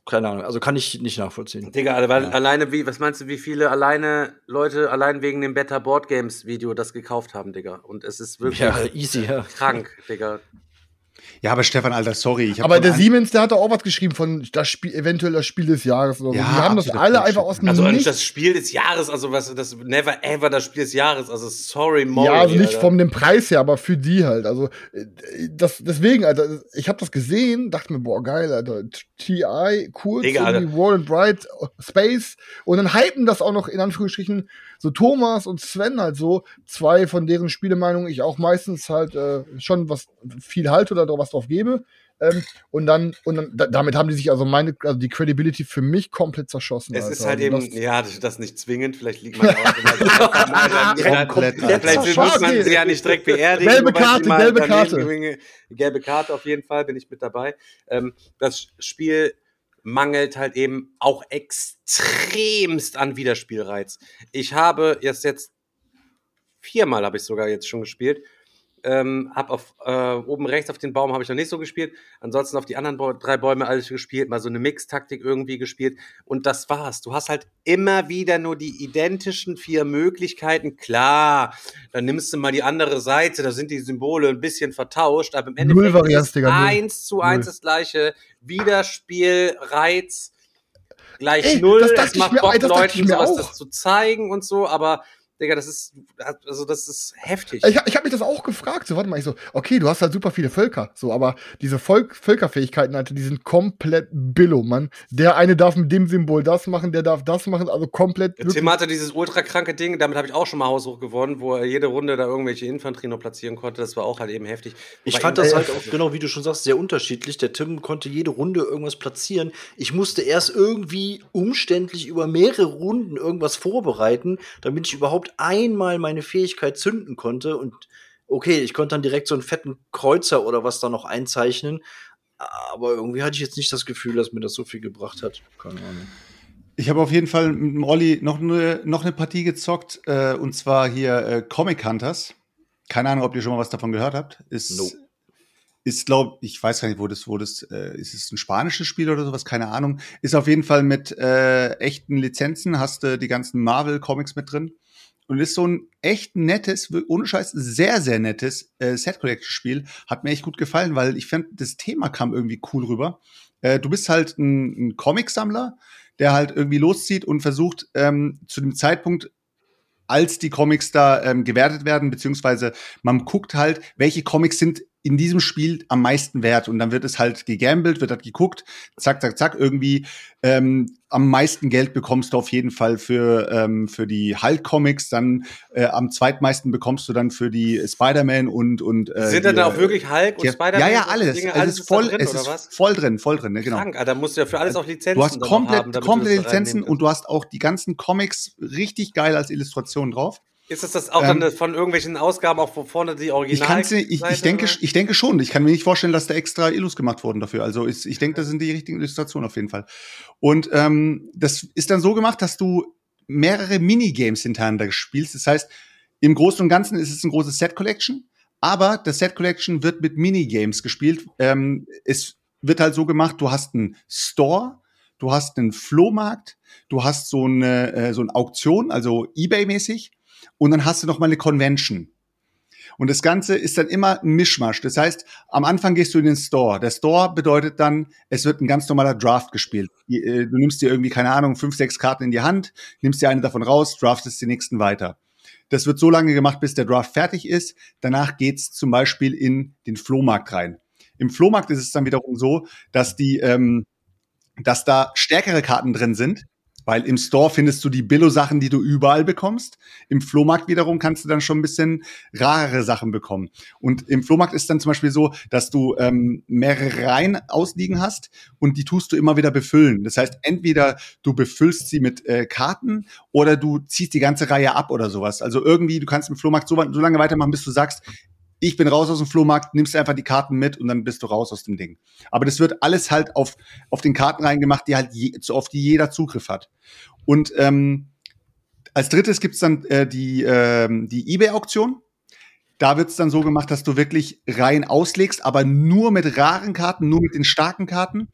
keine Ahnung, also kann ich nicht nachvollziehen. Digga, weil Ja. alleine wie, was meinst du, wie viele alleine Leute allein wegen dem Better Board Games Video das gekauft haben, Digga? Und es ist wirklich Ja, easy, ja. krank, Digga. Ja, aber Stefan, Alter, sorry. Ich Aber der Siemens, der hat doch auch was geschrieben von das Spiel, eventuell das Spiel des Jahres oder so. Ja, die haben das alle einfach aus dem Also Nichts. das Spiel des Jahres, also was das never ever das Spiel des Jahres, also sorry Maury, ja, also nicht Alter. von dem Preis her, aber für die halt. Also äh, das, deswegen, Alter, ich habe das gesehen, dachte mir, boah, geil, Alter. TI, kurz, irgendwie and Bright, äh, Space und dann hypen das auch noch in Anführungsstrichen so Thomas und Sven halt so, zwei von deren Spielemeinungen ich auch meistens halt äh, schon was viel halte oder was drauf gebe. Ähm, und dann, und dann, da, damit haben die sich also meine, also die Credibility für mich komplett zerschossen. Es Alter. ist halt Also eben, das- ja, das, das nicht zwingend, vielleicht liegt man auch immer Komplett, Vielleicht Alter. muss man sie ja nicht direkt beerdigen. Gelbe Karte, gelbe Karte. gewinge- Gelbe Karte auf jeden Fall, bin ich mit dabei. Ähm, das Spiel mangelt halt eben auch extremst an Wiederspielreiz. Ich habe jetzt jetzt viermal habe ich sogar jetzt schon gespielt. Ähm, hab auf äh, oben rechts auf den Baum habe ich noch nicht so gespielt. Ansonsten auf die anderen Bau- drei Bäume alles gespielt, mal so eine Mix-Taktik irgendwie gespielt. Und das war's. Du hast halt immer wieder nur die identischen vier Möglichkeiten. Klar, dann nimmst du mal die andere Seite, da sind die Symbole ein bisschen vertauscht, aber im Endeffekt Null Varianz, ist Digga, eins zu eins das gleiche. Wiederspiel, Reiz gleich Ey, null. das es ich macht mir- Bock, das Leuten sowas das zu zeigen und so, aber Digga, das ist, also das ist heftig. Ich, ich habe mich das auch gefragt. So, warte mal, ich so, okay, du hast halt super viele Völker, so, aber diese Volk Völkerfähigkeiten, Alter, die sind komplett Billo, Mann. Der eine darf mit dem Symbol das machen, der darf das machen, also komplett. Der Tim hatte dieses ultra kranke Ding, damit habe ich auch schon mal haushoch gewonnen, wo er jede Runde da irgendwelche Infanterie noch platzieren konnte. Das war auch halt eben heftig. Ich fand das halt auch, genau wie du schon sagst, sehr unterschiedlich. Der Tim konnte jede Runde irgendwas platzieren. Ich musste erst irgendwie umständlich über mehrere Runden irgendwas vorbereiten, damit ich überhaupt einmal meine Fähigkeit zünden konnte. Und okay, ich konnte dann direkt so einen fetten Kreuzer oder was da noch einzeichnen. Aber irgendwie hatte ich jetzt nicht das Gefühl, dass mir das so viel gebracht hat. Keine Ahnung. Ich habe auf jeden Fall mit dem Olli noch eine, noch eine Partie gezockt, äh, und zwar hier äh, Comic Hunters. Keine Ahnung, ob ihr schon mal was davon gehört habt. Ist, No. ist glaube ich, weiß gar nicht, wo das, wo das, äh, ist es ein spanisches Spiel oder sowas, keine Ahnung. Ist auf jeden Fall mit äh, echten Lizenzen, hast du die ganzen Marvel-Comics mit drin. Und ist so ein echt nettes, ohne Scheiß, sehr, sehr nettes äh, Set-Collection-Spiel. Hat mir echt gut gefallen, weil ich fand, das Thema kam irgendwie cool rüber. Äh, du bist halt ein, ein Comicsammler, der halt irgendwie loszieht und versucht, ähm, zu dem Zeitpunkt, als die Comics da ähm, gewertet werden, beziehungsweise man guckt halt, welche Comics sind in diesem Spiel am meisten wert. Und dann wird es halt gegambelt, wird halt geguckt, zack, zack, zack, irgendwie ähm, am meisten Geld bekommst du auf jeden Fall für, ähm, für die Hulk-Comics, dann äh, am zweitmeisten bekommst du dann für die Spider-Man und, und äh, Sind dann da auch wirklich Hulk und Spider-Man? Ja, ja, alles. Dinge, es alles ist voll, da drin, es ist voll drin, voll drin, ne, genau. Krank, Alter, musst du ja für alles auch Lizenzen Du hast komplett, haben, komplette da Lizenzen und du hast auch die ganzen Comics richtig geil als Illustration drauf. Ist das das auch Ähm, dann von irgendwelchen Ausgaben auch von vorne die Original? Ich, ich, ich, denke, ich denke schon. Ich kann mir nicht vorstellen, dass da extra Illus gemacht wurden dafür. Also ich, ich denke, das sind die richtigen Illustrationen auf jeden Fall. Und ähm, das ist dann so gemacht, dass du mehrere Minigames hintereinander spielst. Das heißt, im Großen und Ganzen ist es ein großes Set Collection, aber das Set Collection wird mit Minigames gespielt. Ähm, es wird halt so gemacht, du hast einen Store, du hast einen Flohmarkt, du hast so eine, äh, so eine Auktion, also Ebay-mäßig, und dann hast du noch mal eine Convention. Und das Ganze ist dann immer ein Mischmasch. Das heißt, am Anfang gehst du in den Store. Der Store bedeutet dann, es wird ein ganz normaler Draft gespielt. äh, Du nimmst dir irgendwie, keine Ahnung, fünf, sechs Karten in die Hand, nimmst dir eine davon raus, draftest die nächsten weiter. Das wird so lange gemacht, bis der Draft fertig ist. Danach geht's zum Beispiel in den Flohmarkt rein. Im Flohmarkt ist es dann wiederum so, dass die, ähm, dass da stärkere Karten drin sind, weil im Store findest du die Billo-Sachen, die du überall bekommst. Im Flohmarkt wiederum kannst du dann schon ein bisschen rarere Sachen bekommen. Und im Flohmarkt ist dann zum Beispiel so, dass du ähm, mehrere Reihen ausliegen hast und die tust du immer wieder befüllen. Das heißt, entweder du befüllst sie mit äh, Karten oder du ziehst die ganze Reihe ab oder sowas. Also irgendwie, du kannst im Flohmarkt so, so lange weitermachen, bis du sagst, ich bin raus aus dem Flohmarkt, nimmst einfach die Karten mit und dann bist du raus aus dem Ding. Aber das wird alles halt auf, auf den Karten reingemacht, die halt je, so auf die jeder Zugriff hat. Und ähm, als drittes gibt's dann äh, die, ähm, die Ebay-Auktion. Da wird's dann so gemacht, dass du wirklich Reihen auslegst, aber nur mit raren Karten, nur mit den starken Karten.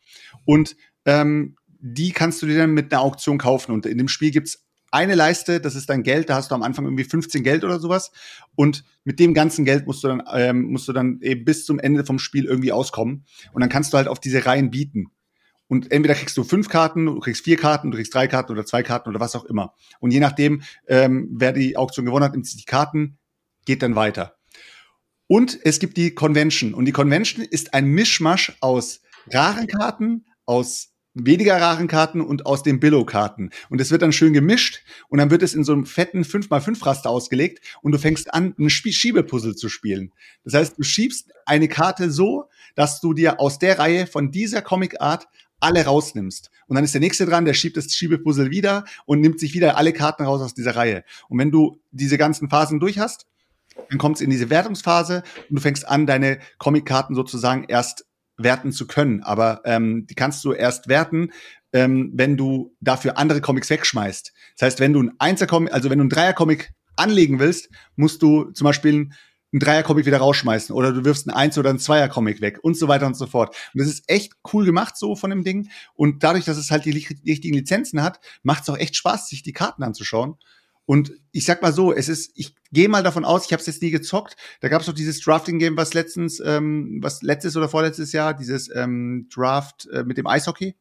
Und ähm, die kannst du dir dann mit einer Auktion kaufen. Und in dem Spiel gibt's eine Leiste, das ist dein Geld, da hast du am Anfang irgendwie 15 Geld oder sowas. Und mit dem ganzen Geld musst du dann, ähm, musst du dann eben bis zum Ende vom Spiel irgendwie auskommen. Und dann kannst du halt auf diese Reihen bieten. Und entweder kriegst du fünf Karten, du kriegst vier Karten, du kriegst drei Karten oder zwei Karten oder was auch immer. Und je nachdem, ähm, wer die Auktion gewonnen hat, nimmt sich die Karten, geht dann weiter. Und es gibt die Convention. Und die Convention ist ein Mischmasch aus raren Karten, aus weniger raren Karten und aus den Billo-Karten. Und es wird dann schön gemischt und dann wird es in so einem fetten 5x5-Raster ausgelegt und du fängst an, ein Schiebepuzzle zu spielen. Das heißt, du schiebst eine Karte so, dass du dir aus der Reihe von dieser Comic-Art alle rausnimmst. Und dann ist der nächste dran, der schiebt das Schiebepuzzle wieder und nimmt sich wieder alle Karten raus aus dieser Reihe. Und wenn du diese ganzen Phasen durch hast, dann kommt es in diese Wertungsphase und du fängst an, deine Comic-Karten sozusagen erst werten zu können. Aber ähm, die kannst du erst werten, ähm, wenn du dafür andere Comics wegschmeißt. Das heißt, wenn du ein Einser-Comic, also wenn du ein Dreier-Comic anlegen willst, musst du zum Beispiel einen Dreier-Comic wieder rausschmeißen oder du wirfst ein Eins- oder ein Zweier-Comic weg und so weiter und so fort. Und das ist echt cool gemacht so von dem Ding. Und dadurch, dass es halt die richtigen Lizenzen hat, macht es auch echt Spaß, sich die Karten anzuschauen. Und ich sag mal so, es ist, ich gehe mal davon aus, ich habe es jetzt nie gezockt. Da gab es doch dieses Drafting-Game, was letztens, ähm, was letztes oder vorletztes Jahr, dieses ähm, Draft äh, mit dem Eishockey.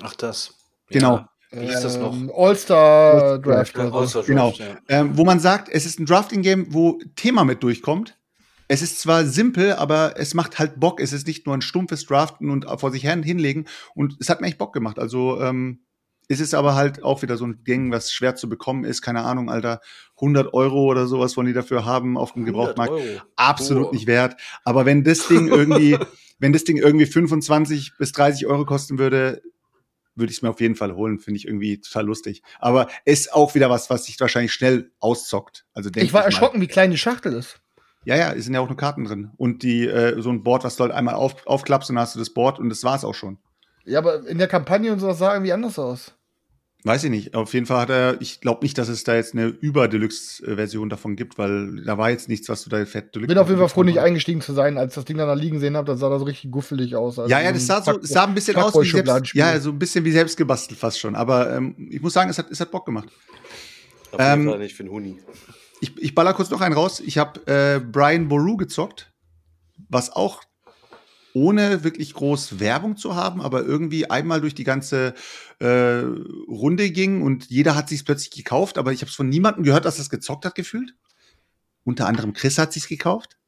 Ach, das. Genau. Ja. Wie hieß das noch? Ähm, All-Star Draft. So. All-Star Genau. Draft, ja. Ähm, wo man sagt, es ist ein Drafting-Game, wo Thema mit durchkommt. Es ist zwar simpel, aber es macht halt Bock. Es ist nicht nur ein stumpfes Draften und vor sich hin hinlegen. Und es hat mir echt Bock gemacht. Also ähm, es ist aber halt auch wieder so ein Ding, was schwer zu bekommen ist. Keine Ahnung, Alter. 100 Euro oder sowas wollen die dafür haben auf dem 100 Gebrauchtmarkt. Euro. Absolut Oh. nicht wert. Aber wenn das Ding irgendwie, wenn das Ding irgendwie 25 bis 30 Euro kosten würde, würde ich es mir auf jeden Fall holen. Finde ich irgendwie total lustig. Aber ist auch wieder was, was sich wahrscheinlich schnell auszockt. Also denk Ich war mal. erschrocken, wie klein die Schachtel ist. Ja, ja, es sind ja auch nur Karten drin. Und die, äh, so ein Board, was du halt einmal auf, aufklappst und dann hast du das Board und das war's auch schon. Ja, aber in der Kampagne und sowas sah irgendwie anders aus. Weiß ich nicht. Auf jeden Fall hat er, ich glaube nicht, dass es da jetzt eine Über-Deluxe-Version davon gibt, weil da war jetzt nichts, was du da fett Deluxe Bin auf jeden Fall froh, nicht eingestiegen zu sein, als das Ding dann da liegen sehen habe. Das sah da so richtig guffelig aus. Also Ja, ja, das sah so, es sah ein bisschen aus wie selbst, ja, so ein bisschen wie selbst gebastelt fast schon. Aber ähm, ich muss sagen, es hat, es hat Bock gemacht. Auf jeden Ähm, Fall nicht für einen Huni. Ich, ich baller kurz noch einen raus. Ich habe äh, Brian Boru gezockt, was auch ohne wirklich groß Werbung zu haben, aber irgendwie einmal durch die ganze äh, Runde ging und jeder hat sich plötzlich gekauft, aber ich habe es von niemandem gehört, dass das gezockt hat gefühlt. Unter anderem Chris hat sich's gekauft.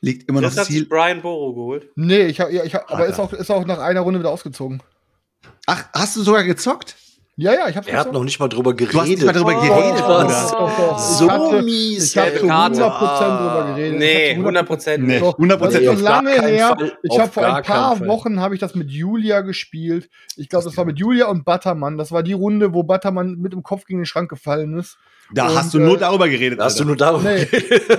Liegt immer Das noch hat sich Ziel. Brian Boro geholt. Nee, ich hab, ja, ich hab, aber ist auch, ist auch nach einer Runde wieder ausgezogen. Ach, hast du sogar gezockt? Ja, ja, ich hab's Er hat noch nicht mal drüber geredet. Du hast nicht mal drüber geredet, Oh, Bruder. doch, doch. So ich hatte, mies, Ich habe zu Karte. 100% drüber geredet. Nee, Ich hab zu 100 Prozent Nee. nicht. Doch, 100% das ist schon lange her. Fall. Ich habe vor ein paar. Wochen habe ich das mit Julia gespielt. Ich glaube, das war mit Julia und Buttermann. Das war die Runde, wo Buttermann mit dem Kopf gegen den Schrank gefallen ist. Da Und, hast du nur äh, darüber geredet. Da hast du Alter. nur darüber Nee,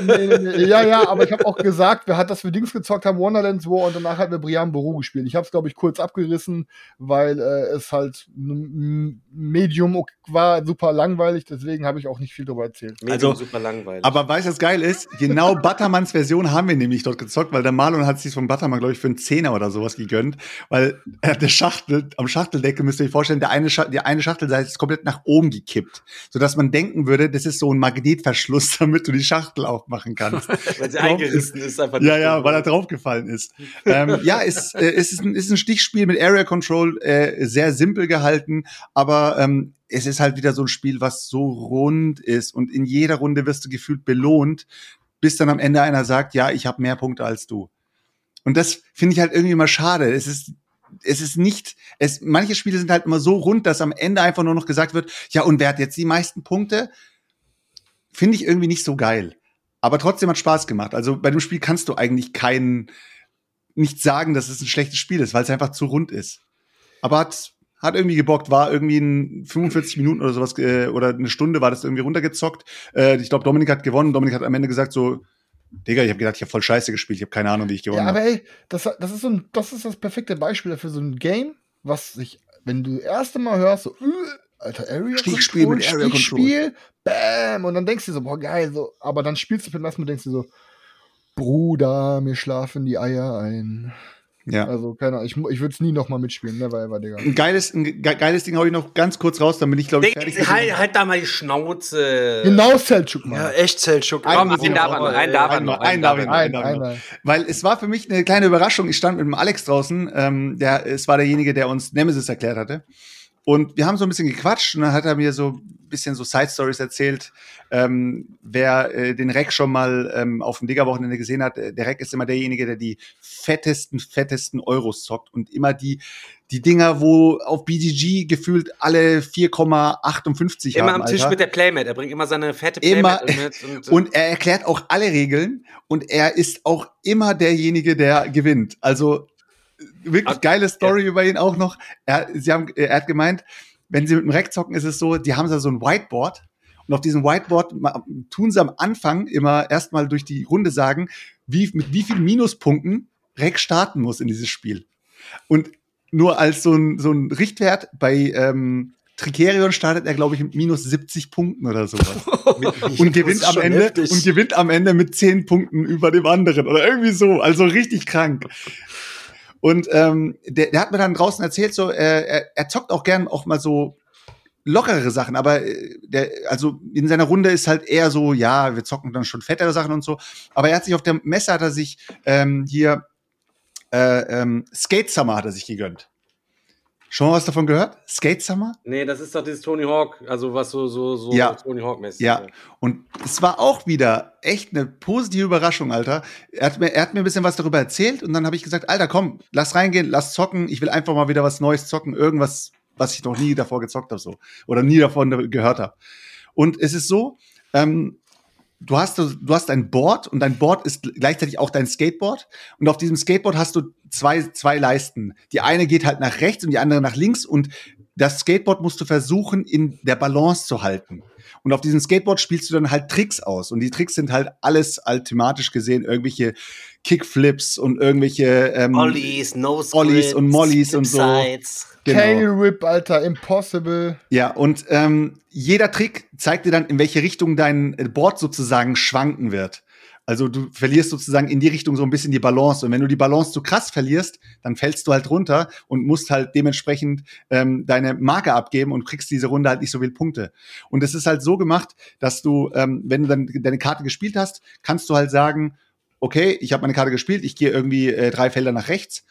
nee, nee, nee. Ja, ja, aber ich habe auch gesagt, wir hat das für Dings gezockt haben, Wonderlands War, und danach hat wir Brian Boru gespielt. Ich habe es, glaube ich, kurz abgerissen, weil äh, es halt ein Medium war, super langweilig, deswegen habe ich auch nicht viel darüber erzählt. Medium Also, super langweilig. Aber weißt du, was geil ist? Genau Buttermanns Version haben wir nämlich dort gezockt, weil der Marlon hat sich von Buttermann, glaube ich, für einen Zehner oder sowas gegönnt. Weil er hat der Schachtel, am Schachteldeckel müsst ihr euch vorstellen, der eine, Scha die eine Schachtelseite ist komplett nach oben gekippt. Sodass man denken würde, würde, das ist so ein Magnetverschluss, damit du die Schachtel aufmachen kannst. Weil sie eingerissen ist, einfach Ja, ja, weil er draufgefallen ist. ähm, ja, es, äh, es ist, ein, ist ein Stichspiel mit Area Control, äh, sehr simpel gehalten, aber ähm, es ist halt wieder so ein Spiel, was so rund ist und in jeder Runde wirst du gefühlt belohnt, bis dann am Ende einer sagt, ja, ich habe mehr Punkte als du. Und das finde ich halt irgendwie immer schade. Es ist es ist nicht, es, manche Spiele sind halt immer so rund, dass am Ende einfach nur noch gesagt wird, ja, und wer hat jetzt die meisten Punkte? Finde ich irgendwie nicht so geil. Aber trotzdem hat Spaß gemacht. Also bei dem Spiel kannst du eigentlich keinen, nicht sagen, dass es ein schlechtes Spiel ist, weil es einfach zu rund ist. Aber hat, hat irgendwie gebockt, war irgendwie in 45 Minuten oder sowas, äh, oder eine Stunde war das irgendwie runtergezockt. Äh, ich glaube, Dominik hat gewonnen. Dominik hat am Ende gesagt so, Digga, ich habe gedacht, ich habe voll scheiße gespielt, ich habe keine Ahnung, wie ich gewonnen Ja, habe. aber ey, das, das, ist so ein, das ist das perfekte Beispiel dafür, so ein Game, was sich, wenn du das erste Mal hörst, so, äh, alter Area Stichspiel Control, mit Area Control. Stichspiel, bam, und dann denkst du so, boah, geil, so, aber dann spielst du beim ersten Mal, denkst du so, Bruder, mir schlafen die Eier ein. Ja. Also, keine Ahnung, ich, ich würde es nie nochmal mitspielen, never ever, Digga. Ein geiles, ein ge geiles Ding hau ich noch ganz kurz raus, dann bin ich, glaube ich, fertig. dem- Halt, halt da mal die Schnauze. Genau, Selchuk, Ja, Mann. echt Selchuk. Komm, Ein- einen darf er noch, Ein, ich ein, ein. Weil es war für mich eine kleine Überraschung. Ich stand mit dem Alex draußen, ähm, der, es war derjenige, der uns Nemesis erklärt hatte. Und wir haben so ein bisschen gequatscht und dann hat er mir so ein bisschen so Side Stories erzählt. Ähm, wer äh, den Reck schon mal ähm, auf dem Digger-Wochenende gesehen hat, äh, der Reck ist immer derjenige, der die fettesten, fettesten Euros zockt und immer die, die Dinger, wo auf BGG gefühlt alle 4,58 Immer haben. am Tisch Alter. mit der Playmate. Er bringt immer seine fette Immer. Playmate mit. Und, Und er erklärt auch alle Regeln und er ist auch immer derjenige, der gewinnt. Also äh, wirklich geile Story über ihn auch noch. Er, sie haben, er hat gemeint, wenn sie mit dem Rack zocken, ist es so, die haben da so ein Whiteboard und auf diesem Whiteboard tun sie am Anfang immer erstmal durch die Runde sagen, wie, mit wie vielen Minuspunkten Rack starten muss in dieses Spiel. Und nur als so ein, so ein Richtwert bei ähm, Tricerion startet er, glaube ich, mit minus 70 Punkten oder sowas und gewinnt am Ende heftig. und gewinnt am Ende mit zehn Punkten über dem anderen oder irgendwie so, also richtig krank. Und ähm, der, der hat mir dann draußen erzählt, so er, er, er zockt auch gern auch mal so lockerere Sachen, aber äh, der, also in seiner Runde ist halt eher so, ja, wir zocken dann schon fettere Sachen und so. Aber er hat sich auf der Messe hat er sich ähm, hier äh, ähm, Skate Summer hat er sich gegönnt. Schon mal was davon gehört? Skate Summer? nee, das ist doch dieses Tony Hawk, also was so, so, so Ja. Tony Hawk-mäßig. Ja, und es war auch wieder echt eine positive Überraschung, Alter. Er hat mir, er hat mir ein bisschen was darüber erzählt und dann habe ich gesagt, Alter, komm, lass reingehen, lass zocken. Ich will einfach mal wieder was Neues zocken, irgendwas, was ich noch nie davor gezockt habe, so oder nie davon gehört habe. Und es ist so, ähm, du hast du hast ein Board und dein Board ist gleichzeitig auch dein Skateboard und auf diesem Skateboard hast du zwei zwei Leisten. Die eine geht halt nach rechts und die andere nach links und das Skateboard musst du versuchen in der Balance zu halten. Und auf diesem Skateboard spielst du dann halt Tricks aus. Und die Tricks sind halt alles halt thematisch gesehen irgendwelche Kickflips und irgendwelche ähm, Ollies, no Ollies und Mollies und so. Genau. Tail Rip, Alter, impossible. Ja, und ähm, jeder Trick zeigt dir dann, in welche Richtung dein Board sozusagen schwanken wird. Also du verlierst sozusagen in die Richtung so ein bisschen die Balance. Und wenn du die Balance zu krass verlierst, dann fällst du halt runter und musst halt dementsprechend ähm, deine Marke abgeben und kriegst diese Runde halt nicht so viele Punkte. Und es ist halt so gemacht, dass du, ähm, wenn du dann deine Karte gespielt hast, kannst du halt sagen, okay, ich habe meine Karte gespielt, ich gehe irgendwie äh, drei Felder nach rechts.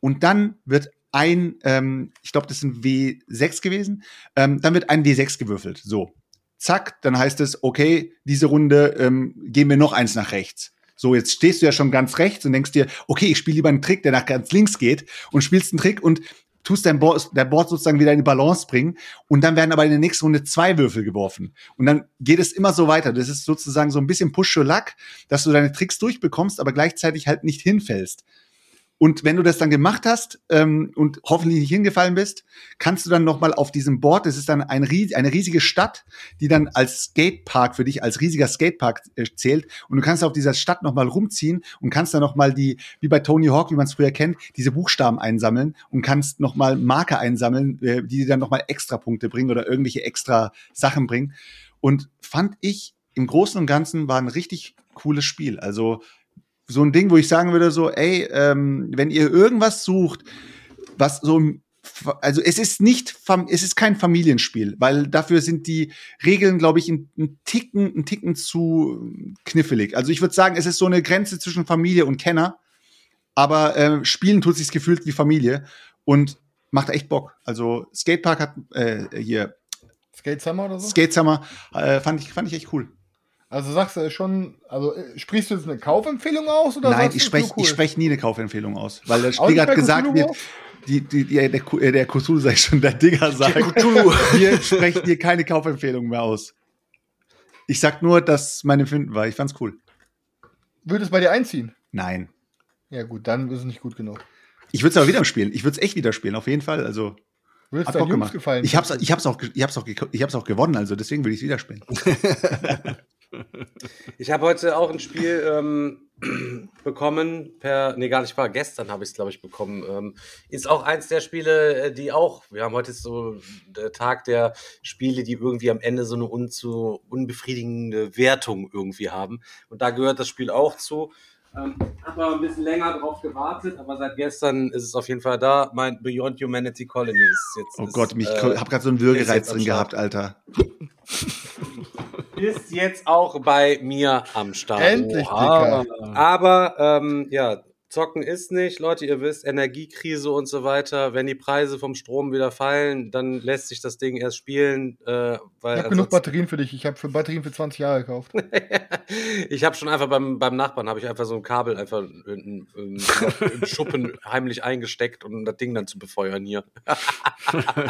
Und dann wird ein, ähm, ich glaube, das sind W6 gewesen, ähm, dann wird ein W6 gewürfelt. So. Zack, dann heißt es, okay, diese Runde ähm, gehen wir noch eins nach rechts. So, jetzt stehst du ja schon ganz rechts und denkst dir, okay, ich spiele lieber einen Trick, der nach ganz links geht und spielst einen Trick und tust dein Board, dein Board sozusagen wieder in die Balance bringen und dann werden aber in der nächsten Runde zwei Würfel geworfen. Und dann geht es immer so weiter. Das ist sozusagen so ein bisschen Push your luck, dass du deine Tricks durchbekommst, aber gleichzeitig halt nicht hinfällst. Und wenn du das dann gemacht hast ähm, und hoffentlich nicht hingefallen bist, kannst du dann noch mal auf diesem Board, das ist dann ein, eine riesige Stadt, die dann als Skatepark für dich als riesiger Skatepark äh, zählt und du kannst auf dieser Stadt noch mal rumziehen und kannst dann noch mal die wie bei Tony Hawk, wie man es früher kennt, diese Buchstaben einsammeln und kannst noch mal Marker einsammeln, äh, die dir dann noch mal extra Punkte bringen oder irgendwelche extra Sachen bringen und fand ich im Großen und Ganzen war ein richtig cooles Spiel. Also so ein Ding, wo ich sagen würde, so, ey, ähm, wenn ihr irgendwas sucht, was so also es ist nicht, es ist kein Familienspiel, weil dafür sind die Regeln, glaube ich, ein, Ticken, ein Ticken zu knifflig. Also ich würde sagen, es ist so eine Grenze zwischen Familie und Kenner, aber äh, spielen tut sich's gefühlt wie Familie und macht echt Bock. Also Skatepark hat äh, hier Skate Summer oder so? Skate Summer äh, fand ich fand ich echt cool. Also sagst du schon, also äh, sprichst du jetzt eine Kaufempfehlung aus oder Nein, ich spreche ich cool? sprech nie eine Kaufempfehlung aus, weil der nicht hat gesagt, Cthulhu Wars? die, die, die, der, Ku- äh, der Cthulhu sei schon, der Digger sagt, wir sprechen dir keine Kaufempfehlung mehr aus. Ich sag nur, dass mein Empfinden war. Ich fand's cool. Würde es bei dir einziehen? Nein. Ja gut, dann ist es nicht gut genug. Ich würde es aber wieder spielen. Ich würde es echt wieder spielen, auf jeden Fall. Also, Würde es Jungs gemacht. gefallen? Ich hab's, ich hab's auch, ge- ich hab's auch, ge- ich hab's auch gewonnen, also deswegen will ich es wieder spielen. Ich habe heute auch ein Spiel ähm, bekommen per, nee, gar nicht wahr, gestern habe ich es, glaube ich, bekommen. Ähm, ist auch eins der Spiele, äh, die auch, wir haben heute so der Tag der Spiele, die irgendwie am Ende so eine unzu, unbefriedigende Wertung irgendwie haben. Und da gehört das Spiel auch zu. Ähm, habe ein bisschen länger drauf gewartet, aber seit gestern ist es auf jeden Fall da. Mein Beyond Humanity Colony ist jetzt. Oh ist, Gott, mich, äh, hab grad so einen Würgereiz drin gehabt, Alter. ist jetzt auch bei mir am Start. Endlich, Oha. Dicker. Aber ähm, ja, zocken ist nicht, Leute, ihr wisst, Energiekrise und so weiter. Wenn die Preise vom Strom wieder fallen, dann lässt sich das Ding erst spielen, äh, weil Ich habe genug Batterien für dich. Ich habe für Batterien für 20 Jahre gekauft. ich habe schon einfach beim, beim Nachbarn habe ich einfach so ein Kabel einfach in, in, im Schuppen heimlich eingesteckt, um das Ding dann zu befeuern hier.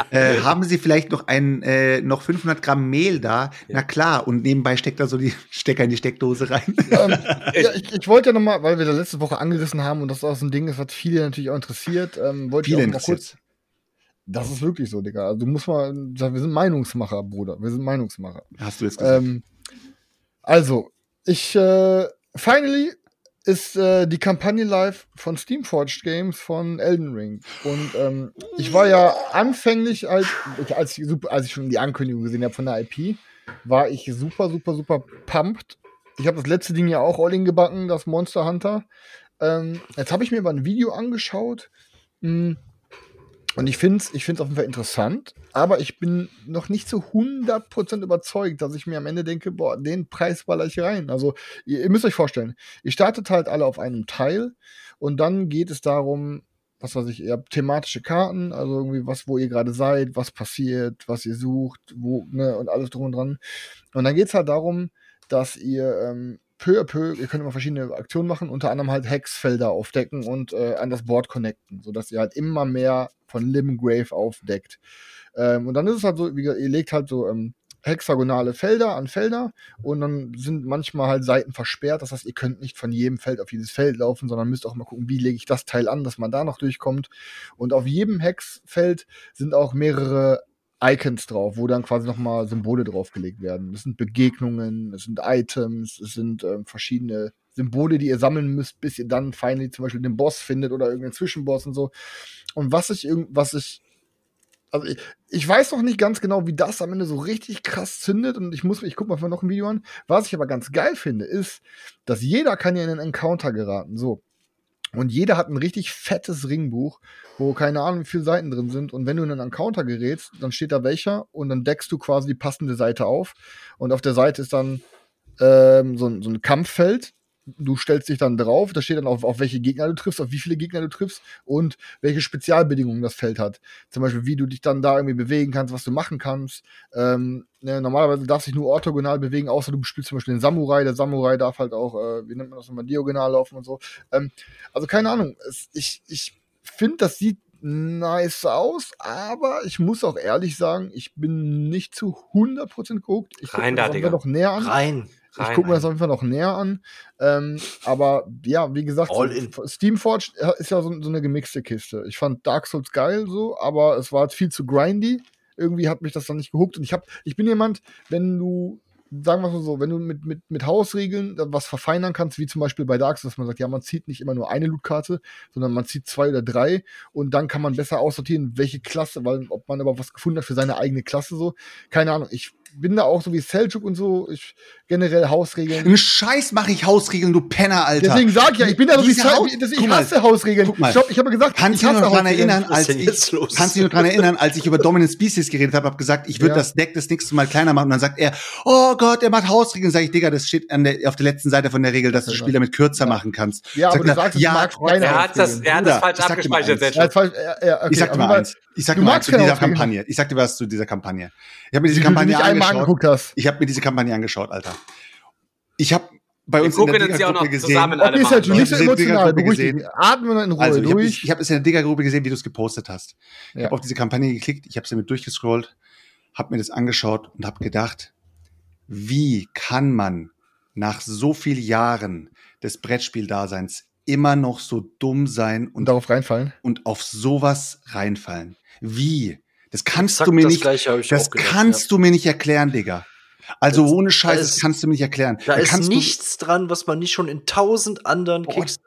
Äh, haben Sie vielleicht noch ein, äh, noch 500 Gramm Mehl da? Ja. Na klar. Und nebenbei steckt er so die Stecker in die Steckdose rein. ähm, ja, ich, ich wollte ja nochmal, weil wir da letzte Woche angerissen haben und das auch so ein Ding ist, was viele natürlich auch interessiert, ähm, wollte Viele ich auch mal kurz. Das ist wirklich so, Digga. Also du musst mal sagen, wir sind Meinungsmacher, Bruder. Wir sind Meinungsmacher. Hast du jetzt gesagt. Ähm, also, ich, äh, finally ist äh, die Kampagne live von Steamforged Games von Elden Ring. Und ähm, ich war ja anfänglich, als, ich, als, ich, als ich schon die Ankündigung gesehen habe von der IP, war ich super, super, super pumped. Ich habe das letzte Ding ja auch all in gebacken, das Monster Hunter. Ähm, jetzt habe ich mir mal ein Video angeschaut. Mh, und ich finde es ich auf jeden Fall interessant, aber ich bin noch nicht zu 100% überzeugt, dass ich mir am Ende denke, boah, den Preis baller ich rein. Also, ihr, ihr müsst euch vorstellen, ihr startet halt alle auf einem Teil und dann geht es darum, was weiß ich, ihr habt thematische Karten, also irgendwie was, wo ihr gerade seid, was passiert, was ihr sucht, wo, ne, und alles drum und dran. Und dann geht es halt darum, dass ihr ähm, peu à peu, ihr könnt immer verschiedene Aktionen machen, unter anderem halt Hexfelder aufdecken und äh, an das Board connecten, sodass ihr halt immer mehr von Limgrave aufdeckt. Ähm, und dann ist es halt so, wie gesagt, ihr legt halt so ähm, hexagonale Felder an Felder und dann sind manchmal halt Seiten versperrt. Das heißt, ihr könnt nicht von jedem Feld auf jedes Feld laufen, sondern müsst auch mal gucken, wie lege ich das Teil an, dass man da noch durchkommt. Und auf jedem Hexfeld sind auch mehrere Icons drauf, wo dann quasi nochmal Symbole draufgelegt werden. Das sind Begegnungen, es sind Items, es sind ähm, verschiedene Symbole, die ihr sammeln müsst, bis ihr dann finally zum Beispiel den Boss findet oder irgendeinen Zwischenboss und so. Und was ich was ich, also ich, ich weiß noch nicht ganz genau, wie das am Ende so richtig krass zündet und ich muss, ich gucke mal noch ein Video an. Was ich aber ganz geil finde, ist, dass jeder kann ja in einen Encounter geraten. So. Und jeder hat ein richtig fettes Ringbuch, wo keine Ahnung, wie viele Seiten drin sind. Und wenn du in einen Encounter gerätst, dann steht da welcher und dann deckst du quasi die passende Seite auf. Und auf der Seite ist dann ähm, so, ein- so ein Kampffeld. Du stellst dich dann drauf, da steht dann auf, auf welche Gegner du triffst, auf wie viele Gegner du triffst und welche Spezialbedingungen das Feld hat. Zum Beispiel, wie du dich dann da irgendwie bewegen kannst, was du machen kannst. Ähm, ne, normalerweise darfst du dich nur orthogonal bewegen, außer du spielst zum Beispiel den Samurai. Der Samurai darf halt auch, äh, wie nennt man das nochmal, diagonal laufen und so. Ähm, also keine Ahnung. Es, ich ich finde, das sieht nice aus, aber ich muss auch ehrlich sagen, ich bin nicht zu 100% geguckt. Ich Rein da, Digga. Noch näher an. Rein. Ich gucke mir das auf jeden Fall noch näher an. Ähm, aber ja, wie gesagt. Steamforged ist ja so, so eine gemixte Kiste. Ich fand Dark Souls geil so, aber es war viel zu grindy. Irgendwie hat mich das dann nicht gehuckt. Und ich hab, ich bin jemand, wenn du, sagen wir mal so, wenn du mit, mit, mit Hausregeln was verfeinern kannst, wie zum Beispiel bei Dark Souls, dass man sagt, ja, man zieht nicht immer nur eine Lootkarte, sondern man zieht zwei oder drei und dann kann man besser aussortieren, welche Klasse, weil ob man aber was gefunden hat für seine eigene Klasse so. Keine Ahnung, ich bin da auch so wie Seljuk und so, ich generell Hausregeln. Einen Scheiß mache ich Hausregeln, du Penner, Alter. Deswegen sag ich ja, ich bin da so wie Haus- ich mal, hasse Hausregeln. guck mal. Ich, glaub, ich habe gesagt, Kannst ich hasse noch daran Hausregeln. erinnern, als ich, jetzt los? kannst du dich noch daran erinnern, als ich über Dominant Species geredet habe, habe gesagt, ich würde Ja. das Deck das nächste Mal kleiner machen und dann sagt er, oh Gott, er macht Hausregeln. Sag ich, Digga, das steht an der, auf der letzten Seite von der Regel, dass du das Spiel damit kürzer machen kannst. Ja, aber Sagt du er, sagst, du magst keine Er hat das, er hat das falsch abgespeichert. Ja, ja, ja, ich sag dir mal eins. Ich sag dir mal zu dieser. Kampagne. Ich sag dir was zu dieser Kampagne. Ich habe mir diese Kampagne. Angeguckt hast. Ich habe mir diese Kampagne angeschaut, Alter. Ich habe bei Wir uns in der Digga-Gruppe gesehen. Okay, machen. Selchuk, Ich nicht so hab emotional, Digga-Gruppe beruhig dich. gesehen. Atme mal in Ruhe Also, ich habe durch. ich hab es in der Digger-Gruppe gesehen, wie du es gepostet hast. Ich Ja. habe auf diese Kampagne geklickt, ich habe sie mit durchgescrollt, habe mir das angeschaut und habe gedacht, wie kann man nach so vielen Jahren des Brettspieldaseins immer noch so dumm sein und und, darauf reinfallen. und auf sowas reinfallen? Wie? Das kannst Exakt du mir das nicht, Gleiche hab ich das gedacht, kannst du mir nicht erklären, Digga. Also ohne Scheiß, da das ist- kannst du mir nicht erklären. Da ist kannst du- nichts dran, was man nicht schon in tausend anderen Kicks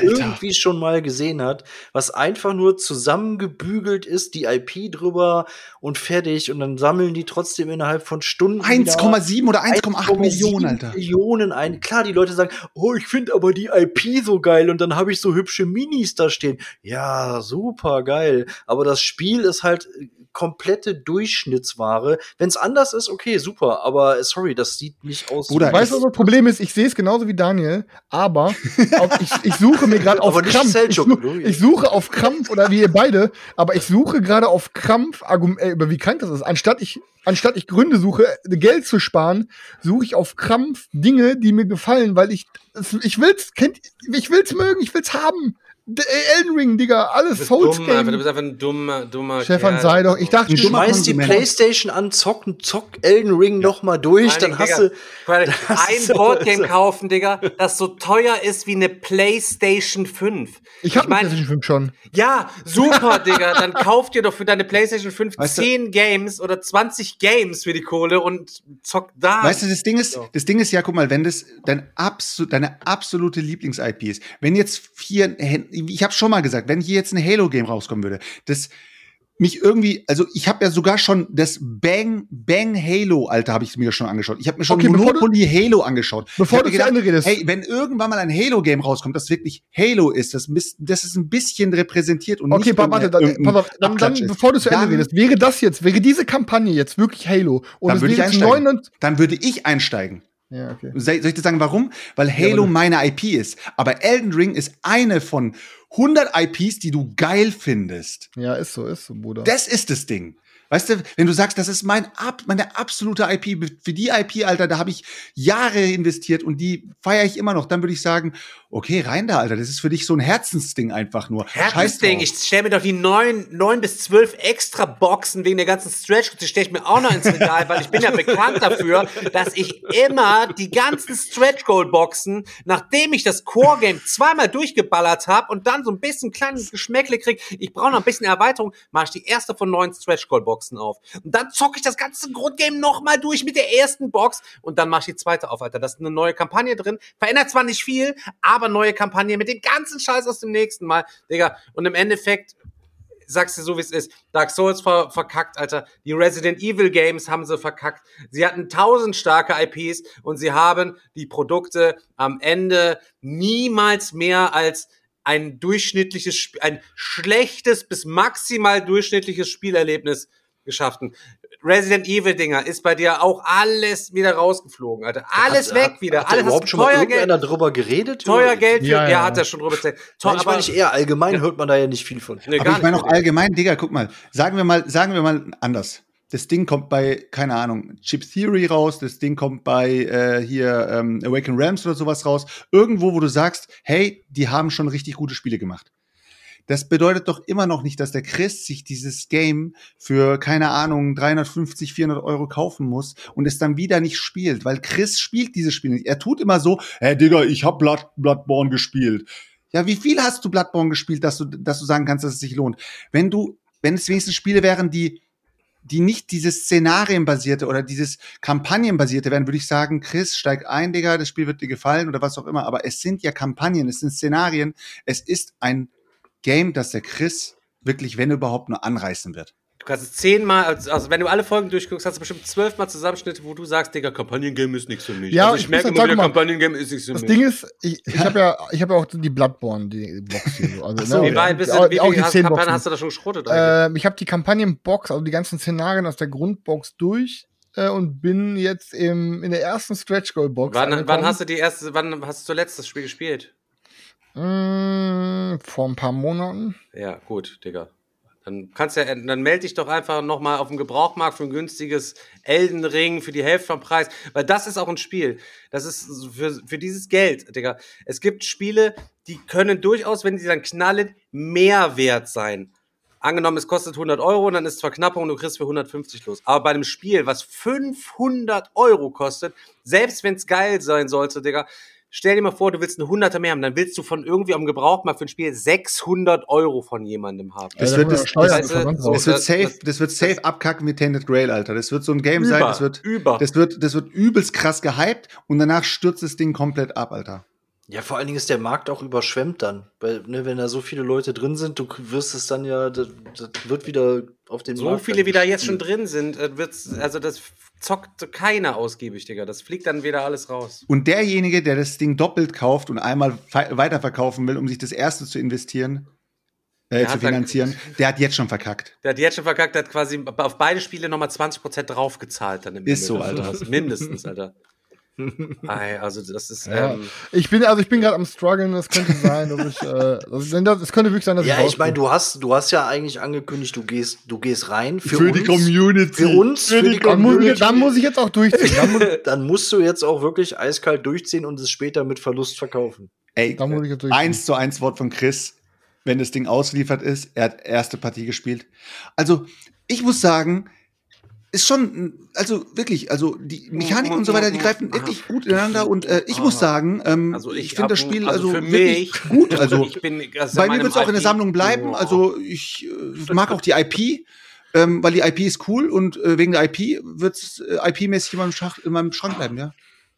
irgendwie schon mal gesehen hat, was einfach nur zusammengebügelt ist, die IP drüber und fertig und dann sammeln die trotzdem innerhalb von Stunden wieder 1,7 oder 1,8 1,7 Millionen, Alter. Millionen ein. Klar, die Leute sagen, oh, ich finde aber die IP so geil und dann habe ich so hübsche Minis da stehen. Ja, super geil. Aber das Spiel ist halt äh, komplette Durchschnittsware. Wenn es anders ist, okay, super. Aber äh, sorry, das sieht nicht aus. Bruder, Weißt du, was das Problem ist? Ich sehe es genauso wie Daniel, aber auf, ich, ich suche mir gerade auf Aber Krampf. Ich, such, ich suche auf Krampf oder wie ihr beide, aber ich suche gerade auf Krampf, äh, über wie krank das ist. Anstatt ich, anstatt ich Gründe suche, Geld zu sparen, suche ich auf Krampf Dinge, die mir gefallen, weil ich, ich will's, kennt, ich will's mögen, ich will's haben. Äh, Elden Ring, Digga, Du alles Souls dumm, einfach. Du bist einfach ein dummer, dummer Stefan, Kerl. sei doch, ich dachte, du dummer Schmeiß die. Playstation an, zock, zock Elden Ring noch mal durch, allen dann hast Digga, du. ein Boardgame kaufen, Digga, das so teuer ist wie eine PlayStation 5. ich hab ich mein- PlayStation 5 schon. Ja, super, Digga. Dann kauft ihr doch für deine PlayStation 5 Weißt du- 10 Games oder 20 Games für die Kohle und zockt da. Weißt du, das Ding ist, das Ding ist ja, guck mal, wenn das dein abso deine absolute Lieblings-IP ist, wenn jetzt hier, ich habe schon mal gesagt, wenn hier jetzt ein Halo-Game rauskommen würde, das mich irgendwie, also ich habe ja sogar schon das Bang Bang Halo, Alter, habe ich mir schon angeschaut. Ich habe mir schon Okay, bevor du- Monopoly Halo angeschaut. Bevor du mir zu Ende redest. Hey, wenn irgendwann mal ein Halo-Game rauskommt, das wirklich Halo ist, das, das ist ein bisschen repräsentiert und Okay, nicht pa- warte, dann, pass auf, dann, dann bevor du zu Ende Dann- redest, wäre das jetzt, wäre diese Kampagne jetzt wirklich Halo und Dann es würde ich einsteigen. 99 Dann würde ich einsteigen. Ja, okay. Soll ich dir sagen, warum? Weil Halo aber- meine IP ist. Aber Elden Ring ist eine von 100 IPs, die du geil findest. Ja, ist so, ist so, Bruder. Das ist das Ding. Weißt du, wenn du sagst, das ist mein ab, meine absolute IP, für die IP, Alter, da habe ich Jahre investiert und die feiere ich immer noch, dann würde ich sagen, okay, rein da, Alter, das ist für dich so ein Herzensding einfach nur. Herzensding, ich stelle mir doch die neun, neun bis zwölf extra Boxen wegen der ganzen Stretch, die stelle ich mir auch noch ins Regal, weil ich bin ja bekannt dafür, dass ich immer die ganzen Stretch Goal Boxen, nachdem ich das Core Game zweimal durchgeballert habe und dann so ein bisschen kleines Geschmäckle krieg, ich brauche noch ein bisschen Erweiterung, mache ich die erste von neun Stretch Goal Boxen auf. Und dann zocke ich das ganze Grundgame nochmal durch mit der ersten Box und dann mache ich die zweite auf, Alter. Da ist eine neue Kampagne drin, verändert zwar nicht viel, aber neue Kampagne mit dem ganzen Scheiß aus dem nächsten Mal, Digga. Und im Endeffekt sagst du so, wie es ist. Dark Souls ver verkackt, Alter. Die Resident Evil Games haben sie verkackt. Sie hatten tausend starke IPs und sie haben die Produkte am Ende niemals mehr als ein durchschnittliches, ein schlechtes bis maximal durchschnittliches Spielerlebnis geschaffen. Resident Evil Dinger ist bei dir auch alles wieder rausgeflogen, Alter. Alles Hat- weg hat, wieder. Hat alles überhaupt schon mal Geld, drüber geredet? teuer Geld für, Ja, ja, ja. hat er schon drüber erzählt. Nein, ich meine nicht eher allgemein hört man da ja nicht viel von. Nee, Aber ich meine auch allgemein, Digga, guck mal, sagen wir mal, sagen wir mal anders. Das Ding kommt bei, keine Ahnung, Chip Theory raus, das Ding kommt bei äh, hier ähm, Awaken Realms oder sowas raus. Irgendwo, wo du sagst, hey, die haben schon richtig gute Spiele gemacht. Das bedeutet doch immer noch nicht, dass der Chris sich dieses Game für, keine Ahnung, 350, 400 Euro kaufen muss und es dann wieder nicht spielt, weil Chris spielt dieses Spiel nicht. Er tut immer so, hey Digga, ich hab Blood, Bloodborne gespielt. Ja, wie viel hast du Bloodborne gespielt, dass du, dass du sagen kannst, dass es sich lohnt? Wenn du, wenn es wenigstens Spiele wären, die, die nicht dieses Szenarienbasierte oder dieses Kampagnenbasierte wären, würde ich sagen, Chris, steig ein, Digga, das Spiel wird dir gefallen oder was auch immer. Aber es sind ja Kampagnen, es sind Szenarien, es ist ein Game, das der Chris wirklich, wenn überhaupt, nur anreißen wird. kannst es zehnmal, also also wenn du alle Folgen durchguckst, hast du bestimmt zwölfmal Zusammenschnitte, wo du sagst, Digga, Kampagnengame ist nichts für mich. Ja, also ich ich merke immer wieder, Kampagnengame ist nichts für Das mich. Ding ist, ich, ich habe ja, ich habe ja auch die Bloodborne, die Box hier. So. Also, so, ne, wie weit bist du, wie auch die viele hast, zehn Kampagnen hast du da schon geschrottet? Ähm, ich habe die Kampagnenbox, also die ganzen Szenarien aus der Grundbox durch äh, und bin jetzt im, in der ersten Stretch Goal Box. wann, wann hast du die erste, wann hast du zuletzt das Spiel gespielt? Mm, vor ein paar Monaten. Ja, gut, Digga. Dann kannst ja, dann melde dich doch einfach nochmal auf dem Gebrauchmarkt für ein günstiges Elden Ring für die Hälfte vom Preis. Weil das ist auch ein Spiel. Das ist für, für dieses Geld, Digga. Es gibt Spiele, die können durchaus, wenn sie dann knallen, mehr wert sein. Angenommen, es kostet 100 Euro und dann ist Verknappung und du kriegst für 150 los. Aber bei einem Spiel, was 500 Euro kostet, selbst wenn es geil sein sollte, Digga, stell dir mal vor, du willst eine 100er mehr haben, dann willst du von irgendwie am Gebrauchmarkt für ein Spiel 600 Euro von jemandem haben. Das Ja, wird da das- das- das-. Das wird safe, das- das wird safe abkacken wie Tainted Grail, Alter. Das wird so ein Game sein, Über, das wird, über. das wird, das wird übelst krass gehypt und danach stürzt das Ding komplett ab, Alter. Ja, vor allen Dingen ist der Markt auch überschwemmt dann. Weil, ne, wenn da so viele Leute drin sind, du wirst es dann ja, das, das wird wieder auf den So Markt viele, wie da jetzt schon drin sind, äh, wird's, also das zockt keiner ausgiebig, Digga. Das fliegt dann wieder alles raus. Und derjenige, der das Ding doppelt kauft und einmal fe- weiterverkaufen will, um sich das erste zu investieren, äh, zu hat dann- finanzieren, der hat jetzt schon verkackt. Der hat jetzt schon verkackt, der hat quasi auf beide Spiele nochmal 20% draufgezahlt dann im Ist so, Ende. Alter. Mindestens, Alter. Ei, also das ist, Ja. ähm, Ich bin, also ich bin gerade am struggeln, das könnte sein, dass ich, äh, das, könnte wirklich sein, dass Ja, ich ich meine, du hast, du hast ja eigentlich angekündigt, du gehst, du gehst rein für, Für die uns, Community. Für uns, für, die dann, muss ich, Community. dann muss ich jetzt auch durchziehen. Dann muss, dann musst du jetzt auch wirklich eiskalt durchziehen und es später mit Verlust verkaufen. Ey, dann muss ich jetzt durchziehen. eins zu eins Wort von Chris, wenn das Ding ausgeliefert ist, er hat erste Partie gespielt. Also, ich muss sagen, ist schon, also wirklich, also die Mechanik und so weiter, die greifen wirklich gut ineinander und äh, ich muss sagen, ähm, also ich, ich finde das Spiel also also, für wirklich mich- gut. Also ich bin, bei mir wird es auch in der Sammlung bleiben. Also ich äh, mag auch die IP, ähm, weil die IP ist cool und äh, wegen der IP wird es äh, IP-mäßig in, meinem Schach- in meinem Schrank bleiben, ja.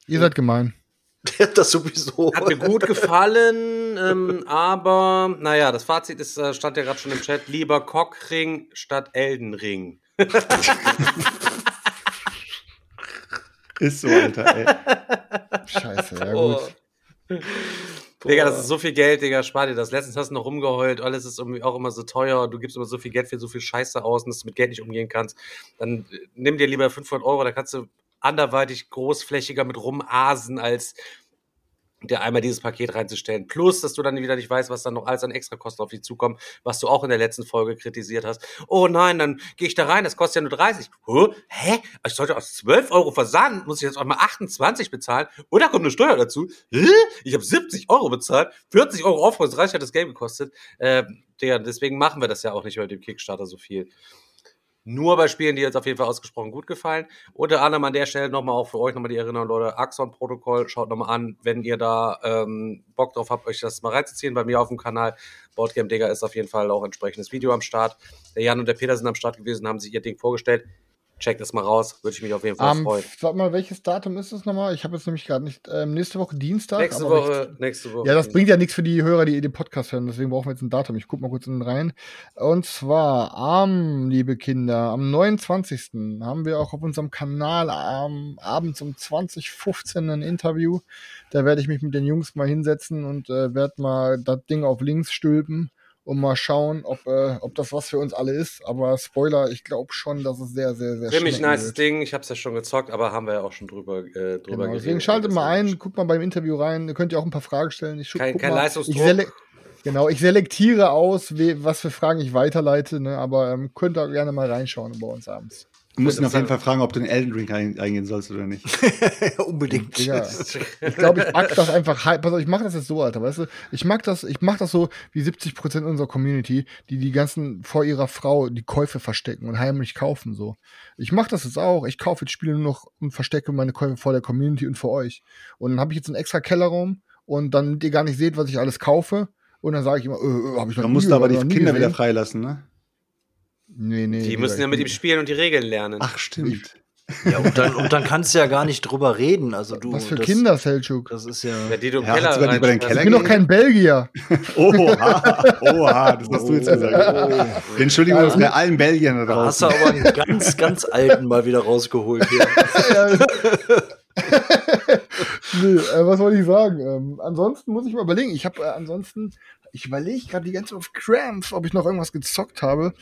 Ihr seid gemein. das sowieso. Hat mir gut gefallen, ähm, aber naja, das Fazit ist, äh, stand ja gerade schon im Chat, lieber Cockring statt Eldenring. Ist so, Alter, ey. Scheiße, ja gut. Digga, das ist so viel Geld, Digga, spar dir das. Letztens hast du noch rumgeheult, alles ist irgendwie auch immer so teuer, du gibst immer so viel Geld für so viel Scheiße aus, dass du mit Geld nicht umgehen kannst. Dann äh, nimm dir lieber 500 Euro, da kannst du anderweitig großflächiger mit rumasen, als dir einmal dieses Paket reinzustellen. Plus, dass du dann wieder nicht weißt, was dann noch alles an Extrakosten auf dich zukommt, was du auch in der letzten Folge kritisiert hast. Oh nein, dann gehe ich da rein, das kostet ja nur 30. Hä? Ich sollte aus 12 Euro Versand, muss ich jetzt auch mal 28 bezahlen? Da kommt eine Steuer dazu. Hä? Ich habe 70 Euro bezahlt, 40 Euro Aufpreis, 30 hat das Game gekostet. Äh, Digga, deswegen machen wir das ja auch nicht bei dem Kickstarter so viel. Nur bei Spielen, die jetzt auf jeden Fall ausgesprochen gut gefallen. Unter anderem an der Stelle nochmal auch für euch nochmal die Erinnerung, Leute, Axon-Protokoll, schaut nochmal an, wenn ihr da ähm, Bock drauf habt, euch das mal reinzuziehen. Bei mir auf dem Kanal Boardgame Digger ist auf jeden Fall auch entsprechendes Video am Start. Der Jan und der Peter sind am Start gewesen, haben sich ihr Ding vorgestellt. Checkt das mal raus, würde ich mich auf jeden Fall Am, freuen. sag mal, welches Datum ist es nochmal? Ich habe jetzt nämlich gerade nicht. Ähm, nächste Woche Dienstag. Nächste Woche, nächste Woche. Ja, das bringt ja nichts für die Hörer, die den Podcast hören. Deswegen brauchen wir jetzt ein Datum. Ich guck mal kurz in den rein. Und zwar am, liebe Kinder, am 29. haben wir auch auf unserem Kanal am abends um 2015 ein Interview. Da werde ich mich mit den Jungs mal hinsetzen und äh, werde mal das Ding auf links stülpen und mal schauen, ob, äh, ob das was für uns alle ist. Aber Spoiler, ich glaube schon, dass es sehr, sehr, sehr Ziemlich nice wird. Ding. Ich habe es ja schon gezockt, aber haben wir ja auch schon drüber, äh, drüber Genau, geredet. deswegen schaltet mal ein, guckt mal beim Interview rein. Ihr könnt ja auch ein paar Fragen stellen. Ich Kein- kein mal. Leistungsdruck. Genau, ich selektiere aus, was für Fragen ich weiterleite, ne? aber ähm, könnt ihr gerne mal reinschauen bei uns abends. Du musst ihn auf jeden Fall fragen, ob du in Elden Ring ein, eingehen sollst oder nicht. Unbedingt. Digga, ich glaube, ich mag das einfach. Pass auf, ich mache das jetzt so, Alter, weißt du? Ich mag das, ich mache das so wie 70 Prozent unserer Community, die die ganzen vor ihrer Frau die Käufe verstecken und heimlich kaufen so. Ich mache das jetzt auch. Ich kaufe jetzt Spiele nur noch und verstecke meine Käufe vor der Community und vor euch. Und dann habe ich jetzt einen extra Kellerraum und dann ihr gar nicht seht, was ich alles kaufe. Und dann sage ich immer, äh, äh, habe ich noch Dann nie musst du aber die Kinder wieder freilassen, ne? Nee, nee. Die müssen ja mit ihm spielen und die Regeln lernen. Ach, stimmt. Ja, und dann, und dann kannst du ja gar nicht drüber reden. Also du, Was für das, Kinder, Selchuk. Das ist ja. Ja, die du im Ja, Keller sogar bei den reinschmeißt. Ich bin doch kein Belgier. Oha, oha, das hast du jetzt gesagt. Entschuldigung, das bei allen Belgiern da Da hast draußen. du aber einen ganz, ganz alten mal wieder rausgeholt hier. nee, äh, was wollte ich sagen? Ähm, ansonsten muss ich mal überlegen. Ich habe äh, ansonsten, ich überlege gerade die ganze Zeit auf Cramps, ob ich noch irgendwas gezockt habe.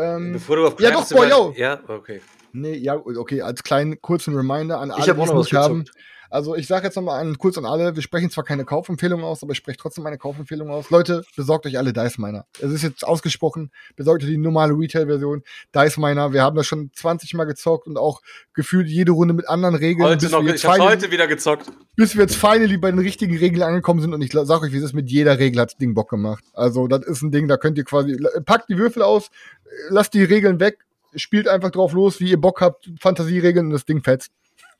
Ähm, Bevor du auf Ja, doch, boah, yo. Ja, okay. nee, ja, okay, als kleinen kurzen Reminder an alle, Ich hab die es nicht haben. gezockt. Also ich sage jetzt nochmal an, kurz an alle, wir sprechen zwar keine Kaufempfehlung aus, aber ich spreche trotzdem eine Kaufempfehlung aus. Leute, besorgt euch alle Dice Miner. Es ist jetzt ausgesprochen, besorgt euch die normale Retail-Version. Dice Miner, wir haben das schon 20 Mal gezockt und auch gefühlt jede Runde mit anderen Regeln. Heute bis noch, ich finally- heute wieder gezockt. bis wir jetzt finally bei den richtigen Regeln angekommen sind und ich sag euch, wie es ist, mit jeder Regel hat das Ding Bock gemacht. Also, das ist ein Ding, da könnt ihr quasi, packt die Würfel aus, lasst die Regeln weg, spielt einfach drauf los, wie ihr Bock habt, Fantasieregeln und das Ding fetzt.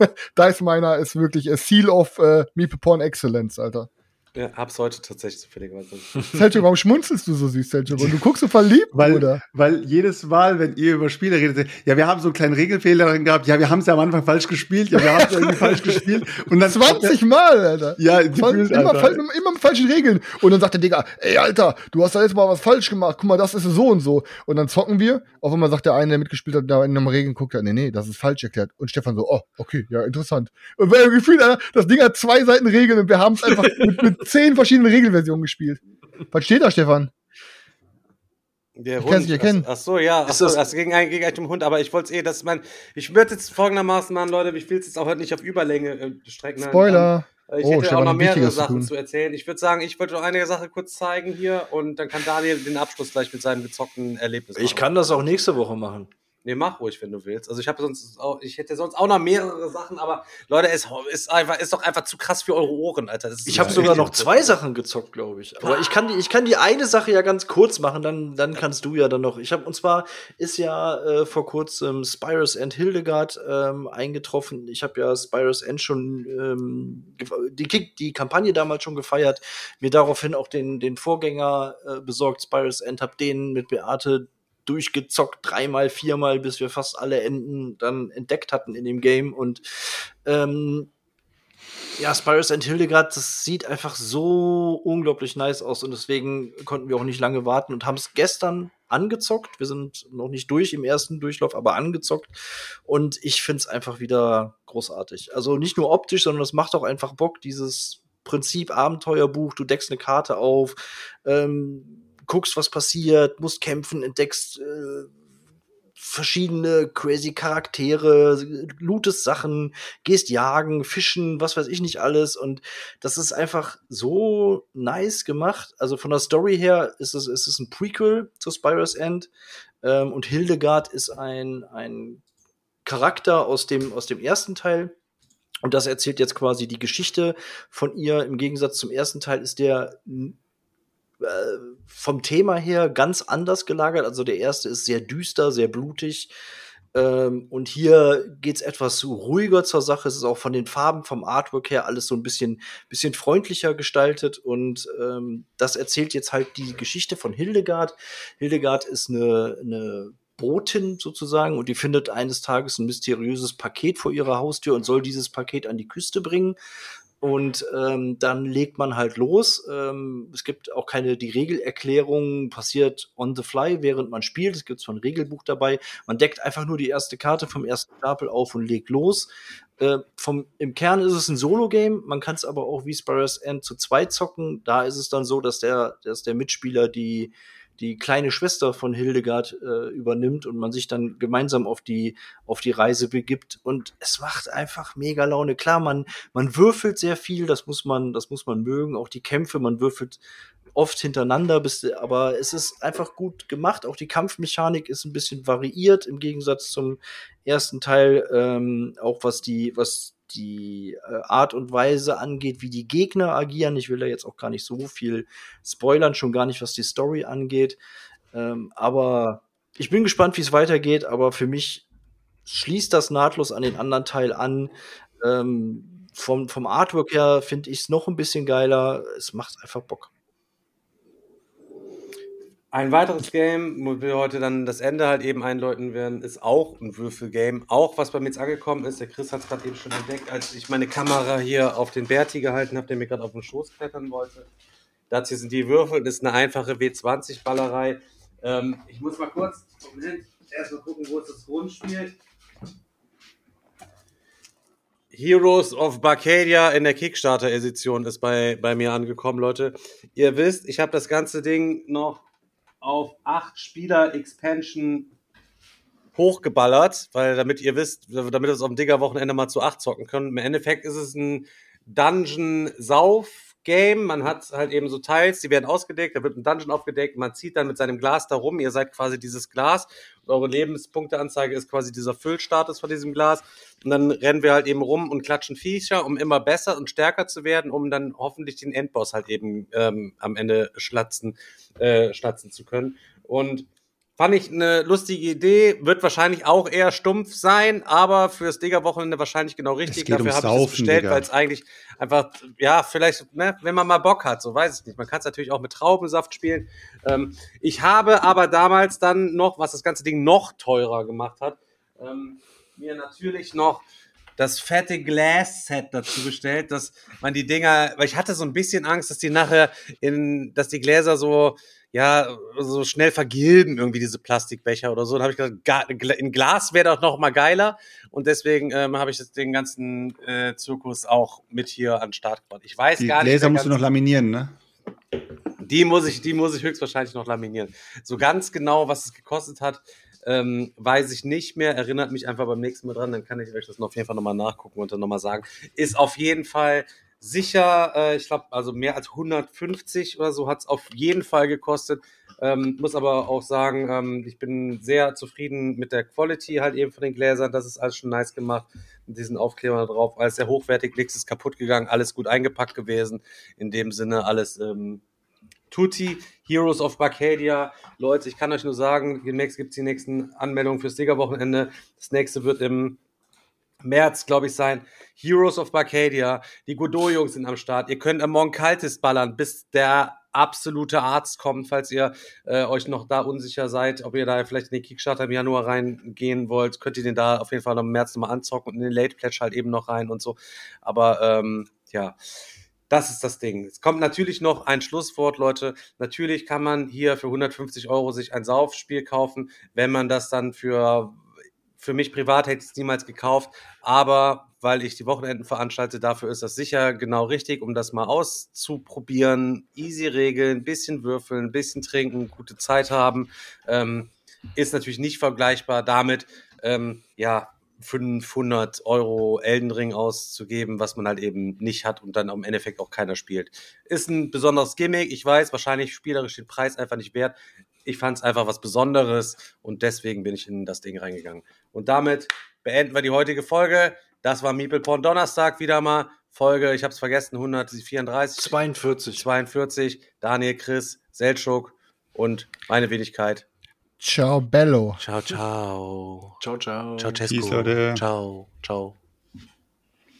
Dice Miner ist wirklich a Seal of äh, Meeple Porn Excellence, Alter. Ja, hab's heute tatsächlich zufälligerweise. Selchuk, warum schmunzelst du so süß, Selchuk? Und du guckst so verliebt, Weil, oder? weil jedes Mal, wenn ihr über Spiele redet, ja, wir haben so einen kleinen Regelfehler drin gehabt, ja, wir haben es ja am Anfang falsch gespielt, ja, wir haben es irgendwie falsch gespielt. Und dann 20 Mal, Alter. Ja, gefühlt, immer, Alter. fal- immer mit falschen Regeln. Und dann sagt der Digga, ey, Alter, du hast da jetzt mal was falsch gemacht. Guck mal, das ist so und so. Und dann zocken wir. Auf einmal sagt der eine, der mitgespielt hat, da in einem Regeln guckt, nee, nee, das ist falsch erklärt. Und Stefan so, oh, okay, ja, interessant. Und wir gefühlt, Alter, das Ding hat zwei Seiten Regeln und wir haben es einfach mit, mit zehn verschiedenen Regelversionen gespielt. Was steht da, Stefan? Der Ich kann's nicht erkennen. Ach, ach so, ja. Ach Ist so, das- das ging eigentlich gegen Hund, aber ich wollte es eh, dass man. Ich würde jetzt folgendermaßen machen, Leute, ich will es jetzt auch heute nicht auf Überlänge äh, strecken. Spoiler. Ich Oh, hätte Stefan auch noch mehrere zu Sachen tun. zu, erzählen. Ich würde sagen, ich wollte noch eine Sache kurz zeigen hier und dann kann Daniel den Abschluss gleich mit seinem gezockten Erlebnis Ich kann das auch nächste Woche machen. Nee, mach ruhig, wenn du willst. Also ich habe sonst auch, ich hätte sonst auch noch mehrere Sachen, aber Leute, es ist einfach, ist doch einfach zu krass für eure Ohren, Alter. Ich habe sogar noch zwei Sachen gezockt, glaube ich. Aber ich kann die, ich kann die eine Sache ja ganz kurz machen, dann, dann kannst du ja dann noch. Ich habe und zwar ist ja äh, vor kurzem Spyros and Hildegard ähm, eingetroffen. Ich habe ja Spyros End schon ähm, die, Kick- die Kampagne damals schon gefeiert, mir daraufhin auch den, den Vorgänger äh, besorgt, Spyros End, hab den mit Beate durchgezockt, dreimal, viermal, bis wir fast alle Enden dann entdeckt hatten in dem Game und ähm, ja, Spyros and Hildegard, das sieht einfach so unglaublich nice aus und deswegen konnten wir auch nicht lange warten und haben es gestern angezockt. Wir sind noch nicht durch im ersten Durchlauf, aber angezockt und ich finde es einfach wieder großartig. Also nicht nur optisch, sondern es macht auch einfach Bock, dieses Prinzip Abenteuerbuch, du deckst eine Karte auf, ähm, guckst, was passiert, musst kämpfen, entdeckst äh, verschiedene crazy Charaktere, lootest Sachen, gehst jagen, fischen, was weiß ich nicht alles. Und das ist einfach so nice gemacht. Also von der Story her ist es, ist ein Prequel zu Spyro's End. Ähm, und Hildegard ist ein, ein Charakter aus dem, aus dem ersten Teil. Und das erzählt jetzt quasi die Geschichte von ihr. Im Gegensatz zum ersten Teil ist der vom Thema her ganz anders gelagert. Also der erste ist sehr düster, sehr blutig. Ähm, und hier geht's etwas ruhiger zur Sache. Es ist auch von den Farben, vom Artwork her alles so ein bisschen, bisschen freundlicher gestaltet. Und ähm, das erzählt jetzt halt die Geschichte von Hildegard. Hildegard ist eine, eine Botin sozusagen und die findet eines Tages ein mysteriöses Paket vor ihrer Haustür und soll dieses Paket an die Küste bringen. Und ähm, dann legt man halt los. Ähm, es gibt auch keine, die Regelerklärung passiert on the fly, während man spielt. Es gibt zwar ein Regelbuch dabei. Man deckt einfach nur die erste Karte vom ersten Stapel auf und legt los. Äh, vom, Im Kern ist es ein Solo-Game. Man kann es aber auch wie Spyro's End zu zweit zocken. Da ist es dann so, dass der, dass der Mitspieler die, die kleine Schwester von Hildegard äh, übernimmt und man sich dann gemeinsam auf die auf die Reise begibt und es macht einfach mega Laune. Klar, man man würfelt sehr viel, das muss man das muss man mögen, auch die Kämpfe, man würfelt oft hintereinander, bis, aber es ist einfach gut gemacht. Auch die Kampfmechanik ist ein bisschen variiert im Gegensatz zum ersten Teil, ähm, auch was die was die äh, Art und Weise angeht, wie die Gegner agieren. Ich will da jetzt auch gar nicht so viel spoilern, schon gar nicht, was die Story angeht. Ähm, aber ich bin gespannt, wie es weitergeht. Aber für mich schließt das nahtlos an den anderen Teil an. Ähm, vom, vom Artwork her finde ich es noch ein bisschen geiler. Es macht einfach Bock. Ein weiteres Game, wo wir heute dann das Ende halt eben einläuten werden, ist auch ein Würfelgame. Auch was bei mir jetzt angekommen ist, der Chris hat es gerade eben schon entdeckt, als ich meine Kamera hier auf den Berti gehalten habe, der mir gerade auf den Schoß klettern wollte. Das hier sind die Würfel, das ist eine einfache W20-Ballerei. Ähm, ich muss mal kurz, Moment, erstmal gucken, wo es das Grund spielt. Heroes of Barcadia in der Kickstarter-Edition ist bei, bei mir angekommen, Leute. Ihr wisst, ich habe das ganze Ding noch auf 8 Spieler Expansion hochgeballert, weil damit ihr wisst, damit wir es auf dem Digger-Wochenende mal zu 8 zocken können. Im Endeffekt ist es ein Dungeon-Sauf- Game. Man hat halt eben so Teils, die werden ausgedeckt, da wird ein Dungeon aufgedeckt, man zieht dann mit seinem Glas da rum, ihr seid quasi dieses Glas. Und eure Lebenspunkteanzeige ist quasi dieser Füllstatus von diesem Glas. Und dann rennen wir halt eben rum und klatschen Viecher, um immer besser und stärker zu werden, um dann hoffentlich den Endboss halt eben ähm, am Ende schlatzen, äh, schlatzen zu können. Und Fand ich eine lustige Idee, wird wahrscheinlich auch eher stumpf sein, aber fürs Digger-Wochenende wahrscheinlich genau richtig. Dafür habe ich es bestellt, weil es eigentlich einfach, ja, vielleicht, ne, wenn man mal Bock hat, so weiß ich nicht. Man kann es natürlich auch mit Traubensaft spielen. Ähm, ich habe aber damals dann noch, was das ganze Ding noch teurer gemacht hat, ähm, mir natürlich noch das fette Glass-Set dazu bestellt, dass man die Dinger, weil ich hatte so ein bisschen Angst, dass die nachher in, dass die Gläser so, ja, so schnell vergilben, irgendwie diese Plastikbecher oder so. Dann habe ich gedacht, ga- in Glas wäre doch noch mal geiler. Und deswegen ähm, habe ich jetzt den ganzen äh, Zirkus auch mit hier an den Start gebracht. Ich weiß Die gar nicht. Gläser musst du noch laminieren, ne? die muss ich, die muss ich höchstwahrscheinlich noch laminieren. So ganz genau, was es gekostet hat, ähm, weiß ich nicht mehr. Erinnert mich einfach beim nächsten Mal dran, dann kann ich euch das noch auf jeden Fall nochmal nachgucken und dann nochmal sagen. Ist auf jeden Fall sicher, äh, ich glaube, also mehr als 150 oder so hat es auf jeden Fall gekostet. Ähm, muss aber auch sagen, ähm, ich bin sehr zufrieden mit der Quality halt eben von den Gläsern. Das ist alles schon nice gemacht. Mit diesen Aufklebern drauf. Alles sehr hochwertig, nichts ist kaputt gegangen, alles gut eingepackt gewesen. In dem Sinne alles ähm, Tutti, Heroes of Barcadia. Leute, ich kann euch nur sagen, demnächst gibt es die nächsten Anmeldungen fürs Digger-Wochenende. Das nächste wird im März, glaube ich, sein. Heroes of Barcadia. Die Godot-Jungs sind am Start. Ihr könnt am Morgen Kaltes ballern, bis der absolute Arzt kommt, falls ihr äh, euch noch da unsicher seid, ob ihr da vielleicht in den Kickstarter im Januar reingehen wollt, könnt ihr den da auf jeden Fall noch im März nochmal anzocken und in den Late Pledge halt eben noch rein und so. Aber ähm, ja, das ist das Ding. Es kommt natürlich noch ein Schlusswort, Leute. Natürlich kann man hier für 150 Euro sich ein Saufspiel kaufen, wenn man das dann für für mich privat hätte ich es niemals gekauft, aber weil ich die Wochenenden veranstalte, dafür ist das sicher genau richtig, um das mal auszuprobieren. Easy Regeln, bisschen würfeln, bisschen trinken, gute Zeit haben. Ähm, ist natürlich nicht vergleichbar damit, ähm, ja, 500 Euro Elden Ring auszugeben, was man halt eben nicht hat und dann im Endeffekt auch keiner spielt. Ist ein besonderes Gimmick. Ich weiß, wahrscheinlich spielerisch den Preis einfach nicht wert. Ich fand es einfach was Besonderes und deswegen bin ich in das Ding reingegangen. Und damit beenden wir die heutige Folge. Das war Meeple Porn Donnerstag wieder mal. Folge, ich habe es vergessen, 134, 42. 42. Daniel, Chris, Seltschuk und meine Wenigkeit. Ciao, Bello. Ciao, ciao. Ciao, ciao. Ciao, Cesco. Ciao, ciao.